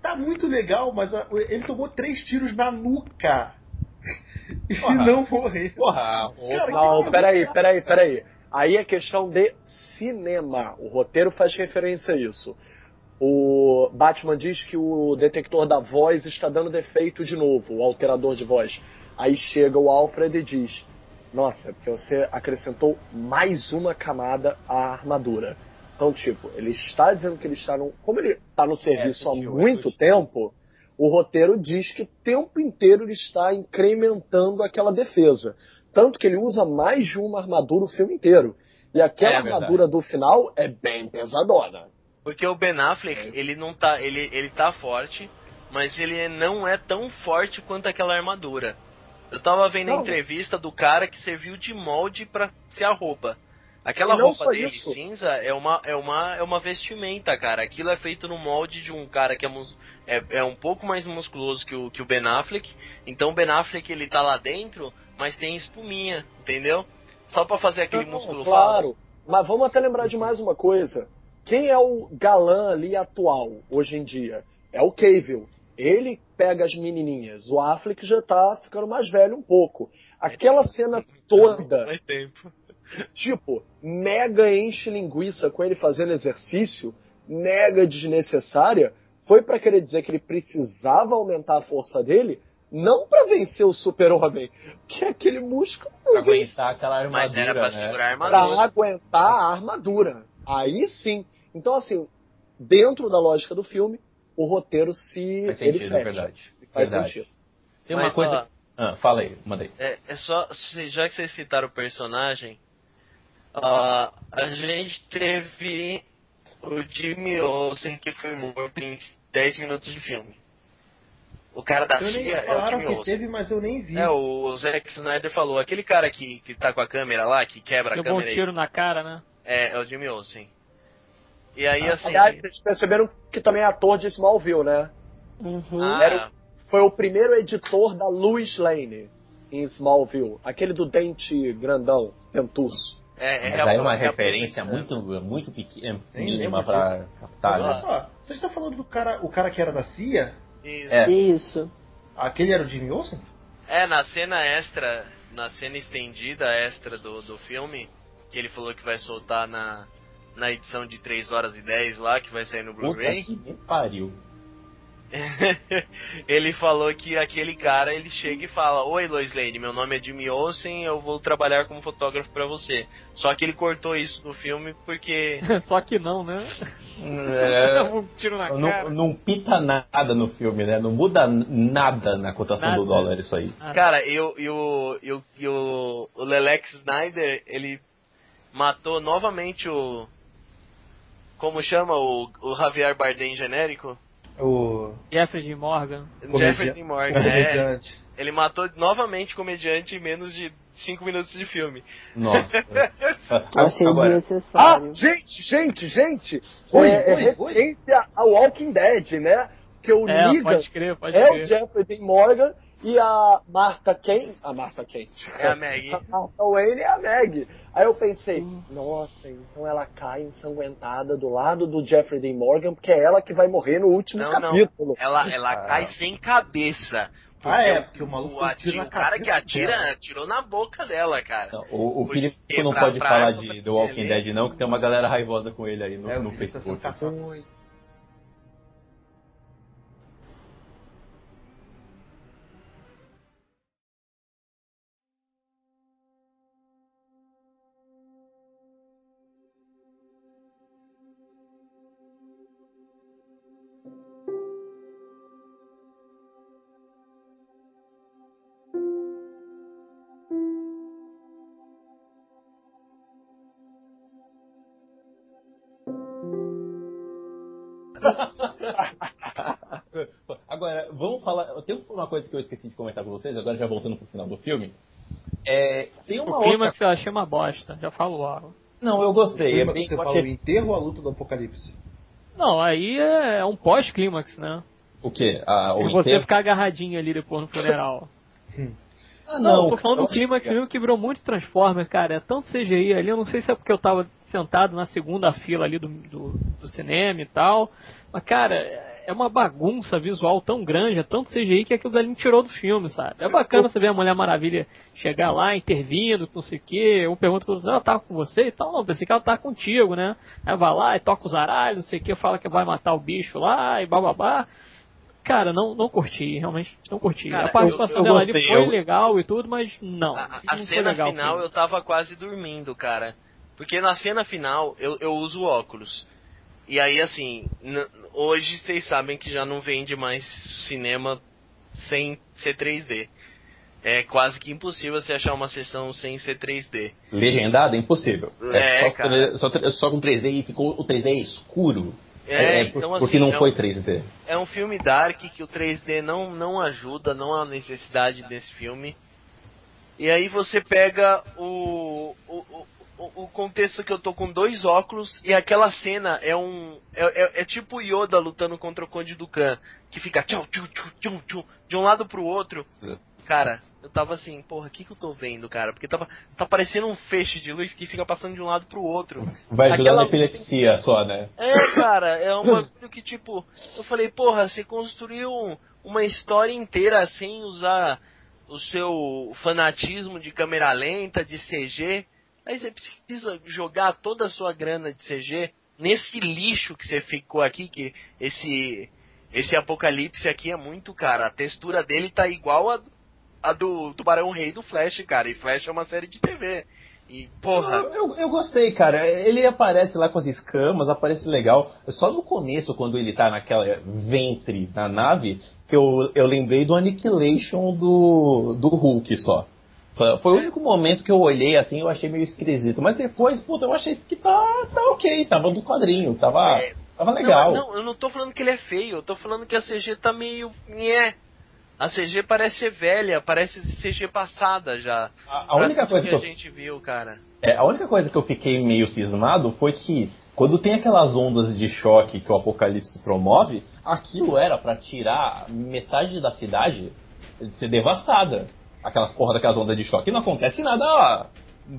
Tá muito legal, mas a- ele tomou três tiros na nuca. E Porra. não morreu. Porra, Cara, Não, peraí, peraí, peraí. Aí é questão de cinema. O roteiro faz referência a isso. O Batman diz que o detector da voz está dando defeito de novo, o alterador de voz. Aí chega o Alfred e diz: Nossa, é porque você acrescentou mais uma camada à armadura. Então, tipo, ele está dizendo que ele está no. Como ele está no serviço há sutil, é muito sutil. tempo, o roteiro diz que o tempo inteiro ele está incrementando aquela defesa. Tanto que ele usa mais de uma armadura o filme inteiro. E aquela É armadura do final é bem pesadona. Porque o Ben Affleck, ele não tá. Ele, ele tá forte, mas ele não é tão forte quanto aquela armadura. Eu tava vendo a Não. entrevista do cara que serviu de molde pra ser a roupa. Aquela não roupa dele isso. cinza é uma, é, uma, é uma vestimenta, cara. Aquilo é feito no molde de um cara que é, mus- é, é um pouco mais musculoso que o, que o Ben Affleck. Então o Ben Affleck ele tá lá dentro, mas tem espuminha, entendeu? Só pra fazer aquele Não, músculo claro. falso. Mas vamos até lembrar de mais uma coisa. Quem é o galã ali atual, hoje em dia? É o Cavill. Ele pega as menininhas. O Affleck já tá ficando mais velho um pouco. Aquela cena toda, Faz tempo. Tipo, mega enche linguiça com ele fazendo exercício, mega desnecessária, foi pra querer dizer que ele precisava aumentar a força dele, não pra vencer o super-homem, que aquele músculo Pra aguentar aquela armadura, Mas era pra né? segurar a pra armadura. aguentar a armadura. Aí sim. Então, assim, dentro da lógica do filme, o roteiro se. Faz ele sentido, é fecha. verdade. Faz Verdade. sentido. Tem uma Mas, coisa... ó, Ah, fala aí, manda aí. É, é só, se- já que vocês citaram o personagem, ah, a gente teve o Jimmy Olsen que foi morto em 10 minutos de filme. O cara da Eu nem CIA é o falaram Jimmy que Olsen. teve, mas eu nem vi. É, o Zack Snyder falou, aquele cara que, que tá com a câmera lá, que quebra a Levou um câmera aí, tiro na cara, né? é, é o Jimmy Olsen. E aí, assim... Aliás, vocês perceberam que também é ator de Smallville, né? ah, era Foi o primeiro editor da Louis Lane em Smallville. Aquele do dente grandão, dentuço. É, é, Mas aí é uma referência reaproveitando. muito, muito pequena, Nem mínima pra captar, olha né? só, vocês estão falando do cara, o cara que era da CIA? Isso. É. Isso. Aquele era o Jimmy Olsen? É, na cena extra, na cena estendida extra do, do filme, que ele falou que vai soltar na, na edição de 3 horas e 10 lá, que vai sair no Puta Blu-ray. que me pariu. *laughs* ele falou que aquele cara, ele chega e fala, Oi Lois Lane, meu nome é Jimmy Olsen, eu vou trabalhar como fotógrafo pra você. Só que ele cortou isso do filme porque... *laughs* Só que não, né? É, *laughs* um tiro na cara. não, não pita nada no filme, né? Não muda nada na cotação do Nada. dólar isso aí. Ah, Cara, e o, e o, e o, e o, o Lelex Snyder, ele matou novamente o... Como chama o, o Javier Bardem genérico? O Jeffrey. Morgan. Jeffrey Morgan. É, comediante. ele matou novamente comediante em menos de 5 minutos de filme. Nossa. Achei *laughs* Agora, Ah, desnecessário. gente, gente, gente! Oi, é, é oi, oi. referência ao Walking Dead, né? Que o É, Negan pode crer, pode é o crer. Jeffrey Dean Morgan e a Martha Kane. A Martha Kane. É a Maggie. A Martha Wayne é a Meg. Aí eu pensei, nossa, então ela cai ensanguentada do lado do Jeffrey Dean Morgan, porque é ela que vai morrer no último Não, não. capítulo. Ela, ela Ah. cai sem cabeça. Ah, é, porque o maluco o, ati- tira na o cara que atira, dela. atirou na boca dela, cara. Não, o, o Filipe não pra- pode pra falar arma de pra The Walking ele- Dead não, que tem uma galera raivosa com ele aí no, É, no tá Facebook. Coisa que eu esqueci de comentar com vocês, agora já voltando pro final do filme. É, tem uma O outra. clímax eu achei uma bosta, já falo logo. Não, eu gostei. É Lembra que bem, você o enterro ou a luta do apocalipse? Não, aí é um pós-clímax, né? O quê? Ah, o E você enterro? ficar agarradinho ali depois no funeral. *laughs* Ah, Não, não. tô falando do clímax mesmo que virou muito Transformer, cara. É tanto CGI ali, eu não sei se é porque eu tava sentado na segunda fila ali do, do, do cinema e tal. Mas, cara, é uma bagunça visual tão grande, é tanto CGI que aquilo dali me tirou do filme, sabe? É bacana você ver a Mulher Maravilha chegar lá, intervindo, não sei o quê. Um pergunta pro outro, ela tava com você e tal? Não, pensei que ela tava contigo, né? Aí vai lá e toca os aralhos, não sei o que, fala que vai matar o bicho lá e bababá. Cara, não, não curti, realmente não curti. Cara, a participação eu- eu dela ali foi eu- legal e tudo, mas não. A, a não cena legal, final eu tava quase dormindo, cara. Porque na cena final eu, eu uso óculos. E aí, assim, hoje vocês sabem que já não vende mais cinema sem ser 3D. é quase que impossível você achar uma sessão sem ser 3D. Legendada, impossível. É, só, cara. Só, só com 3D e ficou o 3D escuro. É, por- então, porque assim, não é foi um- 3D. É um filme dark que o 3D não, não ajuda, não há necessidade desse filme. E aí você pega o, o, o, contexto que eu tô com dois óculos e aquela cena é um. É, é- é tipo o Yoda lutando contra o Conde Dukan, que fica tchau, tchau, tchau, tchau, tchau, de um lado pro outro. Cara, eu tava assim, porra, o que que eu tô vendo, cara? Porque tava, tá parecendo um feixe de luz que fica passando de um lado pro outro. Vai ajudar na epilepsia só, né? É, cara, é um bagulho que, tipo, eu falei, porra, você construiu uma história inteira sem usar o seu fanatismo de câmera lenta, de CG. Aí você precisa jogar toda a sua grana de CG nesse lixo que você ficou aqui, que esse esse apocalipse aqui é muito, cara. A textura dele tá igual a, a do Tubarão Rei do Flash, cara. E Flash é uma série de TV. E, porra. Eu, eu, eu gostei, cara. Ele aparece lá com as escamas, aparece legal. Só no começo, quando ele tá naquela ventre na nave, que eu, eu lembrei do Annihilation do, do Hulk só. Foi, o único momento que eu olhei assim, eu achei meio esquisito. Mas depois, puta, eu achei que tá, tá ok, tava do quadrinho, tava, É, tava legal. Não, não, eu não tô falando que ele é feio, eu tô falando que a CG tá meio. Nhé. A CG parece ser velha, parece CG passada já. A, a única coisa que que a eu, gente viu, cara. É, a única coisa que eu fiquei meio cismado foi que quando tem aquelas ondas de choque que o Apocalipse promove, aquilo era pra tirar metade da cidade de ser devastada. Aquelas porra daquelas ondas de choque. E não acontece nada, ó.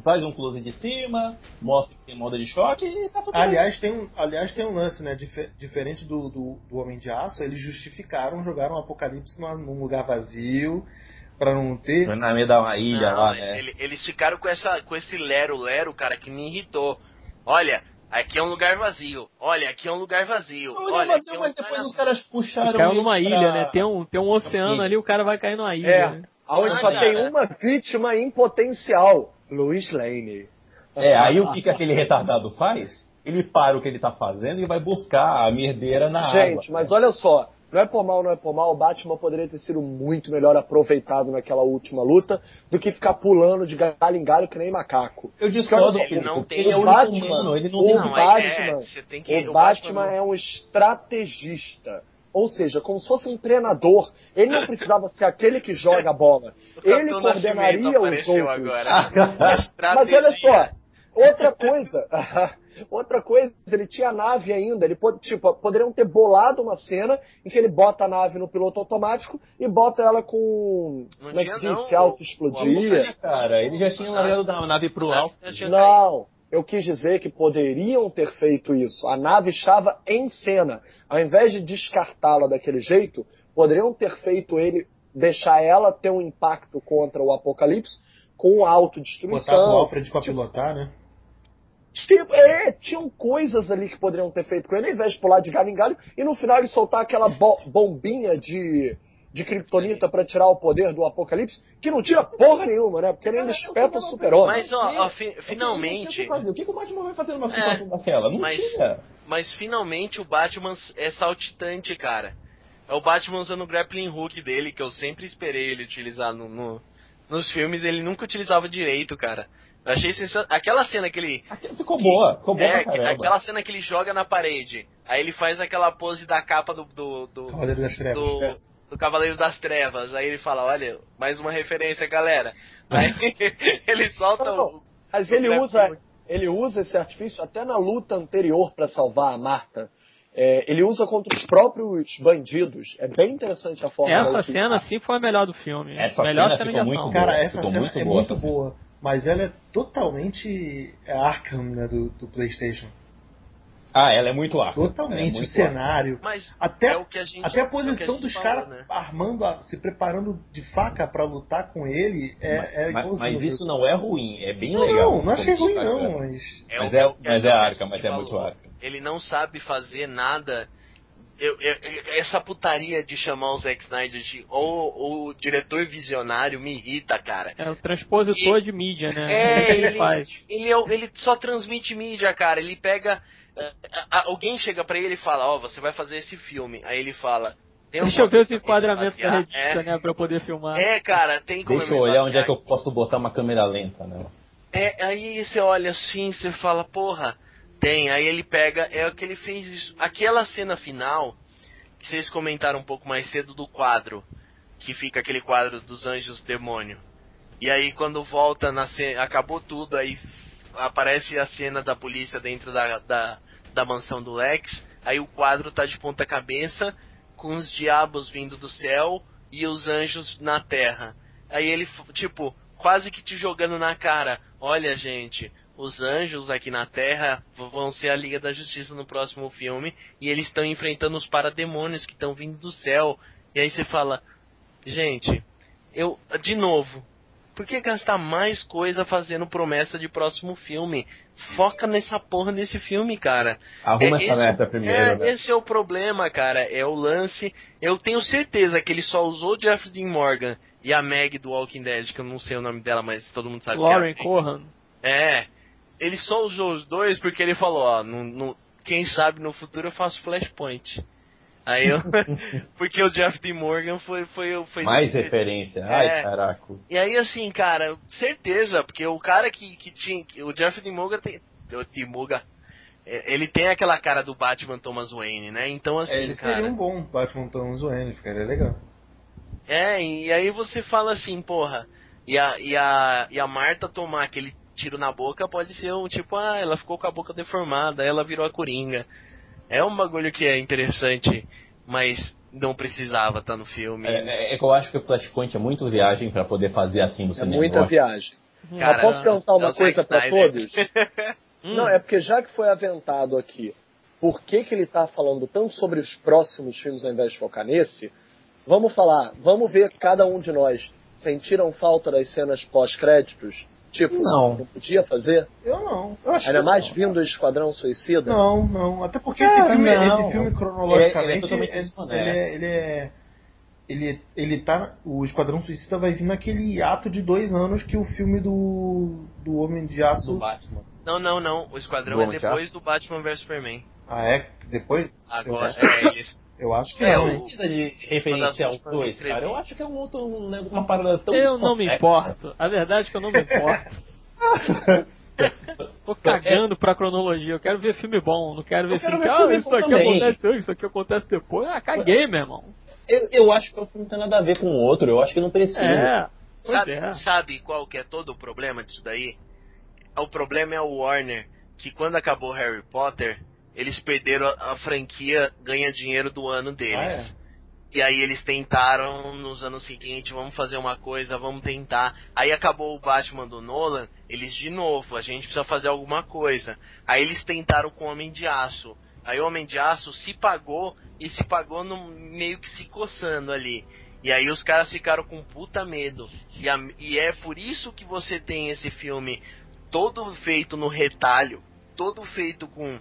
Faz um close de cima, mostra que tem uma onda de choque e tá tudo bem. Aliás, tem um, aliás, tem um lance, né? Dife- diferente do, do, do Homem de Aço, eles justificaram jogar um apocalipse numa- num lugar vazio pra não ter. Na meio da uma ilha Não, lá, né? ele- eles ficaram com, essa, com esse lero-lero, cara, que me irritou. Olha, aqui é um lugar vazio. Olha, aqui é um lugar vazio. Não, Olha, mas, aqui é um mas lugar depois os caras puxaram. Caiu numa pra- ilha, né? Tem um, tem um oceano ali, o cara vai cair numa ilha. É, né? Aonde Ah, só cara. tem uma vítima em potencial, Louis Lane. É, aí o que, que aquele retardado faz? Ele para o que ele tá fazendo e vai buscar a merdeira na água. Gente, mas olha só, não é por mal, não é por mal, o Batman poderia ter sido muito melhor aproveitado naquela última luta do que ficar pulando de galho em galho que nem macaco. Eu discordo, Ele Pedro, não tem- ele é o o único Batman- humano, ele não o tem Batman, é, você tem que- o o Batman Batman- é um estrategista. Ou seja, como se fosse um treinador. Ele não precisava ser aquele que joga a bola. *laughs* Ele coordenaria os outros. agora. *laughs* Mas olha só, outra coisa. *laughs* Outra coisa, ele tinha a nave ainda, ele pode, tipo, poderiam ter bolado uma cena em que ele bota a nave no piloto automático e bota ela com. Não como é que se diz? auto-explodia. Cara, ele já tinha largado da nave pro alto. Já tinha caído. Não, eu quis dizer que poderiam ter feito isso. A nave estava em cena. Ao invés de descartá-la daquele jeito, poderiam ter feito ele, deixar ela ter um impacto contra o apocalipse com Botar o autodestruição. Alfred pra pilotar, né? Tipo, é, tinham coisas ali que poderiam ter feito com ele, ao invés de pular de galho em galho, e no final ele soltar aquela bo- bombinha de, de kryptonita pra tirar o poder do apocalipse, que não tira porra nenhuma, né? Porque ele ainda espeta o super-homem. Mas, ó, ó, fi- finalmente. O que, que o Batman vai fazer numa É, situação daquela? Não mas- tinha. Mas finalmente o Batman é saltitante, cara. É o Batman usando o grappling hook dele, que eu sempre esperei ele utilizar no, no- nos filmes, ele nunca utilizava direito, cara. Eu achei sensa... Aquela cena que ele. Aquilo ficou boa, ficou boa É, pra caramba. aquela cena que ele joga na parede. Aí ele faz aquela pose da capa do. do, do, Cavaleiro das Trevas. do, do Cavaleiro das Trevas. Aí ele fala, olha, mais uma referência, galera. Aí *laughs* ele solta Não, o. Mas o ele grappling usa, ele usa esse artifício até na luta anterior pra salvar a Marta. É, ele usa contra os próprios bandidos. É bem interessante a forma Essa cena, sim, foi a melhor do filme. Essa melhor cena cena, muito ação. boa. Cara, essa ficou cena muito é boa muito boa. Mas ela é totalmente Arkham, né, do, do Playstation. Ah, ela é muito arca. Totalmente. É o muito cenário. Mas Até, é o que a gente. até a é o posição gente dos caras né? armando, a- se preparando de faca pra lutar com ele é, é mas, igualzinho. mas isso não é ruim, é bem Não, legal. não, não achei ruim tá, não, mas... Mas o- é- o que mas a é arca, mas é muito falou. arca. Ele não sabe fazer nada. Eu- eu- essa putaria de chamar o Zack Snyder de ou o diretor visionário me irrita, cara. É o transpositor E- de mídia, né? É, o que ele, ele- faz. Ele, é o- ele só transmite mídia, cara. Ele pega. Alguém chega pra ele e fala: Ó, você vai fazer esse filme. Aí ele fala: Tem Deixa eu ver os enquadramentos da espacial. retista, né, pra eu poder filmar. É, é, cara, tem como Deixa eu olhar onde é que eu posso botar uma câmera lenta, né? É, aí você olha assim, você fala, porra, tem. Aí ele pega, é o que ele fez isso. Aquela cena final, que vocês comentaram um pouco mais cedo do quadro, que fica aquele quadro dos anjos demônio. E aí quando volta na cena, acabou tudo, aí aparece a cena da polícia dentro da, da, da mansão do Lex, aí o quadro tá de ponta cabeça, com os diabos vindo do céu e os anjos na terra. Aí ele, tipo, quase que te jogando na cara, olha gente, os anjos aqui na Terra vão ser a Liga da Justiça no próximo filme e eles estão enfrentando os parademônios que estão vindo do céu. E aí você fala, gente, eu de novo, por que gastar mais coisa fazendo promessa de próximo filme? Foca nessa porra desse filme, cara. Arruma É, essa esse- merda primeiro, é, né? Esse é o problema, cara. É o lance. Eu tenho certeza que ele só usou Jeff Dean Morgan e a Meg do Walking Dead, que eu não sei o nome dela, mas todo mundo sabe Lauren que é. Corran. É. Ele só usou os dois porque ele falou, ó, no, no- quem sabe no futuro eu faço Flashpoint. Aí eu. *laughs* porque o Jeff D. Morgan foi. foi, foi Mais referência. Ai, É. caraca. E aí, assim, cara, certeza, porque o cara que, que tinha. que O Jeff D. Morgan tem. O D. Morgan. é, Ele tem aquela cara do Batman Thomas Wayne, né? Então, assim, É, ele cara. seria um bom Batman Thomas Wayne, ficaria legal. É, e aí você fala assim, porra, e a, e a, e a Marta tomar aquele tiro na boca pode ser um tipo, ah, ela ficou com a boca deformada, ela virou a coringa. É um bagulho que é interessante, mas não precisava estar no filme. É, é- é que eu acho que o Flashpoint é muito viagem pra poder fazer assim no É cinema. muita Eu acho- viagem. Cara, posso perguntar é uma o coisa Snyder. todos? *laughs* Hum. Não, é porque já que foi aventado aqui, por que, que ele tá falando tanto sobre os próximos filmes ao invés de focar nesse? Vamos falar, vamos ver cada um de nós sentiram falta das cenas pós-créditos? Tipo, Não. podia fazer? Eu não. Eu que mais não. vindo do Esquadrão Suicida? Não, não. Até porque Cara, esse, filme, não. esse filme, cronologicamente, Ele é- ele é totalmente ele, é, ele é. Ele, ele tá. O Esquadrão Suicida vai vir naquele ato de dois anos que o filme do. do Homem de Aço. Do Batman. Não, não, não. O Esquadrão Do é depois do Batman vs Superman. Ah, é? Depois? Agora, é eles. Eu acho que É, não. o- Precisa de referência últimas dois, cara. Eu acho que é um outro, um, né, uma parada tão Eu não me importo. A verdade é que eu não me importo. *laughs* Tô cagando pra cronologia. Eu quero ver filme bom. Não quero ver Eu quero filme ver que, ah, filme isso aqui também. acontece antes, isso aqui acontece depois. Ah, caguei, meu irmão. Eu, eu acho que não tem nada a ver com o outro. Eu acho que não precisa. É. Sabe, é. sabe qual que é todo o problema disso daí? O problema é o Warner, que quando acabou Harry Potter, eles perderam a, a franquia ganha dinheiro do ano deles. Ah, é? E aí eles tentaram nos anos seguintes, vamos fazer uma coisa, vamos tentar. Aí acabou o Batman do Nolan, eles de novo, a gente precisa fazer alguma coisa. Aí eles tentaram com o Homem de Aço. Aí o Homem de Aço se pagou e se pagou no, meio que se coçando ali. E aí os caras ficaram com puta medo. E, a- e é por isso que você tem esse filme todo feito no retalho, todo feito com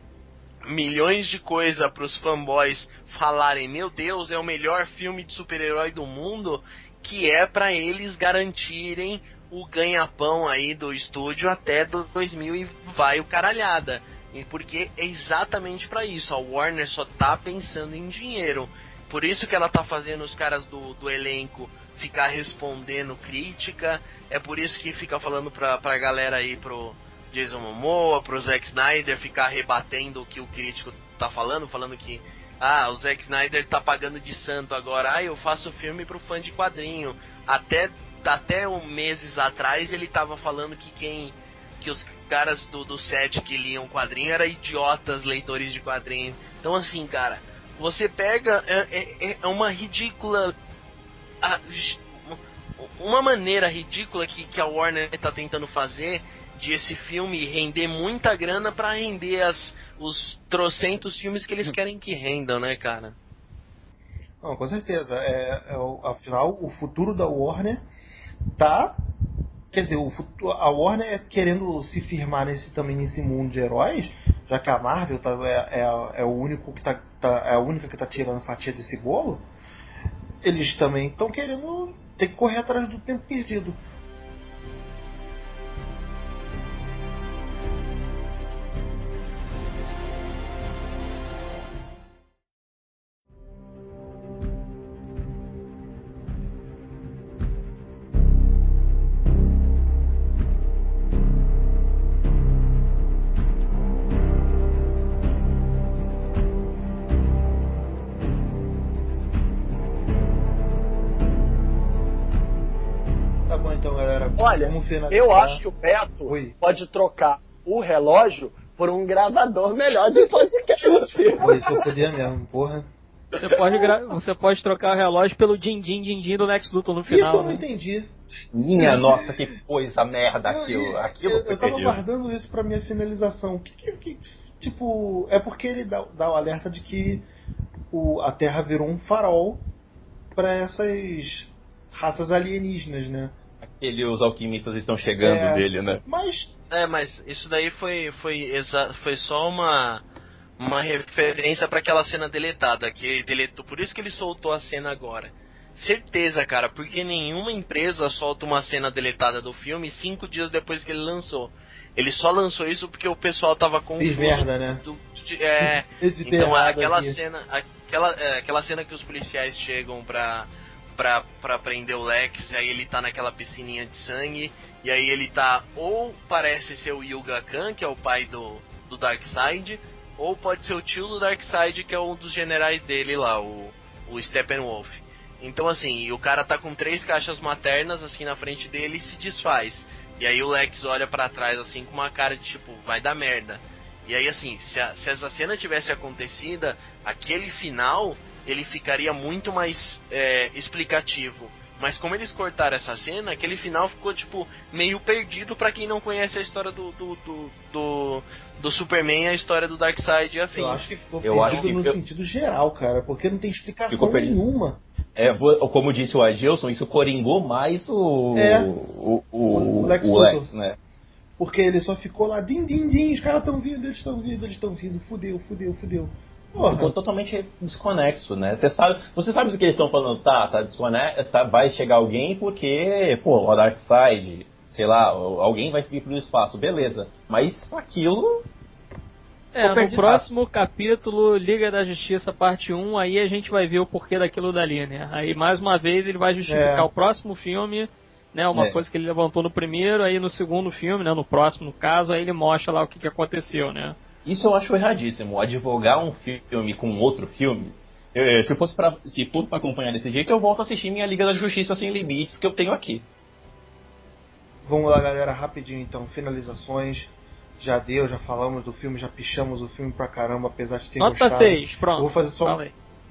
milhões de coisa para os fanboys falarem, meu Deus, é o melhor filme de super-herói do mundo, que é para eles garantirem o ganha-pão aí do estúdio até do 2000 e vai o caralhada. E porque é exatamente para isso, a Warner só tá pensando em dinheiro. Por isso que ela tá fazendo os caras do, do elenco ficar respondendo crítica, é por isso que fica falando pra, pra galera aí pro Jason Momoa, pro Zack Snyder ficar rebatendo o que o crítico tá falando, falando que ah, o Zack Snyder tá pagando de santo agora, ah, eu faço filme pro fã de quadrinho. Até até um meses atrás ele tava falando que quem que os caras do, do set que liam quadrinho eram idiotas leitores de quadrinho. Então assim, cara, você pega é, é, é uma ridícula a- uma maneira ridícula que, que a Warner tá tentando fazer de esse filme render muita grana pra render as, os trocentos filmes que eles *laughs* querem que rendam, né, cara? Não, com certeza. É, é afinal, o futuro da Warner tá. Quer dizer, o a Warner querendo se firmar nesse, também nesse mundo de heróis, já que a Marvel tá, é, é, é o único que tá, tá- é a única que tá tirando fatia desse bolo, eles também estão querendo ter que correr atrás do tempo perdido. Vamos finalizar. eu acho que o Beto Oi. pode trocar o relógio por um gravador melhor de podcast. Pô, isso eu podia mesmo, porra. Você pode, gra- você pode trocar o relógio pelo din-din, din-din do Lex Luthor no Isso eu final. não né? entendi. Minha nossa, que coisa merda aquilo. eu, Aquilo eu, eu tava guardando isso pra minha finalização. O que, que, que- tipo, é porque ele dá, dá o alerta de que o, a Terra virou um farol pra essas raças alienígenas, né? Aquele, os alquimistas estão chegando É. dele, né? Mas É, mas isso daí foi foi exa foi só uma uma referência pra aquela cena deletada que ele deletou. Por isso que ele soltou a cena agora. Certeza, cara, porque nenhuma empresa solta uma cena deletada do filme cinco dias depois que ele lançou. Ele só lançou isso porque o pessoal tava fiz merda, né? do- de- é, *laughs* então aquela aqui. cena, aquela, é, aquela cena que os policiais chegam pra, pra, pra prender o Lex, aí ele tá naquela piscininha de sangue, e aí ele tá, ou parece ser o Yuga Khan, que é o pai do, do Darkseid, ou pode ser o tio do Darkseid, que é um dos generais dele lá, o, o Steppenwolf. Então assim, o cara tá com três caixas maternas assim na frente dele e se desfaz. E aí o Lex olha pra trás assim com uma cara de tipo, vai dar merda. E aí, assim, se, a- se essa cena tivesse acontecida, aquele final ele ficaria muito mais é, explicativo. Mas como eles cortaram essa cena, aquele final ficou, tipo, meio perdido pra quem não conhece a história do, do, do, do, do Superman e a história do Darkseid e afins. eu acho que ficou Eu perdido acho que no sentido geral, cara, porque não tem explicação nenhuma. É, como disse o Adilson, isso coringou mais o. É. O, o, O o Lex Lex, Luthor. né? Porque ele só ficou lá, din, din, din, os caras estão vindo, eles estão vindo, eles estão vindo, fudeu, fudeu, fudeu. Ficou Porra, totalmente desconexo, né? Você sabe, você sabe do que eles estão falando, tá, tá desconexo, tá, vai chegar alguém porque, pô, o Darkseid, sei lá, alguém vai vir pro espaço, beleza. Mas aquilo. É, Ficou no próximo capítulo, Liga da Justiça, parte 1, aí a gente vai ver o porquê daquilo dali, né? Aí, mais uma vez, ele vai justificar É. o próximo filme, né? Uma É. coisa que ele levantou no primeiro, aí no segundo filme, né? No próximo, no caso, aí ele mostra lá o que, que aconteceu, né? Isso eu acho erradíssimo. Advogar um filme com outro filme. se fosse pra, se fosse pra acompanhar desse jeito, eu volto a assistir minha Liga da Justiça Sem Limites que eu tenho aqui. vamos lá, galera, rapidinho então, finalizações. Já deu, já falamos do filme, já pichamos o filme pra caramba, apesar de ter Nota gostado. 6, pronto. Eu vou fazer só,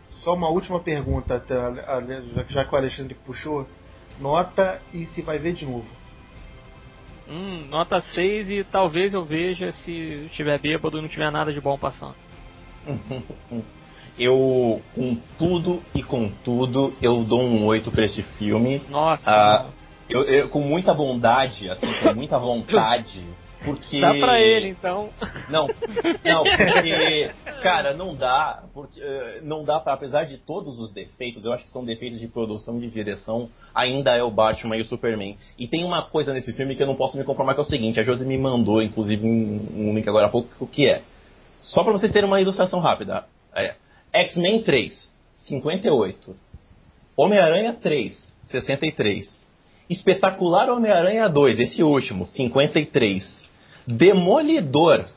só uma última pergunta, já que o Alexandre puxou. Nota e se vai ver de novo. Hum, nota 6 e talvez eu veja se estiver bêbado e não tiver nada de bom passando. *laughs* Eu, com tudo e com tudo, eu dou um 8 pra esse filme. Nossa, Ah, eu, eu- com muita bondade, assim, com muita *laughs* vontade. Porque. dá pra ele então. Não, não, *laughs* porque, cara, não dá, porque eh, não dá para apesar de todos os defeitos, eu acho que são defeitos de produção, de direção, ainda é o Batman e o Superman. E tem uma coisa nesse filme que eu não posso me conformar que é o seguinte, a Josi me mandou, inclusive, um, um link agora há pouco, o que é. Só para vocês terem uma ilustração rápida. É, X-Men 3, 58. Homem-Aranha 3, 63. Espetacular Homem-Aranha 2, esse último, 53. Demolidor,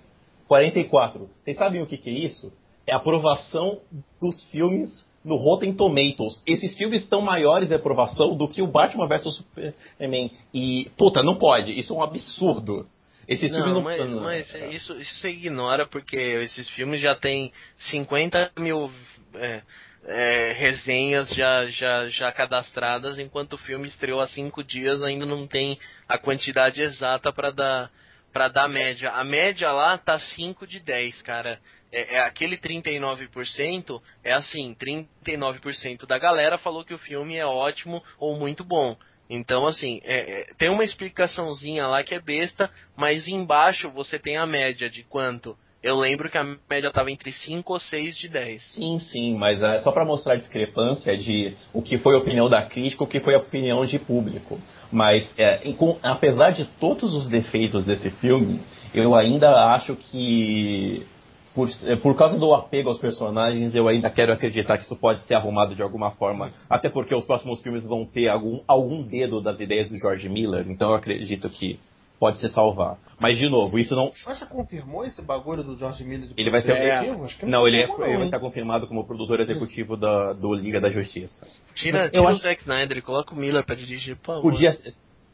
44. Vocês sabem o que, que é isso? É a aprovação dos filmes no Rotten Tomatoes. Esses filmes estão maiores de aprovação do que o Batman vs Superman. E, puta, não pode. Isso é um absurdo. Esses filmes Não, não... mas, mas isso, isso você ignora porque esses filmes já tem 50 mil é, é, resenhas já, já, já cadastradas, enquanto o filme estreou há cinco dias ainda não tem a quantidade exata para dar para dar média. A média lá tá 5 de 10, cara. É, é aquele 39% é assim, 39% da galera falou que o filme é ótimo ou muito bom. Então, assim, é, é, tem uma explicaçãozinha lá que é besta, mas embaixo você tem a média de quanto? Eu lembro que a média estava entre 5 ou 6 de 10. Sim, sim, mas é só para mostrar a discrepância de o que foi a opinião da crítica, o que foi a opinião de público. Mas, é, em- com- apesar de todos os defeitos desse filme, eu ainda acho que, por, é, por causa do apego aos personagens, eu ainda quero acreditar que isso pode ser arrumado de alguma forma. Até porque os próximos filmes vão ter algum, algum dedo das ideias do George Miller, então eu acredito que pode se salvar. Mas, de novo, isso não, Mas já confirmou esse bagulho do George Miller de ele vai ser. executivo? Acho que não, ele, é, confirmou, ele vai estar confirmado como produtor executivo da, do Liga da Justiça. Tira, Eu tira o acho- Zack Snyder e coloca o Miller pra dirigir, por. Podia.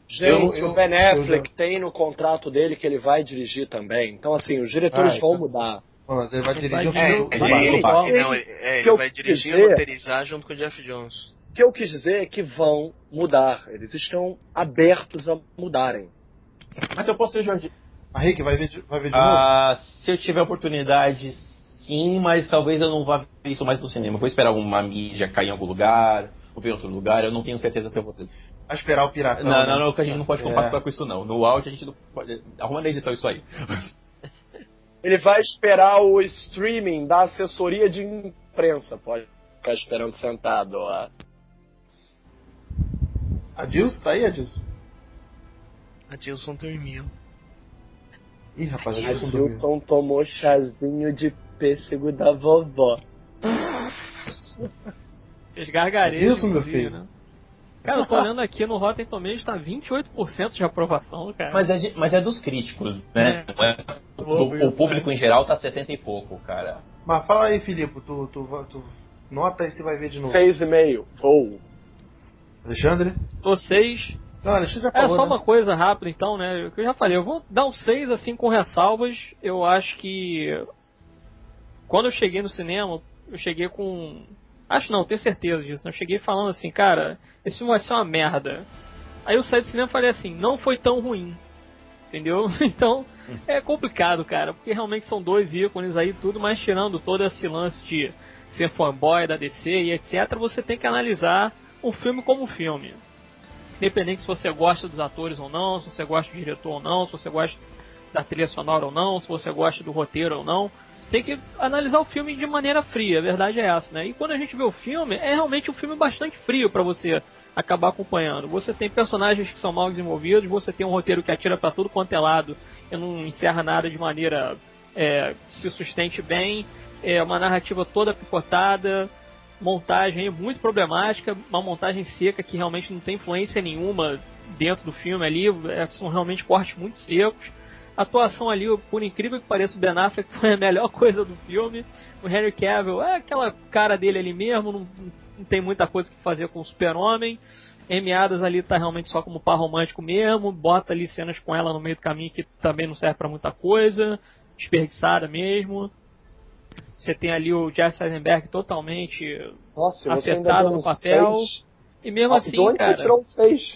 Gente, Eu- eu- o Ben Affleck eu tem no contrato dele que ele vai dirigir também. Então, assim, os diretores Ah, vão então- mudar. Mas ele vai dirigir vai o. É, Vai, ele, vai, vai. não, ele, é, Que ele eu vai dirigir e dizer- roteirizar junto com o Jeff Jones. O que eu quis dizer é que vão mudar. Eles estão abertos a mudarem. Mas eu posso ser Jorge. A Rick vai ver de, vai ver de novo? Ah, se eu tiver oportunidade, sim, mas talvez eu não vá ver isso mais no cinema. Eu vou esperar alguma mídia cair em algum lugar, ou ver em outro lugar, eu não tenho certeza se eu vou ter. Vai esperar o piratão. Não, né? não, não, que a gente não pode Tá compactuar certo. com isso não. No áudio a gente não pode. Arruma na edição isso aí. *laughs* Ele vai esperar o streaming da assessoria de imprensa. Pode ficar esperando sentado lá. Adilson, tá aí, Adilson? A Dilson dormiu. Ih, rapaz, A Adilson. Gilson tomou chazinho de pêssego da vovó. Fez gargarejos. Adilson, meu filho. né? Cara, eu tô olhando aqui no Rotten Tomatoes, tá 28% de aprovação, cara. Mas é, de- mas é dos críticos, né? É. É- o, o isso, público em geral tá 70 e pouco, cara. Mas fala aí, Filipe, tu, tu, tu nota aí se vai ver de novo. Seis e meio. Vou. Alexandre? Tô 6. Não, Alexandre já É falou, só né? uma coisa rápida então, né? Que eu já falei, eu vou dar um 6 assim com ressalvas. Eu acho que quando eu cheguei no cinema, eu cheguei com acho não, tenho certeza disso. né? Eu cheguei falando assim, cara, esse filme vai ser uma merda. Aí eu saí do cinema e falei assim, não foi tão ruim. Entendeu? *laughs* Então, é complicado, cara, porque realmente são dois ícones aí tudo, mas tirando todo esse lance de ser fanboy da DC e etc, você tem que analisar um filme como um filme independente se você gosta dos atores ou não, se você gosta do diretor ou não, se você gosta da trilha sonora ou não, se você gosta do roteiro ou não. Você tem que analisar o filme de maneira fria, a verdade é essa, né? E quando a gente vê o filme, é realmente um filme bastante frio para você acabar acompanhando. Você tem personagens que são mal desenvolvidos, você tem um roteiro que atira para tudo quanto é lado e não encerra nada de maneira é, que se sustente bem, é uma narrativa toda picotada, montagem muito problemática, uma montagem seca que realmente não tem influência nenhuma dentro do filme ali, é, são realmente cortes muito secos. A atuação ali, por incrível que pareça, o Ben Affleck *laughs* foi a melhor coisa do filme. O Henry Cavill é aquela cara dele ali mesmo, não, não tem muita coisa que fazer com o Super-Homem. Amy Adams ali tá realmente só como par romântico mesmo, bota ali cenas com ela no meio do caminho que também não serve pra muita coisa, desperdiçada mesmo. Você tem ali o Jesse Eisenberg totalmente Nossa, acertado no papel. seis? E mesmo Ah, assim, você cara. tirou um seis?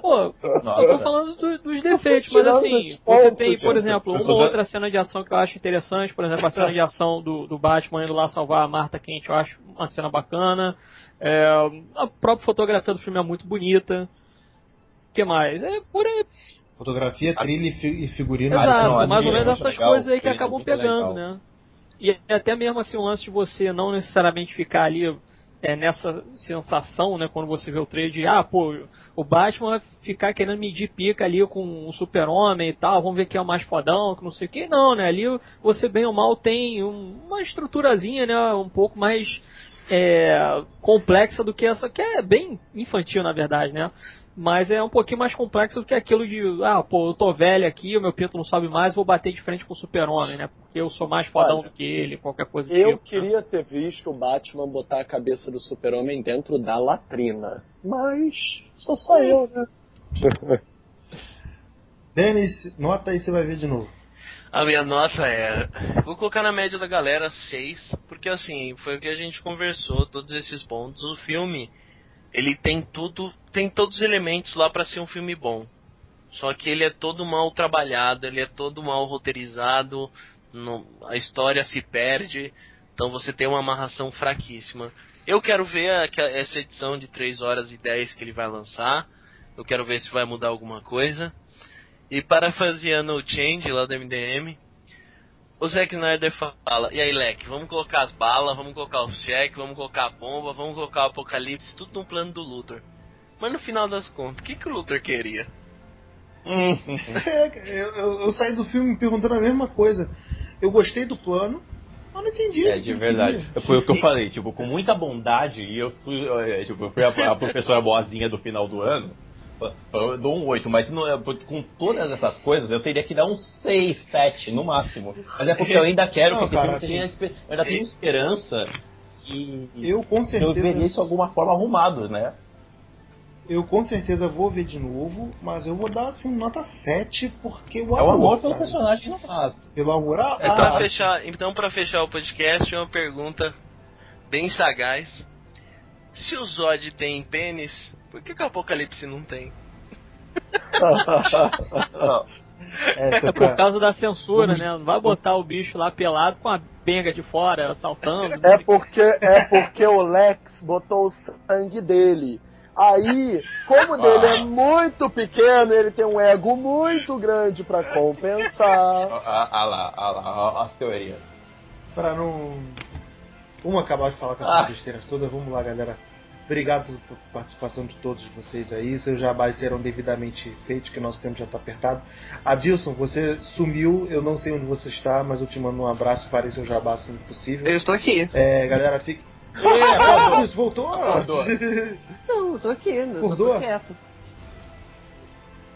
Pô, eu tô Nossa. falando do- dos defeitos, mas assim, você tem, por exemplo, uma outra cena de ação que eu acho interessante, por exemplo, a cena de ação do, do Batman indo lá salvar a Marta Quente, eu acho uma cena bacana. É, a própria fotografia do filme é muito bonita. O que mais? É por aí. Fotografia, trilha e fi- figurino. Exato. Mais ou menos essas legal, coisas aí que acabam pegando, legal. né? E até mesmo assim o lance de você não necessariamente ficar ali é, nessa sensação, né, quando você vê o trailer de, ah, pô, o Batman vai ficar querendo medir pica ali com o super-homem e tal, vamos ver quem é o mais fodão, que não sei o que. Não, né, ali você bem ou mal tem um- uma estruturazinha, né, um pouco mais é, complexa do que essa, que é bem infantil, na verdade, né. Mas é um pouquinho mais complexo do que aquilo de, ah, pô, eu tô velho aqui, o meu pinto não sobe mais, vou bater de frente com o super-homem, né? Porque eu sou mais fodão Olha, do que ele, qualquer coisa do Eu tipo. né? queria ter visto o Batman botar a cabeça do super-homem dentro da latrina. Mas sou só eu, né? *laughs* Denis, nota aí, você vai ver de novo. A minha nota é. Vou colocar na média da galera 6, porque assim, foi o que a gente conversou, todos esses pontos. O filme, ele tem tudo, tem todos os elementos lá pra ser um filme bom. Só que ele é todo mal trabalhado, ele é todo mal roteirizado, não- a história se perde, então você tem uma amarração fraquíssima. Eu quero ver a- a- essa edição de 3 horas e 10 que ele vai lançar. Eu quero ver se vai mudar alguma coisa. E parafraseando o Change lá do MDM, o Zack Snyder fala, e aí Leque, vamos colocar as balas, vamos colocar os cheques, vamos colocar a bomba, vamos colocar o apocalipse, tudo no plano do Luthor. Mas no final das contas, o que, que o Luthor queria? É, eu, eu- eu saí do filme me perguntando a mesma coisa. Eu gostei do plano, mas não entendi. É, o que de verdade. Foi o que eu falei, tipo, com muita bondade, e eu fui, eh, tipo, eu fui a, a professora boazinha do final do ano, eu dou um 8, mas não é- com todas essas coisas eu teria que dar um 6, 7 no máximo. Mas é porque eu ainda quero Não, que esse cara, tenha, assim, eu ainda tenho esperança que Eu com que eu veria certeza. isso de alguma forma arrumado, né? eu com certeza vou ver de novo, mas eu vou dar assim nota 7 porque o É o amor pelo personagem no caso. Pelo amor a, É pra a- fechar, então, pra fechar o podcast, uma pergunta bem sagaz. Se o Zod tem pênis, por que, que o Apocalipse não tem? *laughs* essa É é por causa da censura, né? Não vai botar o bicho lá pelado com a benga de fora, saltando. É porque, é porque o Lex botou o sangue dele. Aí, como o dele é muito pequeno, ele tem um ego muito grande pra compensar. Ah, ah lá, ah lá, ah, as teorias. Pra não. Vamos acabar de falar com essas besteiras todas. Vamos lá, galera. Obrigado por participação de todos vocês aí. Seus jabás serão devidamente feitos, que nosso tempo já está apertado. Adilson, você sumiu. Eu não sei onde você está, mas eu te mando um abraço. Farei seu jabá assim que possível. Eu estou aqui. É, galera, fique. É, *laughs* Adilson, voltou? Acordou. Não, eu tô aqui, não, eu Acordou? tô quieto.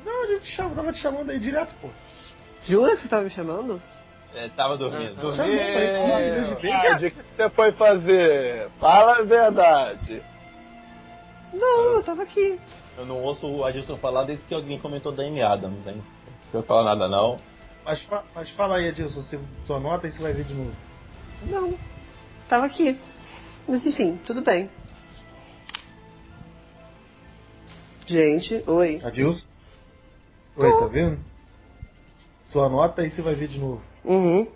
não, a gente chama, tava te chamando aí direto, pô. Jura que você tava me chamando? É, tava dormindo. De ver. Fred, o que você foi fazer? Fala a verdade. Não, eu tava aqui. Eu não ouço o Adilson falar desde que alguém comentou da Amy Adams, hein? Não vou falar nada não. Mas, fa- mas fala aí, Adilson, você, sua nota e você vai ver de novo. Não, tava aqui. Mas enfim, tudo bem. Gente, oi. Adilson? Oi, tá vendo? Sua nota e você vai ver de novo. Uhum.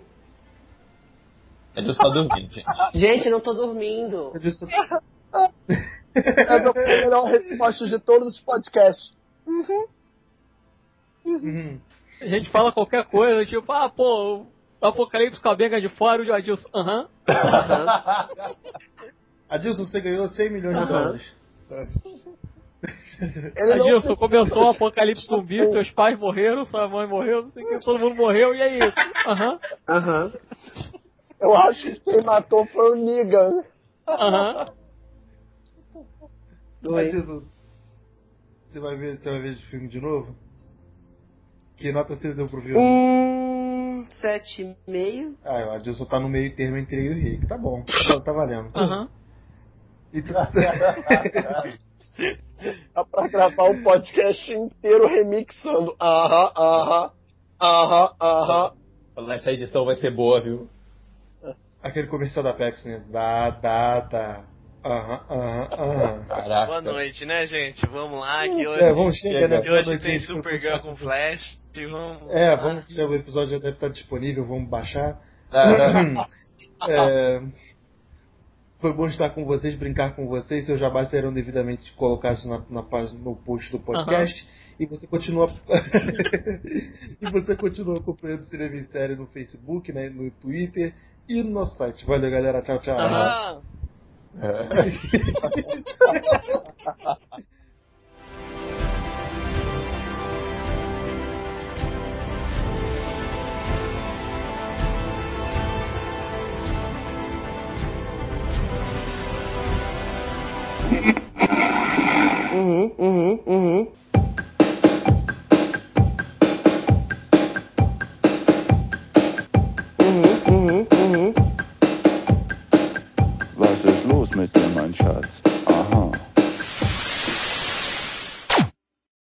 Adilson tá dormindo, gente. Gente, não tô dormindo. Adilson, *laughs* Essa foi a melhor resposta de todos os podcasts. uhum. A gente fala qualquer coisa, tipo, ah, pô, o Apocalipse com a benga de fora, o Adilson, aham. Adilson, você ganhou 100 milhões de dólares. Ele Adilson, começou o Apocalipse zumbi, seus pais morreram, sua mãe morreu, não sei o que, todo mundo morreu, e aí? Aham, Aham. Eu acho que quem matou foi o Negan. aham. Oi. Adilson, você vai ver, você vai ver esse filme de novo? Que nota você deu pro filme? Um, sete e meio. Ah, o Adilson tá no meio termo entre eu e o Rick. Tá bom, tá, tá valendo. Aham. Então- *laughs* Dá pra gravar o podcast inteiro remixando. Aham, aham, aham, aham. Essa edição vai ser boa, viu? Aquele comercial da Pepsi, né? Dá, dá, dá. Aham, aham, aham. Boa noite, né, gente? Vamos lá, que hoje, É, vamos chegar, né? que hoje noite, tem. Supergirl com Flash. e Vamos É, lá. vamos, já, o episódio já deve estar disponível, vamos baixar. *clears throat* É, foi bom estar com vocês, brincar com vocês. Seus jabás serão devidamente colocados na, na página, no post do podcast. E você continua. *laughs* e você continua acompanhando o Cinema em Série no Facebook, né, no Twitter e no nosso site. Valeu, galera. Tchau, tchau. Ah, *laughs* Uhum, uhum, uhum. Uhum,